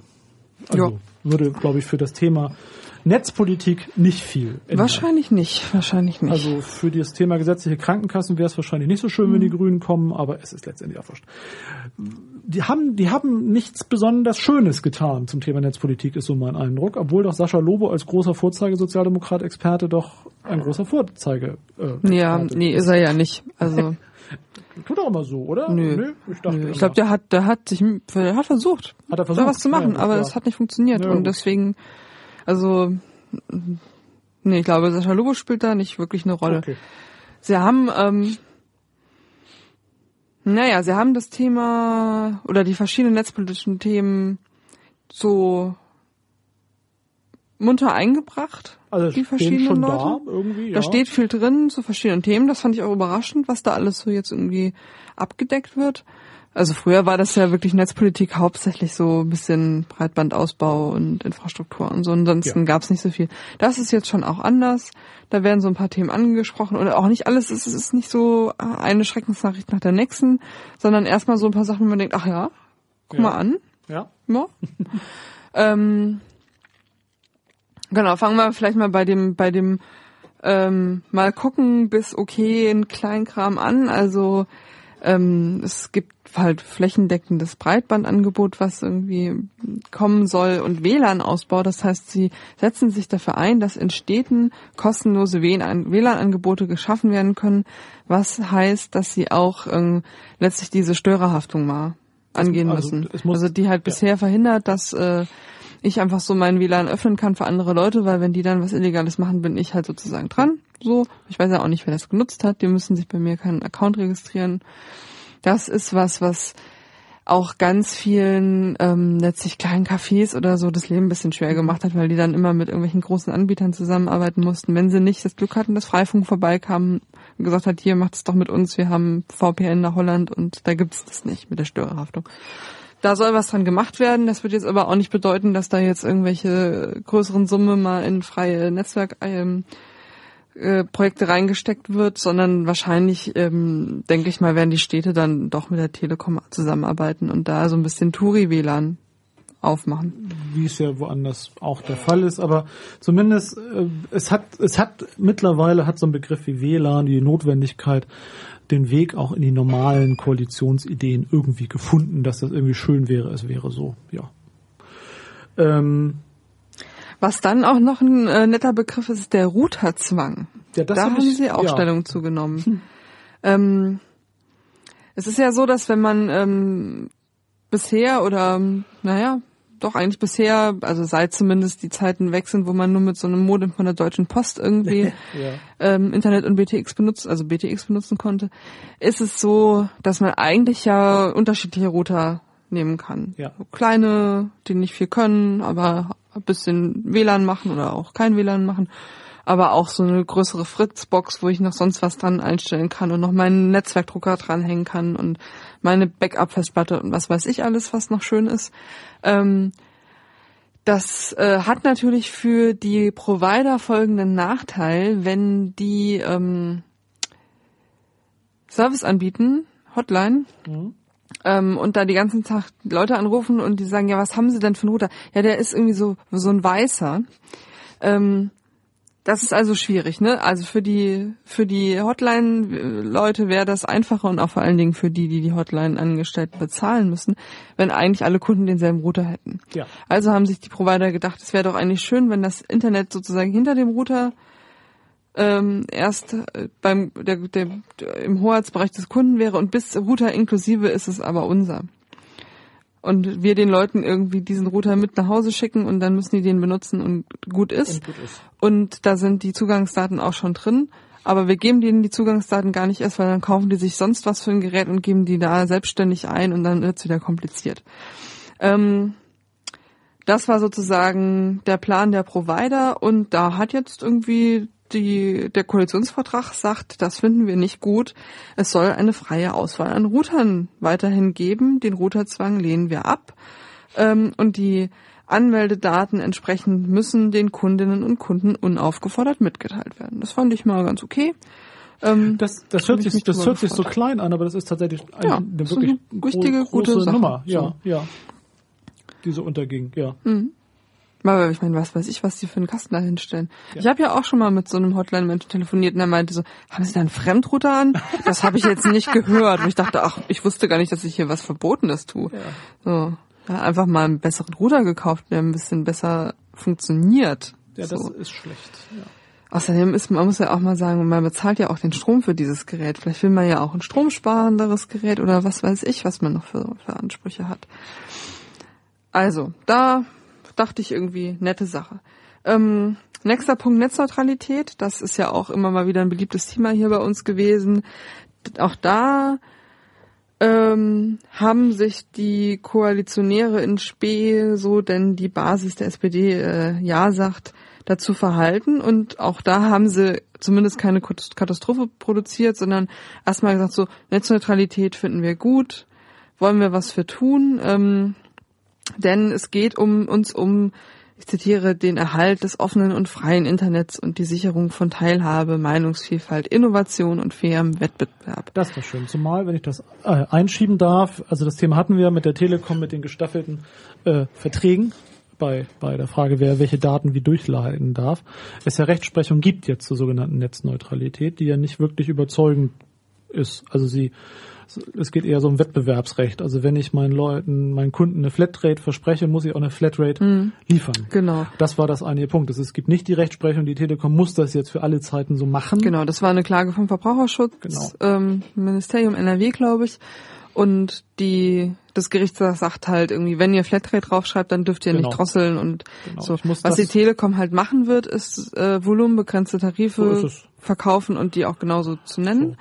Also ja. würde, glaube ich, für das Thema Netzpolitik nicht viel. Ändern. Wahrscheinlich nicht, wahrscheinlich nicht. Also für das Thema gesetzliche Krankenkassen wäre es wahrscheinlich nicht so schön, wenn die mhm. Grünen kommen, aber es ist letztendlich auch wurscht. Die haben, die haben nichts besonders Schönes getan zum Thema Netzpolitik, ist so mein Eindruck, obwohl doch Sascha Lobo als großer Vorzeige-Sozialdemokrat-Experte doch ein großer Vorzeige. Äh, ja, nee, ist er ja nicht. Also Tut auch immer so, oder? Nö. Nö ich, ich glaube, der hat, der hat sich, der hat versucht, hat er versucht, da was zu machen, ja, aber es hat nicht funktioniert ja, und deswegen also, nee, ich glaube, Sascha Lobo spielt da nicht wirklich eine Rolle. Okay. Sie haben, ähm, naja, sie haben das Thema oder die verschiedenen netzpolitischen Themen so munter eingebracht. Also die verschiedenen Leute. Da, ja. da steht viel drin zu verschiedenen Themen. Das fand ich auch überraschend, was da alles so jetzt irgendwie abgedeckt wird. Also früher war das ja wirklich Netzpolitik hauptsächlich so ein bisschen Breitbandausbau und Infrastruktur und so. Ansonsten ja. gab es nicht so viel. Das ist jetzt schon auch anders. Da werden so ein paar Themen angesprochen und auch nicht alles. Es ist nicht so eine Schreckensnachricht nach der nächsten, sondern erstmal so ein paar Sachen, wo man denkt, ach ja, guck ja. mal an. Ja. ja. ähm, genau, fangen wir vielleicht mal bei dem, bei dem ähm, mal gucken bis okay in Kleinkram an. Also ähm, es gibt halt flächendeckendes Breitbandangebot, was irgendwie kommen soll und WLAN-Ausbau. Das heißt, sie setzen sich dafür ein, dass in Städten kostenlose WLAN-Angebote geschaffen werden können, was heißt, dass sie auch ähm, letztlich diese Störerhaftung mal angehen also, müssen. Muss, also die halt ja. bisher verhindert, dass äh, ich einfach so meinen WLAN öffnen kann für andere Leute, weil wenn die dann was Illegales machen, bin ich halt sozusagen dran. So, ich weiß ja auch nicht, wer das genutzt hat. Die müssen sich bei mir keinen Account registrieren. Das ist was, was auch ganz vielen ähm, letztlich kleinen Cafés oder so das Leben ein bisschen schwer gemacht hat, weil die dann immer mit irgendwelchen großen Anbietern zusammenarbeiten mussten. Wenn sie nicht das Glück hatten, dass Freifunk vorbeikam und gesagt hat, hier macht es doch mit uns, wir haben VPN nach Holland und da gibt's das nicht mit der Störerhaftung. Da soll was dran gemacht werden. Das wird jetzt aber auch nicht bedeuten, dass da jetzt irgendwelche größeren Summe mal in freie Netzwerk ähm, äh, Projekte reingesteckt wird, sondern wahrscheinlich, ähm, denke ich mal, werden die Städte dann doch mit der Telekom zusammenarbeiten und da so ein bisschen Touri-WLAN aufmachen. Wie es ja woanders auch der Fall ist, aber zumindest äh, es hat es hat mittlerweile hat so ein Begriff wie WLAN die Notwendigkeit den Weg auch in die normalen Koalitionsideen irgendwie gefunden, dass das irgendwie schön wäre, es wäre so, ja. Ähm, was dann auch noch ein äh, netter Begriff ist, ist der Routerzwang. Ja, das da hab haben ich, Sie auch ja. Stellung zugenommen. Hm. Ähm, es ist ja so, dass wenn man ähm, bisher oder naja, doch eigentlich bisher, also seit zumindest die Zeiten weg sind, wo man nur mit so einem Modem von der Deutschen Post irgendwie ja. ähm, Internet und BTX benutzt, also BTX benutzen konnte, ist es so, dass man eigentlich ja unterschiedliche Router nehmen kann. Ja. Kleine, die nicht viel können, aber ein bisschen WLAN machen oder auch kein WLAN machen. Aber auch so eine größere Fritzbox, wo ich noch sonst was dran einstellen kann und noch meinen Netzwerkdrucker dranhängen kann und meine Backup-Festplatte und was weiß ich alles, was noch schön ist. Ähm, das äh, hat natürlich für die Provider folgenden Nachteil, wenn die ähm, Service anbieten, Hotline, mhm ähm, und da die ganzen Tag Leute anrufen und die sagen, ja, was haben Sie denn für einen Router? Ja, der ist irgendwie so so ein weißer. Ähm, das ist also schwierig, ne? Also für die für die Hotline-Leute wäre das einfacher und auch vor allen Dingen für die, die die Hotline-Angestellten bezahlen müssen, wenn eigentlich alle Kunden denselben Router hätten. Ja. Also haben sich die Provider gedacht, es wäre doch eigentlich schön, wenn das Internet sozusagen hinter dem Router ähm, erst äh, beim der, der, der, im Hoheitsbereich des Kunden wäre und bis Router inklusive ist es aber unser. Und wir den Leuten irgendwie diesen Router mit nach Hause schicken und dann müssen die den benutzen und gut ist. Und, gut ist. und da sind die Zugangsdaten auch schon drin. Aber wir geben denen die Zugangsdaten gar nicht erst, weil dann kaufen die sich sonst was für ein Gerät und geben die da selbstständig ein und dann wird's wieder kompliziert. Ähm, das war sozusagen der Plan der Provider und da hat jetzt irgendwie die, der Koalitionsvertrag sagt, das finden wir nicht gut. Es soll eine freie Auswahl an Routern weiterhin geben. Den Routerzwang lehnen wir ab. Ähm, und die Anmeldedaten entsprechend müssen den Kundinnen und Kunden unaufgefordert mitgeteilt werden. Das fand ich mal ganz okay. Ähm, das, das hört sich, das hört sich so klein an, aber das ist tatsächlich eine, ja, eine wirklich eine wichtige, große gute Nummer. Ja, so. ja. Die so unterging, ja. Mhm. Aber ich meine, was weiß ich, was die für einen Kasten da hinstellen. Ja. Ich habe ja auch schon mal mit so einem Hotline-Menschen telefoniert und er meinte so, haben Sie da einen Fremdrouter an? Das habe ich jetzt nicht gehört. Und ich dachte, ach, ich wusste gar nicht, dass ich hier was Verbotenes tue. Ja. So, ja, einfach mal einen besseren Router gekauft, der ein bisschen besser funktioniert. Ja, das ist schlecht. Ja. Außerdem ist, man muss ja auch mal sagen, man bezahlt ja auch den Strom für dieses Gerät. Vielleicht will man ja auch ein stromsparenderes Gerät oder was weiß ich, was man noch für, für Ansprüche hat. Also, da dachte ich irgendwie, nette Sache. Ähm, nächster Punkt Netzneutralität. Das ist ja auch immer mal wieder ein beliebtes Thema hier bei uns gewesen. Auch da ähm, haben sich die Koalitionäre in Spee, so denn die Basis der SPD äh, ja sagt, dazu verhalten. Und auch da haben sie zumindest keine Katastrophe produziert, sondern erstmal gesagt, so Netzneutralität finden wir gut, wollen wir was für tun. Ähm, denn es geht um uns um, ich zitiere, den Erhalt des offenen und freien Internets und die Sicherung von Teilhabe, Meinungsvielfalt, Innovation und fairem Wettbewerb. Das ist doch schön. Zumal, wenn ich das äh, einschieben darf, also das Thema hatten wir mit der Telekom mit den gestaffelten äh, Verträgen bei, bei der Frage, wer welche Daten wie durchleiten darf, es ja Rechtsprechung gibt jetzt zur sogenannten Netzneutralität, die ja nicht wirklich überzeugend ist. Also sie es geht eher so um Wettbewerbsrecht. Also wenn ich meinen Leuten, meinen Kunden eine Flatrate verspreche, muss ich auch eine Flatrate mhm. liefern. Genau. Das war das eine Punkt. Es gibt nicht die Rechtsprechung, die Telekom muss das jetzt für alle Zeiten so machen. Genau, das war eine Klage vom Verbraucherschutz, genau. ähm, Ministerium NRW, glaube ich. Und die das Gericht sagt halt irgendwie, wenn ihr Flatrate draufschreibt, dann dürft ihr genau. nicht drosseln und genau. so. Was die Telekom halt machen wird, ist äh, volumenbegrenzte Tarife so verkaufen und die auch genauso zu nennen. So.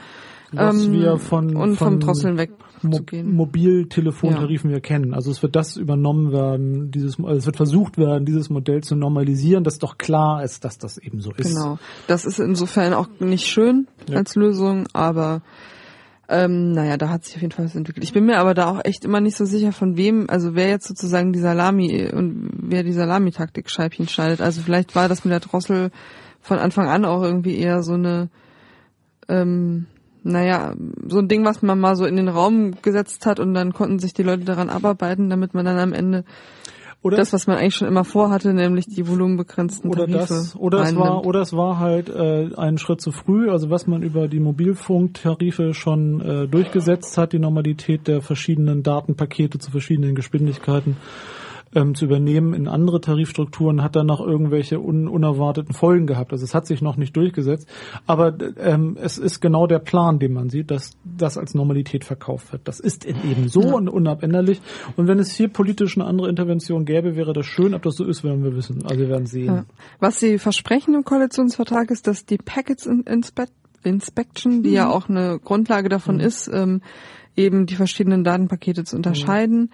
Was Ähm, wir von, und von vom Drosseln weg Mo zu gehen. Mobiltelefontarifen wir kennen. Also es wird das übernommen werden, dieses, also es wird versucht werden, dieses Modell zu normalisieren, dass doch klar ist, dass das eben so ist. Genau. Das ist insofern auch nicht schön Ja. als Lösung, aber ähm, naja, da hat sich auf jeden Fall was entwickelt. Ich bin mir aber da auch echt immer nicht so sicher, von wem, also wer jetzt sozusagen die Salami und wer die Salamitaktik-Scheibchen schneidet. Also vielleicht war das mit der Drossel von Anfang an auch irgendwie eher so eine, ähm, naja, so ein Ding, was man mal so in den Raum gesetzt hat und dann konnten sich die Leute daran abarbeiten, damit man dann am Ende Oder das, was man eigentlich schon immer vorhatte, nämlich die volumenbegrenzten oder Tarife das oder es war oder es war halt äh, einen Schritt zu früh. Also was man über die Mobilfunktarife schon äh, durchgesetzt hat die Normalität der verschiedenen Datenpakete zu verschiedenen Geschwindigkeiten ähm, zu übernehmen in andere Tarifstrukturen hat dann noch irgendwelche un unerwarteten Folgen gehabt. Also es hat sich noch nicht durchgesetzt. Aber ähm, es ist genau der Plan den man sieht dass das als Normalität verkauft wird. Das ist eben so und unabänderlich. Und wenn es hier politisch eine andere Intervention gäbe wäre das schön. Ob das so ist werden wir wissen. Also wir werden sehen. Ja. Was sie versprechen im Koalitionsvertrag ist, dass die Packets In- Inspe Inspection, die ja auch eine Grundlage davon ist, ähm, eben die verschiedenen Datenpakete zu unterscheiden,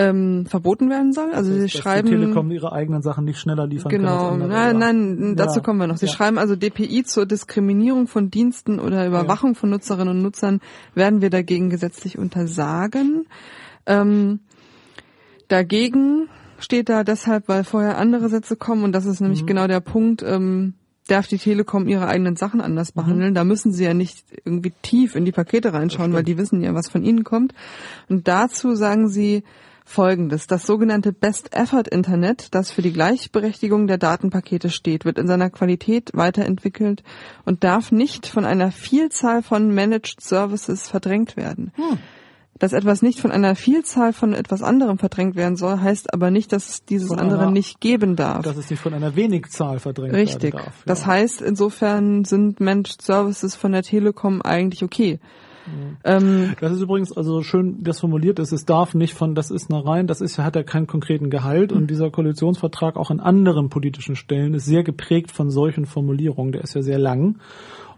ähm, verboten werden soll. Also sie dass schreiben die Telekom ihre eigenen Sachen nicht schneller liefern kann Genau, als andere. nein, ja. nein, dazu Ja. kommen wir noch. Sie Ja. schreiben also DPI zur Diskriminierung von Diensten oder Überwachung von Nutzerinnen und Nutzern werden wir dagegen gesetzlich untersagen. Ähm, dagegen steht da deshalb, weil vorher andere Sätze kommen und das ist Mhm. nämlich genau der Punkt, ähm, darf die Telekom ihre eigenen Sachen anders Mhm. behandeln. Da müssen sie ja nicht irgendwie tief in die Pakete reinschauen, weil die wissen ja, was von ihnen kommt. Und dazu sagen sie Folgendes. Das sogenannte Best Effort Internet, das für die Gleichberechtigung der Datenpakete steht, wird in seiner Qualität weiterentwickelt und darf nicht von einer Vielzahl von Managed Services verdrängt werden. Dass etwas nicht von einer Vielzahl von etwas anderem verdrängt werden soll, heißt aber nicht, dass es dieses Von andere einer- nicht geben darf. Dass es nicht von einer Wenigzahl verdrängt Richtig. werden darf. Das ja. heißt, insofern sind Managed Services von der Telekom eigentlich okay. Ähm, Das ist übrigens also schön, das formuliert ist. Es darf nicht von, das ist eine rein, das ist, hat ja keinen konkreten Gehalt und dieser Koalitionsvertrag auch an anderen politischen Stellen ist sehr geprägt von solchen Formulierungen. Der ist ja sehr lang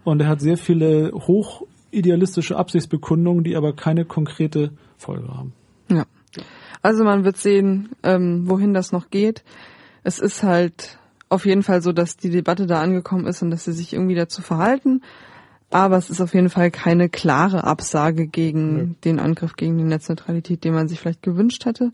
und er hat sehr viele hochidealistische Absichtsbekundungen, die aber keine konkrete Folge haben. Ja. Also man wird sehen, ähm, wohin das noch geht. Es ist halt auf jeden Fall so, dass die Debatte da angekommen ist und dass sie sich irgendwie dazu verhalten. Aber es ist auf jeden Fall keine klare Absage gegen Nö. den Angriff gegen die Netzneutralität, den man sich vielleicht gewünscht hätte.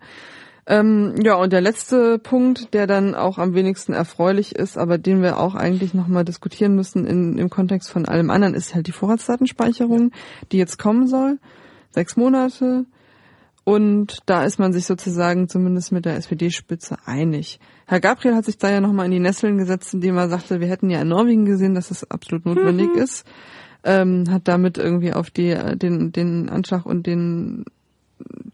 Ähm, ja, und der letzte Punkt, der dann auch am wenigsten erfreulich ist, aber den wir auch eigentlich nochmal diskutieren müssen in, im Kontext von allem anderen, ist halt die Vorratsdatenspeicherung, die jetzt kommen soll. Sechs Monate. Und da ist man sich sozusagen zumindest mit der SPD-Spitze einig. Herr Gabriel hat sich da ja nochmal in die Nesseln gesetzt, indem er sagte, wir hätten ja in Norwegen gesehen, dass es absolut notwendig ist. Ähm, hat damit irgendwie auf die, den, den Anschlag und den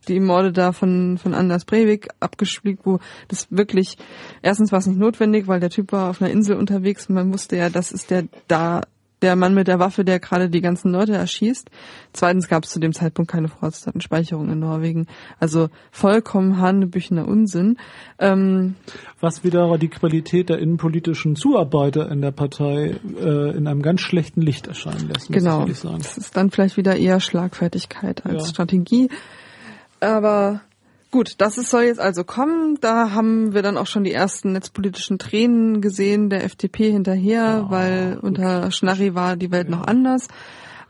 die Morde da von, von Anders Breivik abgespielt, wo das wirklich, erstens war es nicht notwendig, weil der Typ war auf einer Insel unterwegs und man wusste ja, das ist der da, der Mann mit der Waffe, der gerade die ganzen Leute erschießt. Zweitens gab es zu dem Zeitpunkt keine Vorratsdatenspeicherung in Norwegen. Also vollkommen hanebüchener Unsinn. Ähm, Was wieder die Qualität der innenpolitischen Zuarbeiter in der Partei äh, in einem ganz schlechten Licht erscheinen lässt, muss genau. ich ehrlich sagen. Das ist dann vielleicht wieder eher Schlagfertigkeit als Ja. Strategie. Aber gut, das ist, soll jetzt also kommen. Da haben wir dann auch schon die ersten netzpolitischen Tränen gesehen der FDP hinterher, Ja, weil gut. unter Schnarri war die Welt noch anders.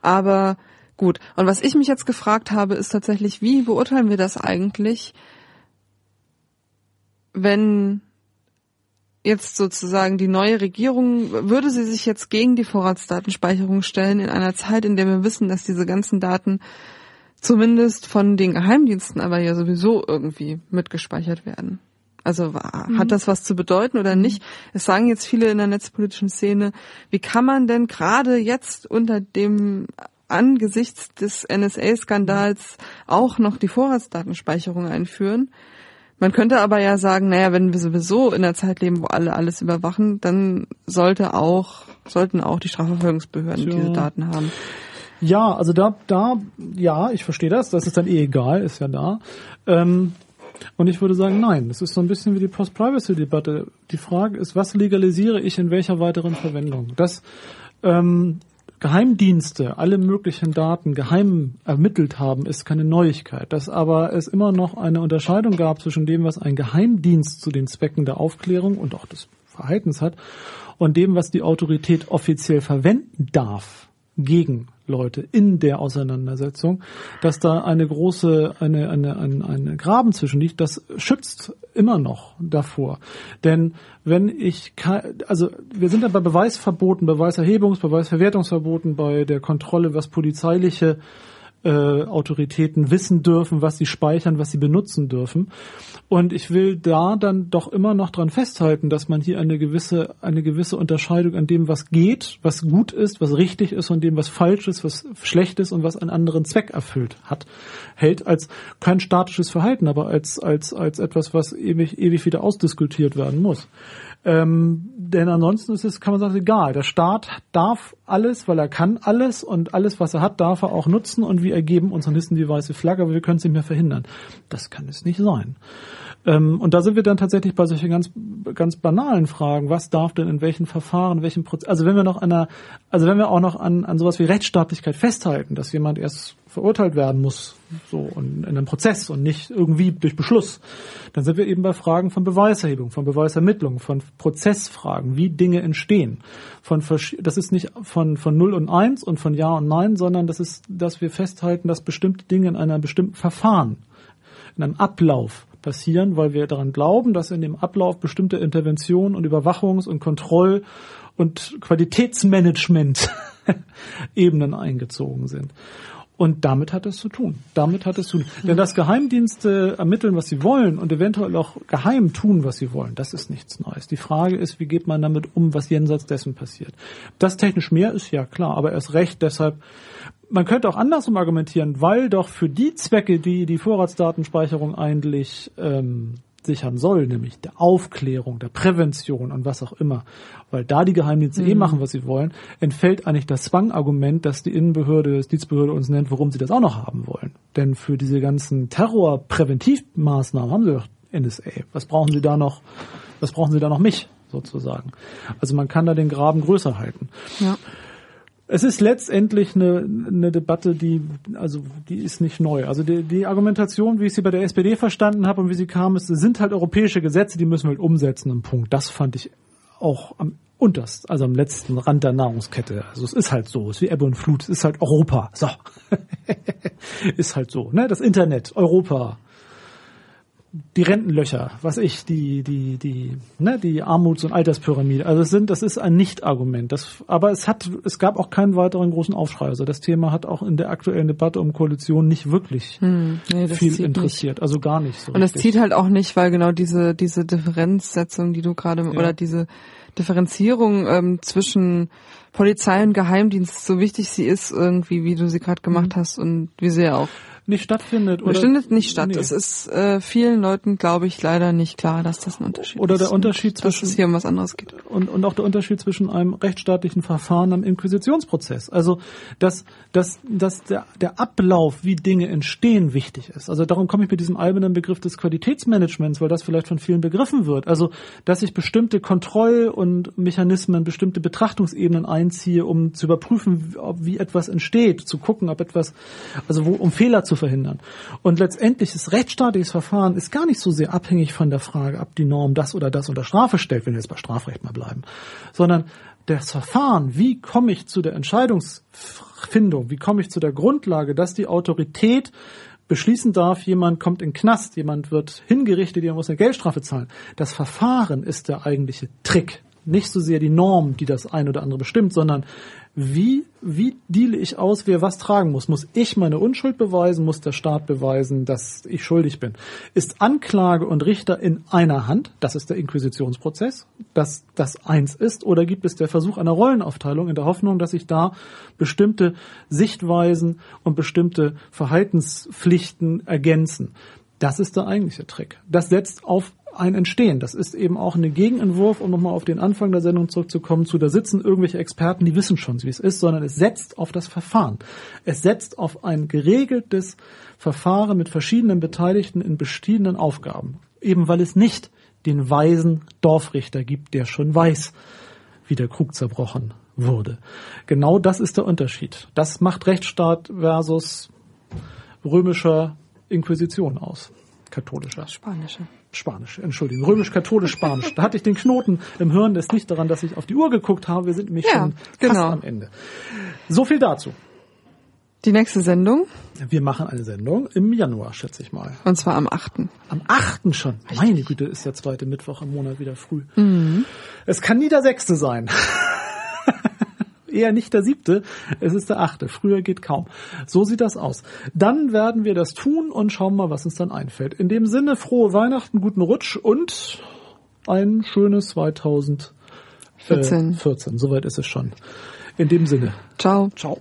Aber gut. Und was ich mich jetzt gefragt habe, ist tatsächlich, wie beurteilen wir das eigentlich, wenn jetzt sozusagen die neue Regierung, würde sie sich jetzt gegen die Vorratsdatenspeicherung stellen in einer Zeit, in der wir wissen, dass diese ganzen Daten zumindest von den Geheimdiensten aber ja sowieso irgendwie mitgespeichert werden. Also hat das was zu bedeuten oder nicht? Es sagen jetzt viele in der netzpolitischen Szene, wie kann man denn gerade jetzt unter dem angesichts des NSA-Skandals auch noch die Vorratsdatenspeicherung einführen? Man könnte aber ja sagen, naja, wenn wir sowieso in einer Zeit leben, wo alle alles überwachen, dann sollte auch, sollten auch die Strafverfolgungsbehörden Tja. diese Daten haben. Ja, also da, da, ja, ich verstehe das. Das ist dann eh egal, ist ja da. Ähm, und ich würde sagen, nein. Das ist so ein bisschen wie die Post-Privacy-Debatte. Die Frage ist, was legalisiere ich in welcher weiteren Verwendung? Das, ähm, Geheimdienste alle möglichen Daten geheim ermittelt haben, ist keine Neuigkeit. Dass aber es immer noch eine Unterscheidung gab zwischen dem, was ein Geheimdienst zu den Zwecken der Aufklärung und auch des Verhaltens hat und dem, was die Autorität offiziell verwenden darf gegen Leute in der Auseinandersetzung, dass da eine große, eine, eine, eine, eine Graben zwischen liegt, das schützt immer noch davor. Denn wenn ich, also wir sind ja bei Beweisverboten, Beweiserhebungs-, Beweisverwertungsverboten, bei der Kontrolle, was polizeiliche äh, Autoritäten wissen dürfen, was sie speichern, was sie benutzen dürfen. Und ich will da dann doch immer noch dran festhalten, dass man hier eine gewisse, eine gewisse Unterscheidung an dem, was geht, was gut ist, was richtig ist und dem, was falsch ist, was schlecht ist und was einen anderen Zweck erfüllt hat, hält als kein statisches Verhalten, aber als, als, als etwas, was ewig, ewig wieder ausdiskutiert werden muss. Ähm, denn ansonsten ist es, kann man sagen, egal. Der Staat darf alles, weil er kann alles und alles, was er hat, darf er auch nutzen und wir ergeben uns und hissen die weiße Flagge, aber wir können es nicht mehr verhindern. Das kann es nicht sein. Ähm, und da sind wir dann tatsächlich bei solchen ganz, ganz banalen Fragen. Was darf denn in welchen Verfahren, in welchem Prozess, also wenn wir noch einer, also wenn wir auch noch an, an sowas wie Rechtsstaatlichkeit festhalten, dass jemand erst verurteilt werden muss, so in, in einem Prozess und nicht irgendwie durch Beschluss, dann sind wir eben bei Fragen von Beweiserhebung, von Beweisermittlung, von Prozessfragen, wie Dinge entstehen. Von, das ist nicht von, von Null und Eins und von Ja und Nein, sondern das ist, dass wir festhalten, dass bestimmte Dinge in einem bestimmten Verfahren, in einem Ablauf passieren, weil wir daran glauben, dass in dem Ablauf bestimmte Interventionen und Überwachungs- und Kontroll- und Qualitätsmanagement Ebenen eingezogen sind. Und damit hat es zu tun. Damit hat es zu tun. Denn dass Geheimdienste ermitteln, was sie wollen und eventuell auch geheim tun, was sie wollen, das ist nichts Neues. Die Frage ist, wie geht man damit um, was jenseits dessen passiert. Das technisch mehr ist ja klar, aber erst recht deshalb, man könnte auch andersrum argumentieren, weil doch für die Zwecke, die die Vorratsdatenspeicherung eigentlich ähm, sichern soll, nämlich der Aufklärung, der Prävention und was auch immer, weil da die Geheimdienste eh mhm. eh machen, was sie wollen, entfällt eigentlich das Zwangargument, dass die Innenbehörde, Justizbehörde uns nennt, warum sie das auch noch haben wollen. Denn für diese ganzen Terrorpräventivmaßnahmen haben sie doch NSA. Was brauchen sie da noch, was brauchen sie da noch mich, sozusagen? Also man kann da den Graben größer halten. Ja. Es ist letztendlich eine, eine Debatte, die also die ist nicht neu. Also die, die Argumentation, wie ich sie bei der SPD verstanden habe und wie sie kam, ist, sind halt europäische Gesetze, die müssen wir halt umsetzen. Im Punkt. Das fand ich auch am unterst, also am letzten Rand der Nahrungskette. Also es ist halt so, es ist wie Ebbe und Flut, es ist halt Europa. So. ist halt so, ne? Das Internet, Europa, die Rentenlöcher, was ich, die, die, die, ne, die Armuts- und Alterspyramide. Also es sind, das ist ein Nicht-Argument. Das, aber es hat, es gab auch keinen weiteren großen Aufschrei. Also das Thema hat auch in der aktuellen Debatte um Koalition nicht wirklich hm, nee, viel interessiert. Nicht. Also gar nicht so. Und das zieht halt auch nicht, weil genau diese, diese Differenzsetzung, die du gerade, ja. oder diese Differenzierung ähm, zwischen Polizei und Geheimdienst, so wichtig sie ist irgendwie, wie du sie gerade gemacht mhm. hast und wie sie ja auch nicht stattfindet. Oder findet nicht statt. Nee. Es ist äh, vielen Leuten, glaube ich, leider nicht klar, dass das ein Unterschied oder ist. Oder der Unterschied zwischen dass es hier um was anderes geht. Und, und auch der Unterschied zwischen einem rechtsstaatlichen Verfahren einem Inquisitionsprozess. Also dass, dass, dass der, der Ablauf, wie Dinge entstehen, wichtig ist. Also darum komme ich mit diesem albernen Begriff des Qualitätsmanagements, weil das vielleicht von vielen begriffen wird. Also dass ich bestimmte Kontroll- und Mechanismen, bestimmte Betrachtungsebenen einziehe, um zu überprüfen, ob, wie etwas entsteht, zu gucken, ob etwas, also wo, um Fehler zu zu verhindern. Und letztendlich das rechtsstaatliches Verfahren ist gar nicht so sehr abhängig von der Frage, ob die Norm das oder das unter Strafe stellt, wenn wir jetzt bei Strafrecht mal bleiben, sondern das Verfahren, wie komme ich zu der Entscheidungsfindung, wie komme ich zu der Grundlage, dass die Autorität beschließen darf, jemand kommt in Knast, jemand wird hingerichtet, jemand muss eine Geldstrafe zahlen. Das Verfahren ist der eigentliche Trick. Nicht so sehr die Norm, die das ein oder andere bestimmt, sondern wie, wie deale ich aus, wer was tragen muss? Muss ich meine Unschuld beweisen? Muss der Staat beweisen, dass ich schuldig bin? Ist Anklage und Richter in einer Hand? Das ist der Inquisitionsprozess, dass das eins ist. Oder gibt es der Versuch einer Rollenaufteilung in der Hoffnung, dass sich da bestimmte Sichtweisen und bestimmte Verhaltenspflichten ergänzen? Das ist der eigentliche Trick. Das setzt auf ein Entstehen. Das ist eben auch ein Gegenentwurf, um nochmal auf den Anfang der Sendung zurückzukommen, zu da sitzen irgendwelche Experten, die wissen schon, wie es ist, sondern es setzt auf das Verfahren. Es setzt auf ein geregeltes Verfahren mit verschiedenen Beteiligten in bestehenden Aufgaben. Eben weil es nicht den weisen Dorfrichter gibt, der schon weiß, wie der Krug zerbrochen wurde. Genau das ist der Unterschied. Das macht Rechtsstaat versus römischer Inquisition aus. Katholischer. Spanische. Spanisch, Entschuldigung. Römisch-katholisch-spanisch. Da hatte ich den Knoten im Hirn. Das ist nicht daran, dass ich auf die Uhr geguckt habe. Wir sind nämlich Ja, schon genau. fast am Ende. So viel dazu. Die nächste Sendung, Wir machen eine Sendung im Januar, schätze ich mal. und zwar am 8. Am 8. schon. Meine Güte, ist der zweite Mittwoch im Monat wieder früh. Mhm. Es kann nie der sechste sein. Eher nicht der siebte, es ist der achte. Früher geht kaum. So sieht das aus. Dann werden wir das tun und schauen mal, was uns dann einfällt. In dem Sinne, frohe Weihnachten, guten Rutsch und ein schönes 2014. 14. 14. Soweit ist es schon. In dem Sinne. Ciao. Ciao.